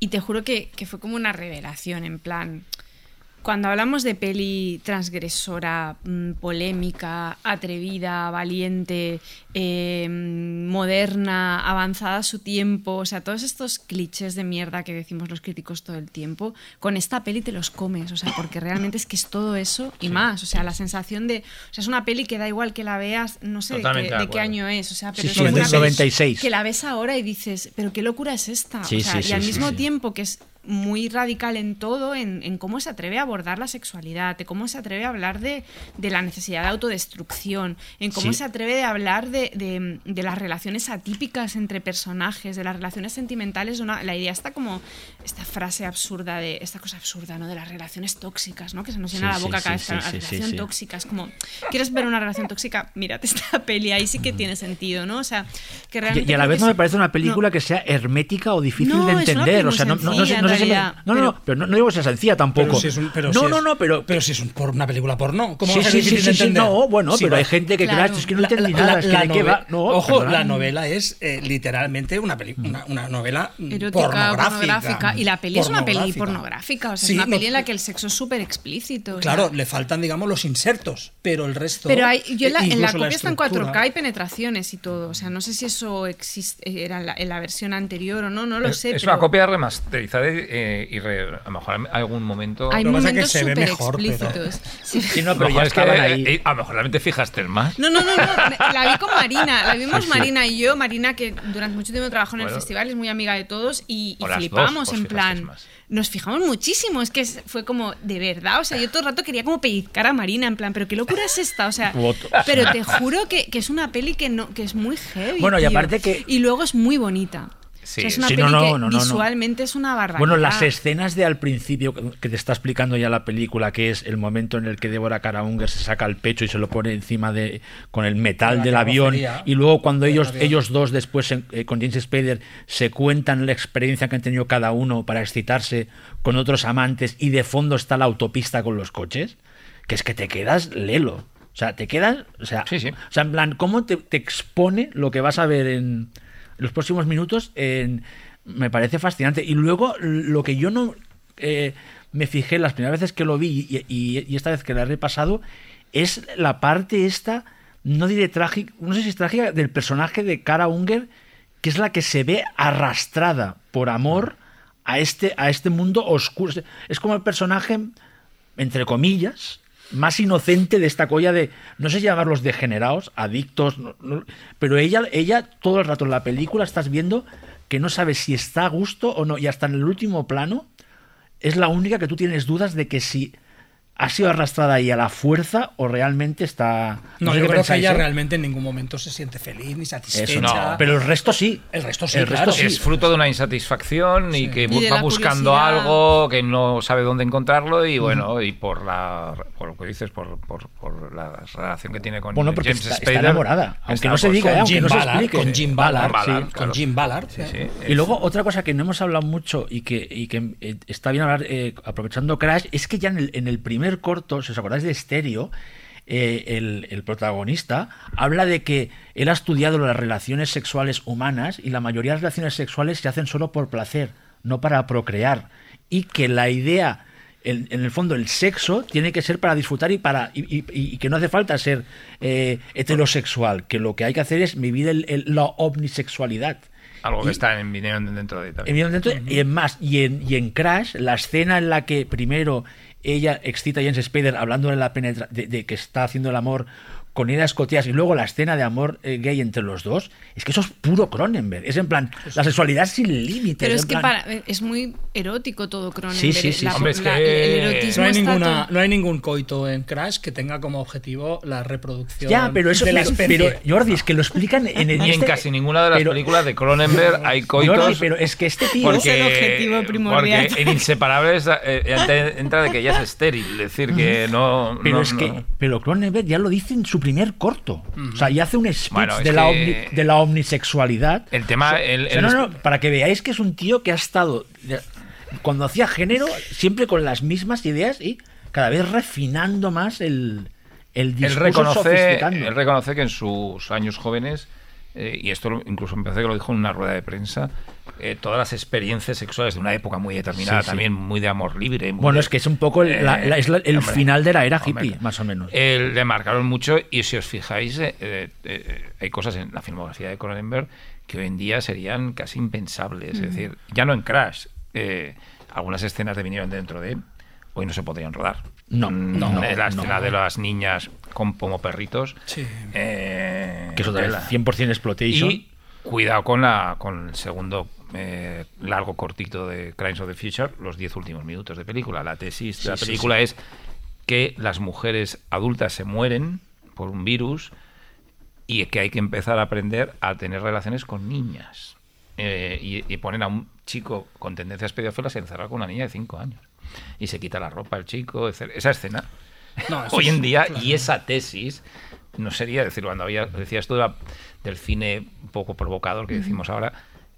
Y te juro que, que fue como una revelación, en plan... Cuando hablamos de peli transgresora, mm, polémica, atrevida, valiente, eh, moderna, avanzada a su tiempo, o sea, todos estos clichés de mierda que decimos los críticos todo el tiempo, con esta peli te los comes, o sea, porque realmente es que es todo eso y más, o sea, la sensación de, o sea, es una peli que da igual que la veas, no sé de qué, de año es, o sea, pero Sí, es sí, una del peli 96. que la ves ahora y dices, pero qué locura es esta, Sí, o sea, sí, y al mismo tiempo que es muy radical en todo, en, en cómo se atreve a abordar la sexualidad, de cómo se atreve a hablar de, de la necesidad de autodestrucción, en cómo Sí. se atreve a hablar de, de- de las relaciones atípicas entre personajes, de las relaciones sentimentales. una- la idea está como esta frase absurda de esta cosa absurda, ¿no? De las relaciones tóxicas, ¿no? Que se nos llena Sí, la sí, boca cada sí, vez. sí, la relación tóxica es como, ¿quieres ver una relación tóxica? Mírate esta peli, ahí sí que tiene sentido, ¿no? O sea, que Y, realmente. y a la vez no me parece una película que sea hermética o difícil No, de entender. O sea, no, no, no no no, no, no, pero no, no digo que sea sencilla tampoco. Pero si es un- pero no, si no, es- no, pero. Pero si es un- por una película porno, ¿cómo Sí, sí, sí, no, bueno, pero hay gente que Claro. es que no La- entendí la- nada, la- es que la de qué nove- va. No, Ojo, perdona. la novela es eh, literalmente una, peli- una, una novela mm, erótica, pornográfica. pornográfica. Y la peli es una peli pornográfica. O sea, Sí, es una no- peli en la que el sexo es súper explícito. Claro, le faltan, digamos, los insertos, pero el resto. Pero hay, yo en la, eh, en la copia está en estructura. 4K y penetraciones y todo. O sea, no sé si eso existe, era en la, en la versión anterior o no, no lo sé. es una copia remasterizada eh, y re- a lo mejor en algún momento. Hay Lo que pasa es que momentos se ve súper mejor, pero- explícitos. Sí. Sí, no, A lo pero mejor ya es que, estaban ahí. eh, a lo mejor realmente fijaste más. No, no, no, la vi con Marina, la vimos Sí, sí. Marina y yo, Marina que durante mucho tiempo trabajó en el festival, es muy amiga de todos y, dos, flipamos os en plan, más. nos fijamos muchísimo, es que fue como de verdad, o sea, yo todo el rato quería como pellizcar a Marina en plan, pero qué locura es esta, o sea, [LAUGHS] Voto. pero te juro que, que es una peli que no que es muy heavy. Bueno, y tío. aparte que- y luego es muy bonita. Sí. O sea, es una Sí, peli no, no, que no, no, no. visualmente es una barbaridad. Bueno, las escenas de al principio que te está explicando ya la película, que es el momento en el que Débora Karaunger se saca el pecho y se lo pone encima de con el metal La del avión, y luego cuando ellos avión. ellos dos después eh, con James Spader se cuentan la experiencia que han tenido cada uno para excitarse con otros amantes y de fondo está la autopista con los coches, que es que te quedas lelo. O sea, te quedas, o sea, Sí, sí. o sea, en plan, ¿cómo te, te expone lo que vas a ver en los próximos minutos? En, me parece fascinante. Y luego, lo que yo no eh, me fijé las primeras veces que lo vi y esta vez que la he repasado, es la parte esta, no diré trágica, no sé si es trágica, del personaje de Cara Unger, que es la que se ve arrastrada por amor a este, a este mundo oscuro. Es como el personaje, entre comillas, más inocente de esta colla de, no sé si llamarlos degenerados, adictos, pero ella, ella todo el rato en la película estás viendo que no sabes si está a gusto o no, y hasta en el último plano es la única que tú tienes dudas de que si ha sido arrastrada ahí a la fuerza o realmente está... No, sé yo creo que ella ¿eh? realmente en ningún momento se siente feliz ni satisfecha. Eso no, pero el resto sí. El resto sí, El resto claro. sí. Es fruto de una insatisfacción y que Y va buscando curiosidad. algo que no sabe dónde encontrarlo y bueno, y por la por lo que dices, por, por, por la relación que tiene con Bueno, porque James está, está enamorada, aunque está, no se diga, con aunque Jim no se Ballard, explique. con Jim Ballard, Ballard, sí, claro. con Jim Ballard. Sí, sí, Y luego otra cosa que no hemos hablado mucho y que, y que eh, está bien hablar eh, aprovechando Crash es que ya en el, en el primer corto, si os acordáis de Estéreo, eh, el, el protagonista habla de que él ha estudiado las relaciones sexuales humanas y la mayoría de las relaciones sexuales se hacen solo por placer, no para procrear. Y que la idea, en, en el fondo, el sexo tiene que ser para disfrutar y para y, y- y que no hace falta ser eh, heterosexual, que lo que hay que hacer es vivir el- el- la omnisexualidad. algo Y- que está en video dentro de también. Evidentemente, y en más, y en, y en Crash, la escena en la que primero ella excita a James Spader hablando de, la penetra de, de que está haciendo el amor con Ida Escoteas y luego la escena de amor eh, gay entre los dos, es que eso es puro Cronenberg. Es en plan, la sexualidad sin límites. Pero es en que plan- para- es muy erótico todo Cronenberg. Sí, sí, sí, La-. Hombre, es la- que el erotismo No hay, ninguna, todo- no hay ningún coito en Crash que tenga como objetivo la reproducción Ya, pero eso de la pero, pero, Jordi, es que lo explican en, [LAUGHS] en Ni en este- casi ninguna de las pero- películas de Cronenberg hay coitos. Jordi, pero es que este tío porque, Es el objetivo primordial. porque en Inseparables eh, ent- entra de que ella es estéril, es decir, que no. Pero no- es que, no- pero Cronenberg ya lo dice en su primer corto. O sea, ya hace un speech Bueno, de, la omni- de la omnisexualidad. El tema. O sea, el- o sea, el- no, no, para que veáis que es un tío que ha estado. cuando hacía género, siempre con las mismas ideas y cada vez refinando más el, el él discurso. reconoce, sofisticando. él reconoce que en sus años jóvenes, eh, y esto incluso me parece que lo dijo en una rueda de prensa, eh, todas las experiencias sexuales de una época muy determinada, Sí, sí. también muy de amor libre. muy Bueno, de- es que es un poco el, Eh, la- es la- el hombre, final de la era hombre. hippie, más o menos. Eh, le marcaron mucho y si os fijáis, eh, eh, eh, hay cosas en la filmografía de Cronenberg que hoy en día serían casi impensables. Es decir, ya no en Crash, eh, algunas escenas de vinieron dentro de hoy no se podrían rodar. No, Mm, no, eh, la no. escena de las niñas con como perritos. Sí. eh, que es otra vez tela. 100% exploitation. Y cuidado con, la, con el segundo eh, largo cortito de Crimes of the Future, los 10 últimos minutos de película. La tesis de la Sí, sí, película es que las mujeres adultas se mueren por un virus y que hay que empezar a aprender a tener relaciones con niñas. Eh, y, y ponen a un chico con tendencias pedófilas encerrado con una niña de 5 años. Y se quita la ropa el chico, etc. Esa escena No, [LAUGHS] hoy en día claro. y esa tesis no sería decir cuando había decía esto de la- del cine un poco provocador que decimos ahora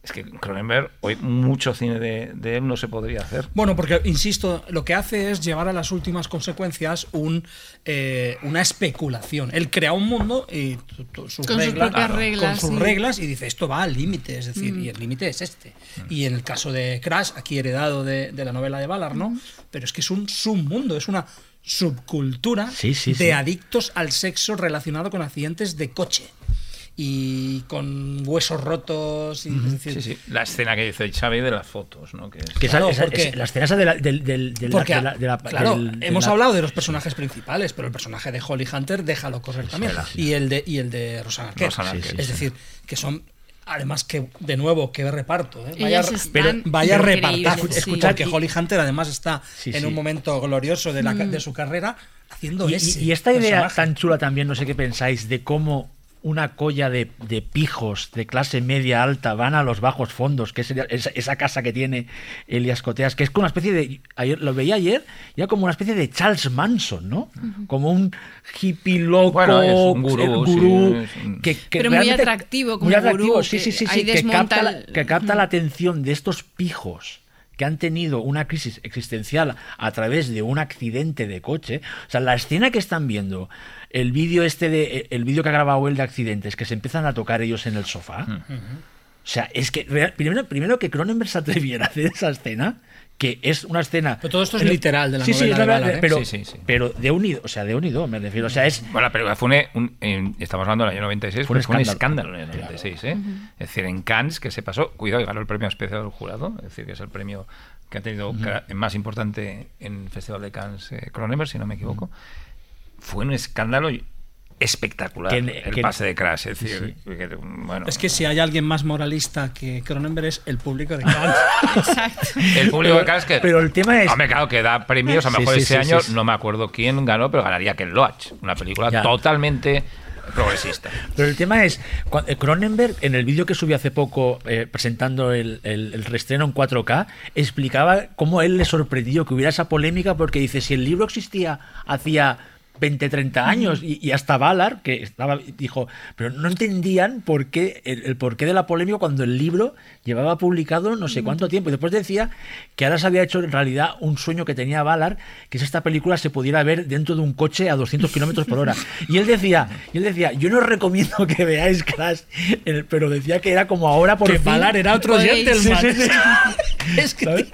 es que Cronenberg hoy mucho cine de, de él no se podría hacer Bueno, porque, insisto, lo que hace es llevar a las últimas consecuencias un, eh, una especulación. Él crea un mundo y tu- tu- sus Con sus reglas, propias con reglas, sus sí. reglas y dice, esto va al límite, es decir, y el límite es este. Y en el caso de Crash, aquí heredado de, de la novela de Ballard, ¿no? Pero es que es un submundo, es una subcultura Sí, sí, de sí. adictos al sexo relacionado con accidentes de coche. Y con huesos rotos. Y, es decir, sí, sí. la escena que dice Xavi de las fotos ¿no? que es- Que esa- Claro, esa- porque- es- la escena esa de la, del- del- de la- Porque, de la- de la- claro, del- de hemos la- hablado de los personajes principales, pero el personaje de Holly Hunter déjalo correr también. Y el de, y el de Rosanna Arquette. Rosanna Sí, sí, es sí. decir, que son. Además que, de nuevo, qué reparto. ¿eh? Vaya, están vaya increíbles, repartazo. sí. Escuchar que Holly Hunter además está Sí, en sí. un momento glorioso de, la, Mm. de su carrera haciendo Y, y- ese y esta idea personaje. tan chula también, no sé qué pensáis, de cómo una colla de, de pijos de clase media alta van a los bajos fondos, que es esa, esa casa que tiene Elias Coteas, que es como una especie de, ayer, lo veía ayer, ya como una especie de Charles Manson, ¿no? Como un hippie loco, Bueno, es un gurú, eh, gurú, sí, es un- que, que Pero muy realmente- atractivo como muy atractivo, gurú, sí, sí, sí, sí, que capta, la, que capta la atención de estos pijos que han tenido una crisis existencial a través de un accidente de coche. O sea, la escena que están viendo, el vídeo este de el vídeo que ha grabado él de accidentes, que se empiezan a tocar ellos en el sofá. O sea, es que real- primero, primero que Cronenberg se atreviera a hacer esa escena, que es una escena. Pero todo esto es literal de la sí, sí, novela es de verdad, Ballard, ¿eh? pero, Sí, sí, sí. pero de unido, o sea, de unido, me refiero. O sea, es. Bueno, película fue un, un- en- estamos hablando del año 96, Fue un pero fue un escándalo. escándalo en el 96, ¿eh? Es decir, en Cannes, que se pasó, cuidado, y ganó el premio especial del jurado, es decir, que es el premio que ha tenido ca- más importante en el Festival de Cannes eh, Cronenberg, si no me equivoco. Fue un escándalo espectacular Que- el que- pase de Crash, es decir, Sí, que, bueno, Es que si hay alguien más moralista que Cronenberg es el público de Cannes. [LAUGHS] Exacto. el público de Cannes que... Pero el tema es. Hombre, claro, que da premios. A lo Sí, mejor sí, ese sí, año sí, sí. no me acuerdo quién ganó, pero ganaría Ken Loach, una película Ya. totalmente progresista. Pero el tema es, eh, Cronenberg, en el vídeo que subió hace poco eh, presentando el, el, el reestreno en 4K, explicaba cómo a él le sorprendió que hubiera esa polémica, porque dice, si el libro existía hacía 20, 30 años, y, y hasta Ballard, que estaba, dijo, pero no entendían por qué, el, el porqué de la polémica cuando el libro llevaba publicado no sé cuánto tiempo. Y después decía que ahora se había hecho en realidad un sueño que tenía Ballard, que es esta película se pudiera ver dentro de un coche a 200 kilómetros por hora. Y él decía, y él decía, yo no os recomiendo que veáis Crash, pero decía que era como ahora por que fin- Ballard era otro Podéis- gentleman. Sí, sí, sí. [LAUGHS] es que,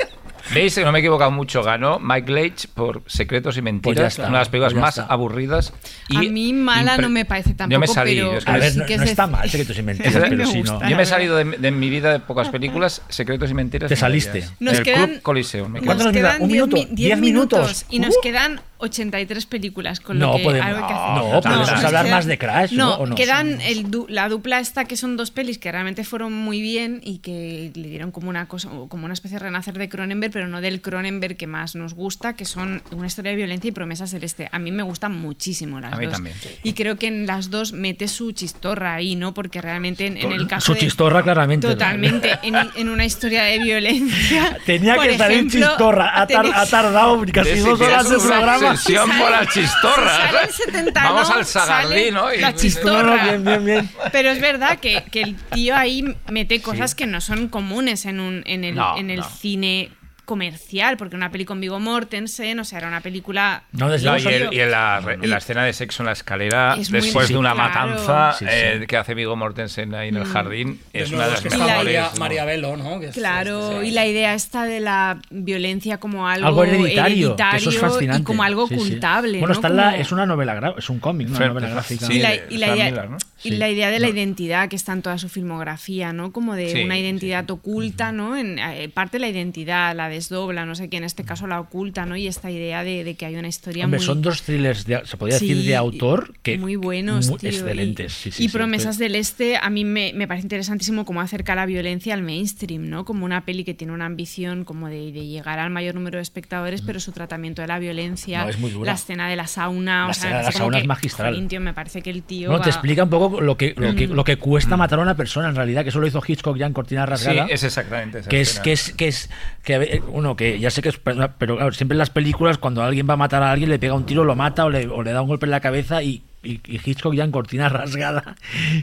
¿Veis? que No me he equivocado mucho. Ganó Mike Leitch por Secretos y Pues Mentiras, una de las películas pues más está. aburridas. Y a mí mala no me parece tampoco, Yo me salí. pero, es que A ver, sí no, que no es está mal, [LAUGHS] Secretos y Mentiras, pero me sí, no. Yo me he salido de, de mi vida de pocas películas, Secretos y Mentiras. Te saliste. Nos el quedan- Club Coliseo. me ¿Cuánto Nos nos queda? quedan ¿Un 10 minuto? mi- 10 ¿Diez minutos, minutos? y nos Uh. quedan 83 películas con No, lo que podemos- algo que hacer. no, podemos hablar más de Crash, ¿no? ¿O no? quedan el du- la dupla esta que son dos pelis que realmente fueron muy bien y que le dieron como una cosa como una especie de renacer de Cronenberg, pero no del Cronenberg que más nos gusta, que son una historia de violencia y promesa celeste. A mí me gustan muchísimo las A mí dos. también. Y creo que en las dos mete su chistorra ahí, ¿no? Porque realmente en, en el caso Su de- chistorra, claramente. Totalmente. [LAUGHS] En, en una historia de violencia. Tenía que salir chistorra. Ha, tar- tenés- ha tardado casi dos horas una programa. Obsesión por las chistorras. Si sale el 70, Vamos ¿no? al Sagardí, Sale ¿no? Y- La chistorra. bien, bien, bien. Pero es verdad que, que el tío ahí mete cosas que no son comunes en, un, en el, No, en el no. cine comercial, porque una peli con Vigo Mortensen, o sea, era una película... No, desde No, y, el- y en, la, en la escena de sexo en la escalera, Es muy- después Sí, de una claro. matanza Sí, sí. eh, que hace Vigo Mortensen ahí en el jardín, De es una de las mejores. María, ¿no? María Velo, ¿no? Que es- Claro, es- y la idea esta de la violencia como algo, algo hereditario, que eso es hereditario fascinante. y como algo Sí, sí. ocultable. Bueno, ¿no? está en la- Como- es una novela, es un cómic, una novela gráfica. sí, y la, y idea, Miller, ¿no? y Sí. la idea de la No. identidad que está en toda su filmografía, ¿no? Como de Sí, una sí, identidad oculta, ¿no? En, eh, parte la identidad, la desdobla, no sé qué, en este caso la oculta, ¿no? Y esta idea de, de que hay una historia Hombre, muy... son dos thrillers, de- se podría decir, Sí, de autor que muy buenos, muy tío, y- excelentes. sí, sí, y sí, Promesas del Este a mí me, me parece interesantísimo cómo acerca la violencia al mainstream, ¿no? Como una peli que tiene una ambición como de, de llegar al mayor número de espectadores, pero su tratamiento de la violencia, No, es muy dura. la escena de la sauna, La o sea, escena de la sauna es magistral. jolín, tío, me parece que el tío Bueno, te explica un poco lo que, lo que, lo que Mm. cuesta matar a una persona, en realidad, que eso lo hizo Hitchcock ya en Cortina Sí, Rasgada. es exactamente esa que es que es que es que uno que ya sé que es pero claro, siempre en las películas cuando alguien va a matar a alguien le pega un tiro lo mata o le, o le da un golpe en la cabeza y, y, y Hitchcock ya en cortina [LAUGHS] rasgada.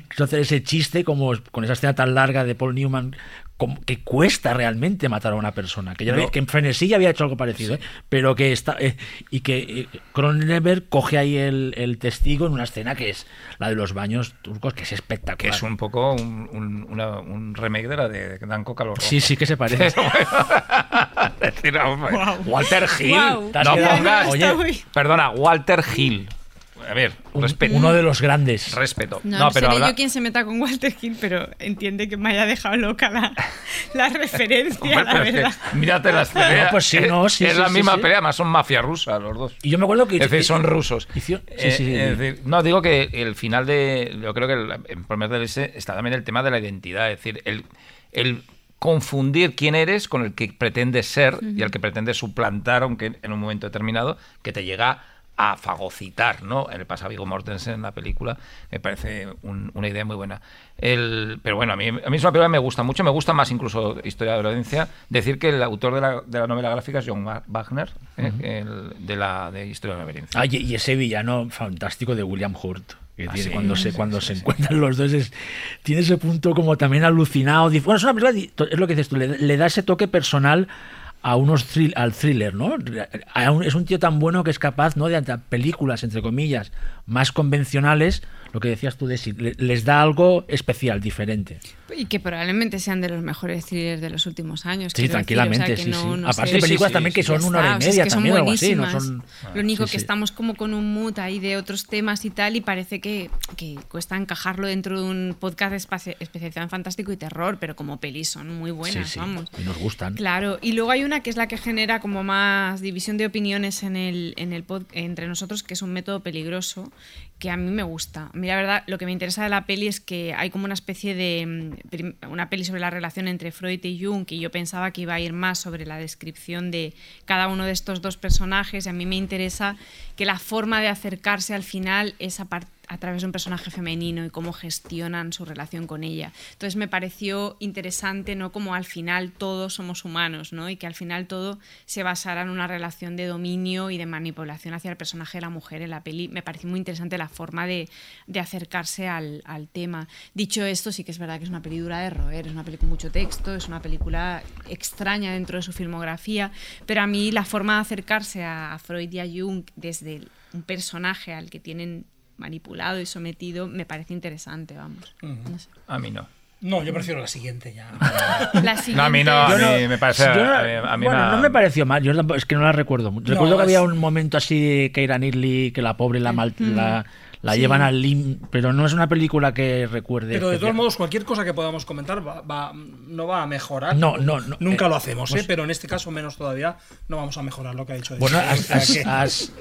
Quiso hacer ese chiste como con esa escena tan larga de Paul Newman que cuesta realmente matar a una persona que ya No. que en Frenesí ya había hecho algo parecido ¿eh? pero que está eh, y que eh, Cronenberg coge ahí el, el testigo en una escena que es la de los baños turcos que es espectacular que es un poco un, un- una- un remake de la de Danco Calor Rojo. sí sí que se parece [LAUGHS] decir, [LAUGHS] Walter Hill. No pongas. Oye, Perdona, Walter Hill. A ver, un- respeto. uno de los grandes Respeto. No, No, no pero seré habla- yo quien se meta con Walter Hill, pero entiende que me haya dejado loca la, la [LAUGHS] referencia, Hombre, la es que mírate las peleas. No, pues sí, no, sí, Es sí, la sí, misma sí. pelea, además son mafia rusa los dos. Y yo me acuerdo que. Es decir, son rusos. Hicieron- sí, Eh, sí, sí. es decir, no, digo que el final de. Yo creo que el, en Promesas del Este está también el tema de la identidad. Es decir, el, el confundir quién eres con el que pretendes ser y el que pretendes suplantar, aunque en un momento determinado, que te llega a fagocitar, ¿no? En el pasa Viggo Mortensen en la película, me parece un- una idea muy buena. El, pero bueno, a mí, a mí es una película que me gusta mucho, me gusta más incluso Historia de la Violencia. Decir que el autor de la, de la novela gráfica es John Wa- Wagner, ¿eh? el- de la de Historia de la Violencia. Ah, y, y ese villano fantástico de William Hurt. Que Ah, tiene, sí. cuando se, Sí, cuando sí, se encuentran los dos es- tiene ese punto como también alucinado. Bueno, es una película, es lo que dices tú, le, le da ese toque personal a unos thrill- al thriller, ¿no? Es un tío tan bueno que es capaz, ¿no? De películas, entre comillas, más convencionales, lo que decías tú de si le- les da algo especial, diferente. Y que probablemente sean de los mejores thrillers de los últimos años. Sí, tranquilamente, decir, o sea, que sí, no- sí. no Aparte sé. de películas sí, también que son una hora y está, o sea, media es que son también, algo así, no son... Lo único Sí, que sí. estamos como con un mood ahí de otros temas y tal, y parece que, que cuesta encajarlo dentro de un podcast especializado en fantástico y terror, pero como pelis son muy buenas, Sí, sí, vamos. y nos gustan. Claro, y luego hay una que es la que genera como más división de opiniones en el, en el pod- entre nosotros, que es un método peligroso, que a mí me gusta. A la verdad, lo que me interesa de la peli es que hay como una especie de... mm, una peli sobre la relación entre Freud y Jung, que yo pensaba que iba a ir más sobre la descripción de cada uno de estos dos personajes, y a mí me interesa que la forma de acercarse al final es a partir a través de un personaje femenino y cómo gestionan su relación con ella. Entonces me pareció interesante, ¿no? Como al final todos somos humanos, ¿no? Y que al final todo se basara en una relación de dominio y de manipulación hacia el personaje de la mujer en la peli. Me pareció muy interesante la forma de, acercarse al, tema. Dicho esto, sí que es verdad que es una peli dura de roer, es una peli con mucho texto, es una película extraña dentro de su filmografía, pero a mí la forma de acercarse a Freud y a Jung desde un personaje al que tienen manipulado y sometido me parece interesante, vamos. No sé. A mí no. No, yo prefiero la siguiente ya. [LAUGHS] La siguiente. No, a mí no, a mí no- me parece. yo no- a mí- a mí bueno, me- no me pareció mal, yo es que no la recuerdo. mucho. Recuerdo que es- había un momento así de Keira Knightley, que la pobre la, mal- la, la Sí. llevan al lim, pero no es una película que recuerde. Pero de todos modos, cualquier cosa que podamos comentar va, va- no va a mejorar. No, no, no. Nunca Eh, lo hacemos, pues- ¿eh? pero en este caso menos todavía no vamos a mejorar lo que ha dicho. Bueno, has- sea has- que- has-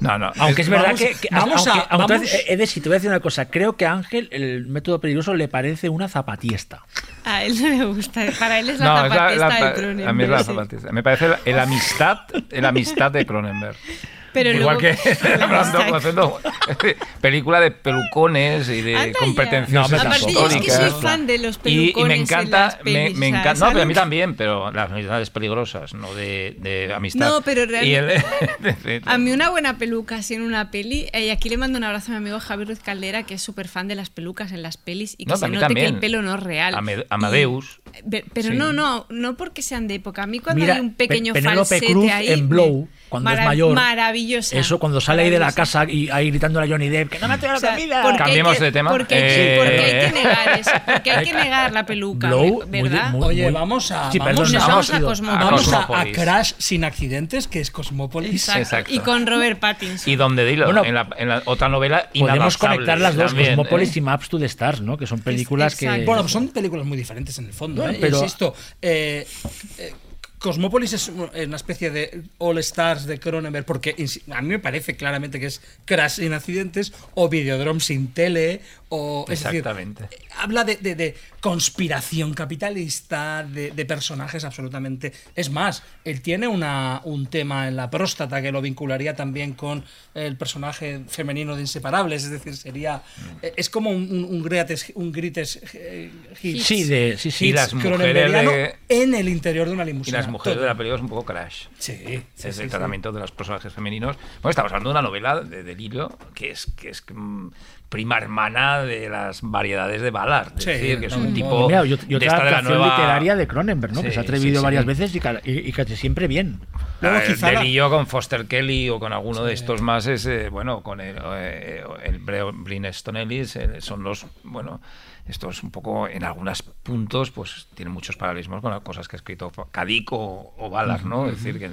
No, no. aunque es verdad vamos- que, que- vamos a- aunque- si te voy a decir una cosa, creo que a Ángel el método peligroso le parece una zapatiesta. A él no le gusta. Para él es la No, es la- zapatista la- de Cronenberg. a mí es la sí. zapatista. Me parece el, el amistad, el amistad de Cronenberg. [LAUGHS] Pero Igual luego- que [LAUGHS] hablando, haciendo película de pelucones y de competencias No, Aparte, yo es que históricas. soy fan de los Y, y pelucones me en encanta, las me, pelis, me sea, encanta, no, pero a mí que- también, pero las amistades peligrosas, no de, de amistad. No, pero Y el- [LAUGHS] A mí una buena peluca así en una peli, y aquí le mando un abrazo a mi amigo Javier Ruiz Caldera, que es súper fan de las pelucas en las pelis y que No, se note que también. el pelo no es real. Ame- Y- Amadeus. Pe- Pero Sí. no, no, no porque sean de época. A mí cuando Mira, hay un pequeño Pe- Penélope falsete Cruz ahí... en me- Cuando es mayor. Maravillosa. Eso cuando sale ahí de la casa y ahí gritando a Johnny Depp, que no me ha traído O sea, la comida. Cambiemos que- de tema. Porque, hay Eh, que- porque hay que negar eso. Porque hay que negar la peluca, Blow, ¿verdad? muy- Oye, vamos a. Sí, vamos a, Nos vamos a vamos. Crash sin accidentes, que es Cosmópolis. Exacto. Exacto. Y con Robert Pattinson. Y donde dilo, Bueno, en, la, en la otra novela Podemos conectar las dos, también, Cosmópolis ¿eh? y Maps to the Stars, ¿no? Que son películas que... Bueno, son películas muy diferentes en el fondo, Bueno, ¿eh? pero- Insisto, eh, eh, Cosmópolis es una especie de All Stars de Cronenberg, porque a mí me parece claramente que es Crash sin accidentes o Videodrome sin tele, o. es decir, Exactamente. habla de, de- de conspiración capitalista, de, de personajes absolutamente. Es más, él tiene una, un tema en la próstata que lo vincularía también con el personaje femenino de Inseparables, es decir, sería. Mm. Es como un, un, un greatest- un greatest, eh, hits. Sí, de, sí, sí. Las mujeres en el interior de una limusina. Todo. de la película es un poco crash. Sí, sí, es sí, el sí. tratamiento de los personajes femeninos. Bueno, estamos hablando de una novela de delirio que es, que es mm, prima hermana de las variedades de Ballard. Es Sí, decir, que es un no, tipo Mira, y ot- y de esta de la nueva literaria de Cronenberg, ¿no? que Sí, se ha atrevido sí, varias sí. veces y, ca- y- y casi siempre bien. Luego, el quizá la- delillo con Foster Kelly o con alguno de estos más es eh, bueno con el, eh, el Bre- Brian Ellis eh, son los bueno estos un poco en algunos puntos pues tienen muchos paralelismos con las cosas que ha escrito Kadik o, o Ballard no es decir que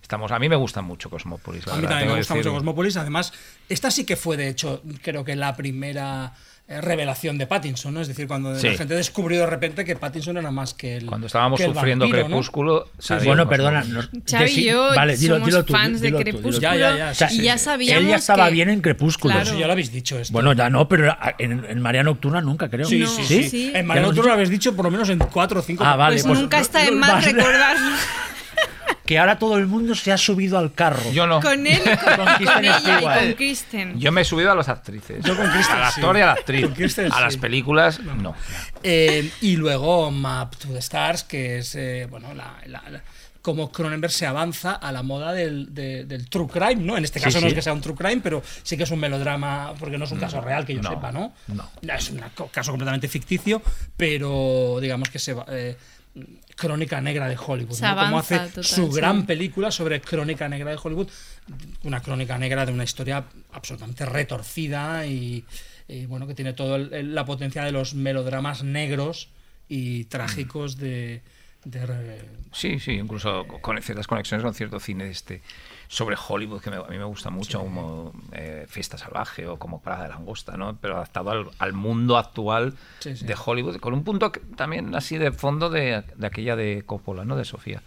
estamos a mí me gusta mucho Cosmópolis la A mí verdad, también me gusta decir. mucho Cosmópolis. Además, esta sí que fue, de hecho, creo que la primera revelación de Pattinson, ¿no? Es decir, cuando Sí. la gente descubrió de repente que Pattinson era más que el. cuando estábamos que el sufriendo vampiro, ¿no? Crepúsculo salió Bueno, perdona. nos- Xavi de- y yo vale, dilo, somos dilo tú, fans dilo de tú. Crepúsculo Ya, ya, ya, O sea, sí, y ya sabíamos Él ya estaba que- bien en Crepúsculo. Claro. Eso ya lo habéis dicho esto. Bueno, ya no, pero en, en Marea Nocturna nunca, creo. sí, No, sí, sí. En María Nocturna lo habéis dicho por lo menos en cuatro o cinco. Ah, vale, Pues, pues nunca no- está en no- más más- recordarlo. [LAUGHS] Que ahora todo el mundo se ha subido al carro. yo no Con él, y con, Con con Kristen ella Stewart. y con Kristen. yo me he subido a las actrices Yo con Kristen, al sí. actor y a la actriz Con Kristen, a las sí. películas no Eh, y luego Map to the Stars, que es eh, bueno, la, la- la- cómo Cronenberg se avanza a la moda del, de- del true crime, ¿no? En este Sí, caso no sí. es que sea un true crime, pero sí que es un melodrama, porque no es un caso real que yo no, sepa, ¿no? no. Es un caso completamente ficticio, pero digamos que se va. eh, Crónica Negra de Hollywood, ¿no? Como hace total, su sí. gran película sobre Crónica Negra de Hollywood, una crónica negra de una historia absolutamente retorcida y, y, bueno, que tiene toda la potencia de los melodramas negros y trágicos de, de Sí, sí, incluso con ciertas conexiones con cierto cine este sobre Hollywood que me- a mí me gusta mucho, como eh, Fiesta Salvaje o como Parada de Langosta, ¿no? Pero adaptado al, al mundo actual Sí, sí. de Hollywood, con un punto que- también así de fondo de, de aquella de Coppola, ¿no? De Sofía.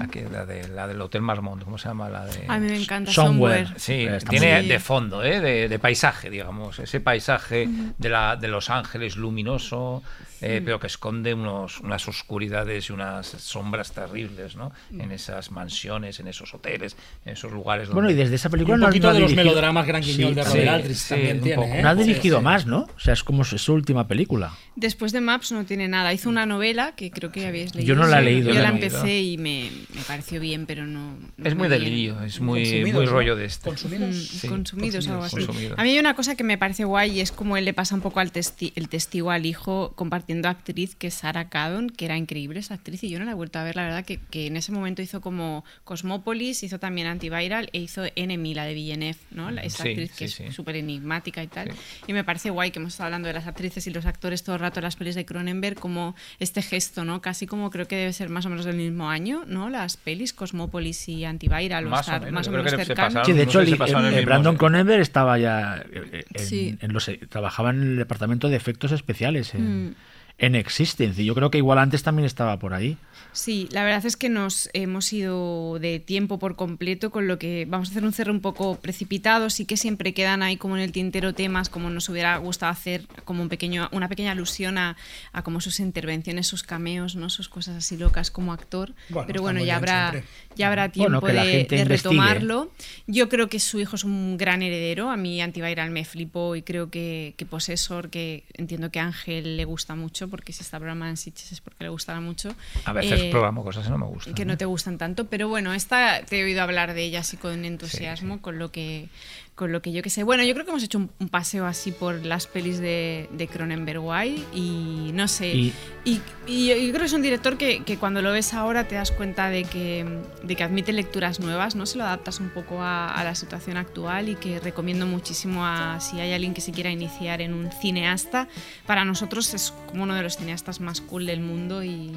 Aquella, la, de, la del Hotel Marmont, ¿cómo se llama? La de... A mí me encanta Somewhere. Somewhere. Sí, Está tiene de fondo, ¿eh? de, de paisaje, digamos, ese paisaje de, la, de Los Ángeles luminoso, eh, pero que esconde unos, unas oscuridades y unas sombras terribles, ¿no? En esas mansiones, en esos hoteles, en esos lugares donde... Bueno, y desde esa y película un no, poquito no ha de los dirigido- melodramas Gran Guiñol Sí, de sí, Robert Aldrich sí, también tiene. ¿eh? No ha Sí, dirigido sí. más, ¿no? O sea, es como su, su última película. Después de Maps no tiene nada. Hizo una novela que creo que habéis leído. Yo no la he leído, Yo la empecé y me, me pareció bien, pero no. no Es muy delirio, es muy, Consumidos, muy rollo de este. Consumidos. Mm, Sí, consumidos, algo así. consumidos. A mí hay una cosa que me parece guay y es como él le pasa un poco al testi el testigo al hijo compartiendo actriz, que es Sarah Caddon, que era increíble esa actriz, y yo no la he vuelto a ver, la verdad, que, que en ese momento hizo como Cosmópolis, hizo también Antiviral e hizo Enemy, la de Villeneuve, ¿no? La- Esa Sí, actriz sí, que sí. es súper enigmática y tal. Sí. Y me parece guay que hemos estado hablando de las actrices y los actores todo el rato en las pelis de Cronenberg, como este gesto, ¿no? Casi como creo que debe ser más o menos del mismo año, ¿no? Las pelis Cosmópolis y Antiviral, o Más o estar menos, más o creo menos que se cercanos. pasaron. Sí, de no hecho, sé si el- pasaron el- el mismo Brandon. Cronenberg estaba ya eh, en, Sí. en los, trabajaba en el departamento de efectos especiales en, Mm. En Existence y yo creo que igual antes también estaba por ahí. Sí, la verdad es que nos hemos ido de tiempo por completo, con lo que vamos a hacer un cierre un poco precipitado. Sí que siempre quedan ahí como en el tintero temas, como nos hubiera gustado hacer como un pequeño, una pequeña alusión a, a como sus intervenciones, sus cameos, no sus cosas así locas como actor. Bueno, Pero bueno, ya habrá, siempre. ya habrá tiempo Bueno, de, retomarlo. Yo creo que su hijo es un gran heredero. A mí Antiviral me flipó y creo que, que Possessor, que entiendo que a Ángel le gusta mucho, porque si está programa en Sitges es porque le gustará mucho. A veces Eh, programo cosas que no me gustan. que no te gustan tanto, pero bueno, esta te he oído hablar de ella así con entusiasmo, con lo que con lo que yo que sé. Bueno, yo creo que hemos hecho un, un paseo así por las pelis de, de Cronenberg guay y no sé. Y- Y, y yo creo que es un director que, que cuando lo ves ahora te das cuenta de que, de que admite lecturas nuevas, ¿no? Se lo adaptas un poco a, a la situación actual y que recomiendo muchísimo a si hay alguien que se quiera iniciar en un cineasta. Para nosotros es como uno de los cineastas más cool del mundo y, y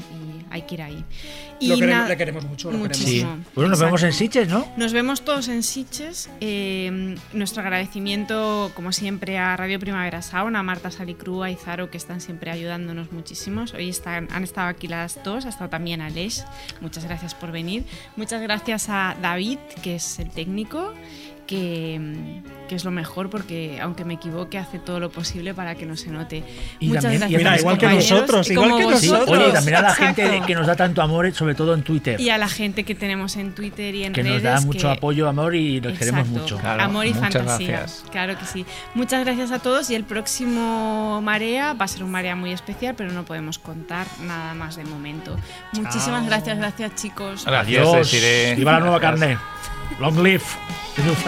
hay que ir ahí. Y Lo queremos- le queremos mucho, lo queremos. Sí. Bueno, nos vemos en Exacto. Sitges, ¿no? Nos vemos todos en Sitges. Eh, nuestro agradecimiento, como siempre, a Radio Primavera Sound, a Marta Salicrú, a Izaro, que están siempre ayudándonos muchísimos. Hoy están, han estado aquí las dos, ha estado también Aleix. Muchas gracias por venir. Muchas gracias a David, que es el técnico. Que, que es lo mejor porque aunque me equivoque hace todo lo posible para que no se note. Y Muchas también- gracias. Mira, igual que compañeros, nosotros, igual que Sí, nosotros. oye, también a la Exacto. gente que nos da tanto amor, sobre todo en Twitter, y a la gente que tenemos en Twitter y en que redes nos da mucho que- apoyo, amor y nos queremos Exacto. mucho. Claro, Amor y fantasía. gracias. Claro que sí. Muchas gracias a todos y el próximo Marea va a ser un Marea muy especial, pero no podemos contar nada más de momento. Muchísimas gracias, gracias chicos. Gracias. Viva la nueva Gracias. carne. Long live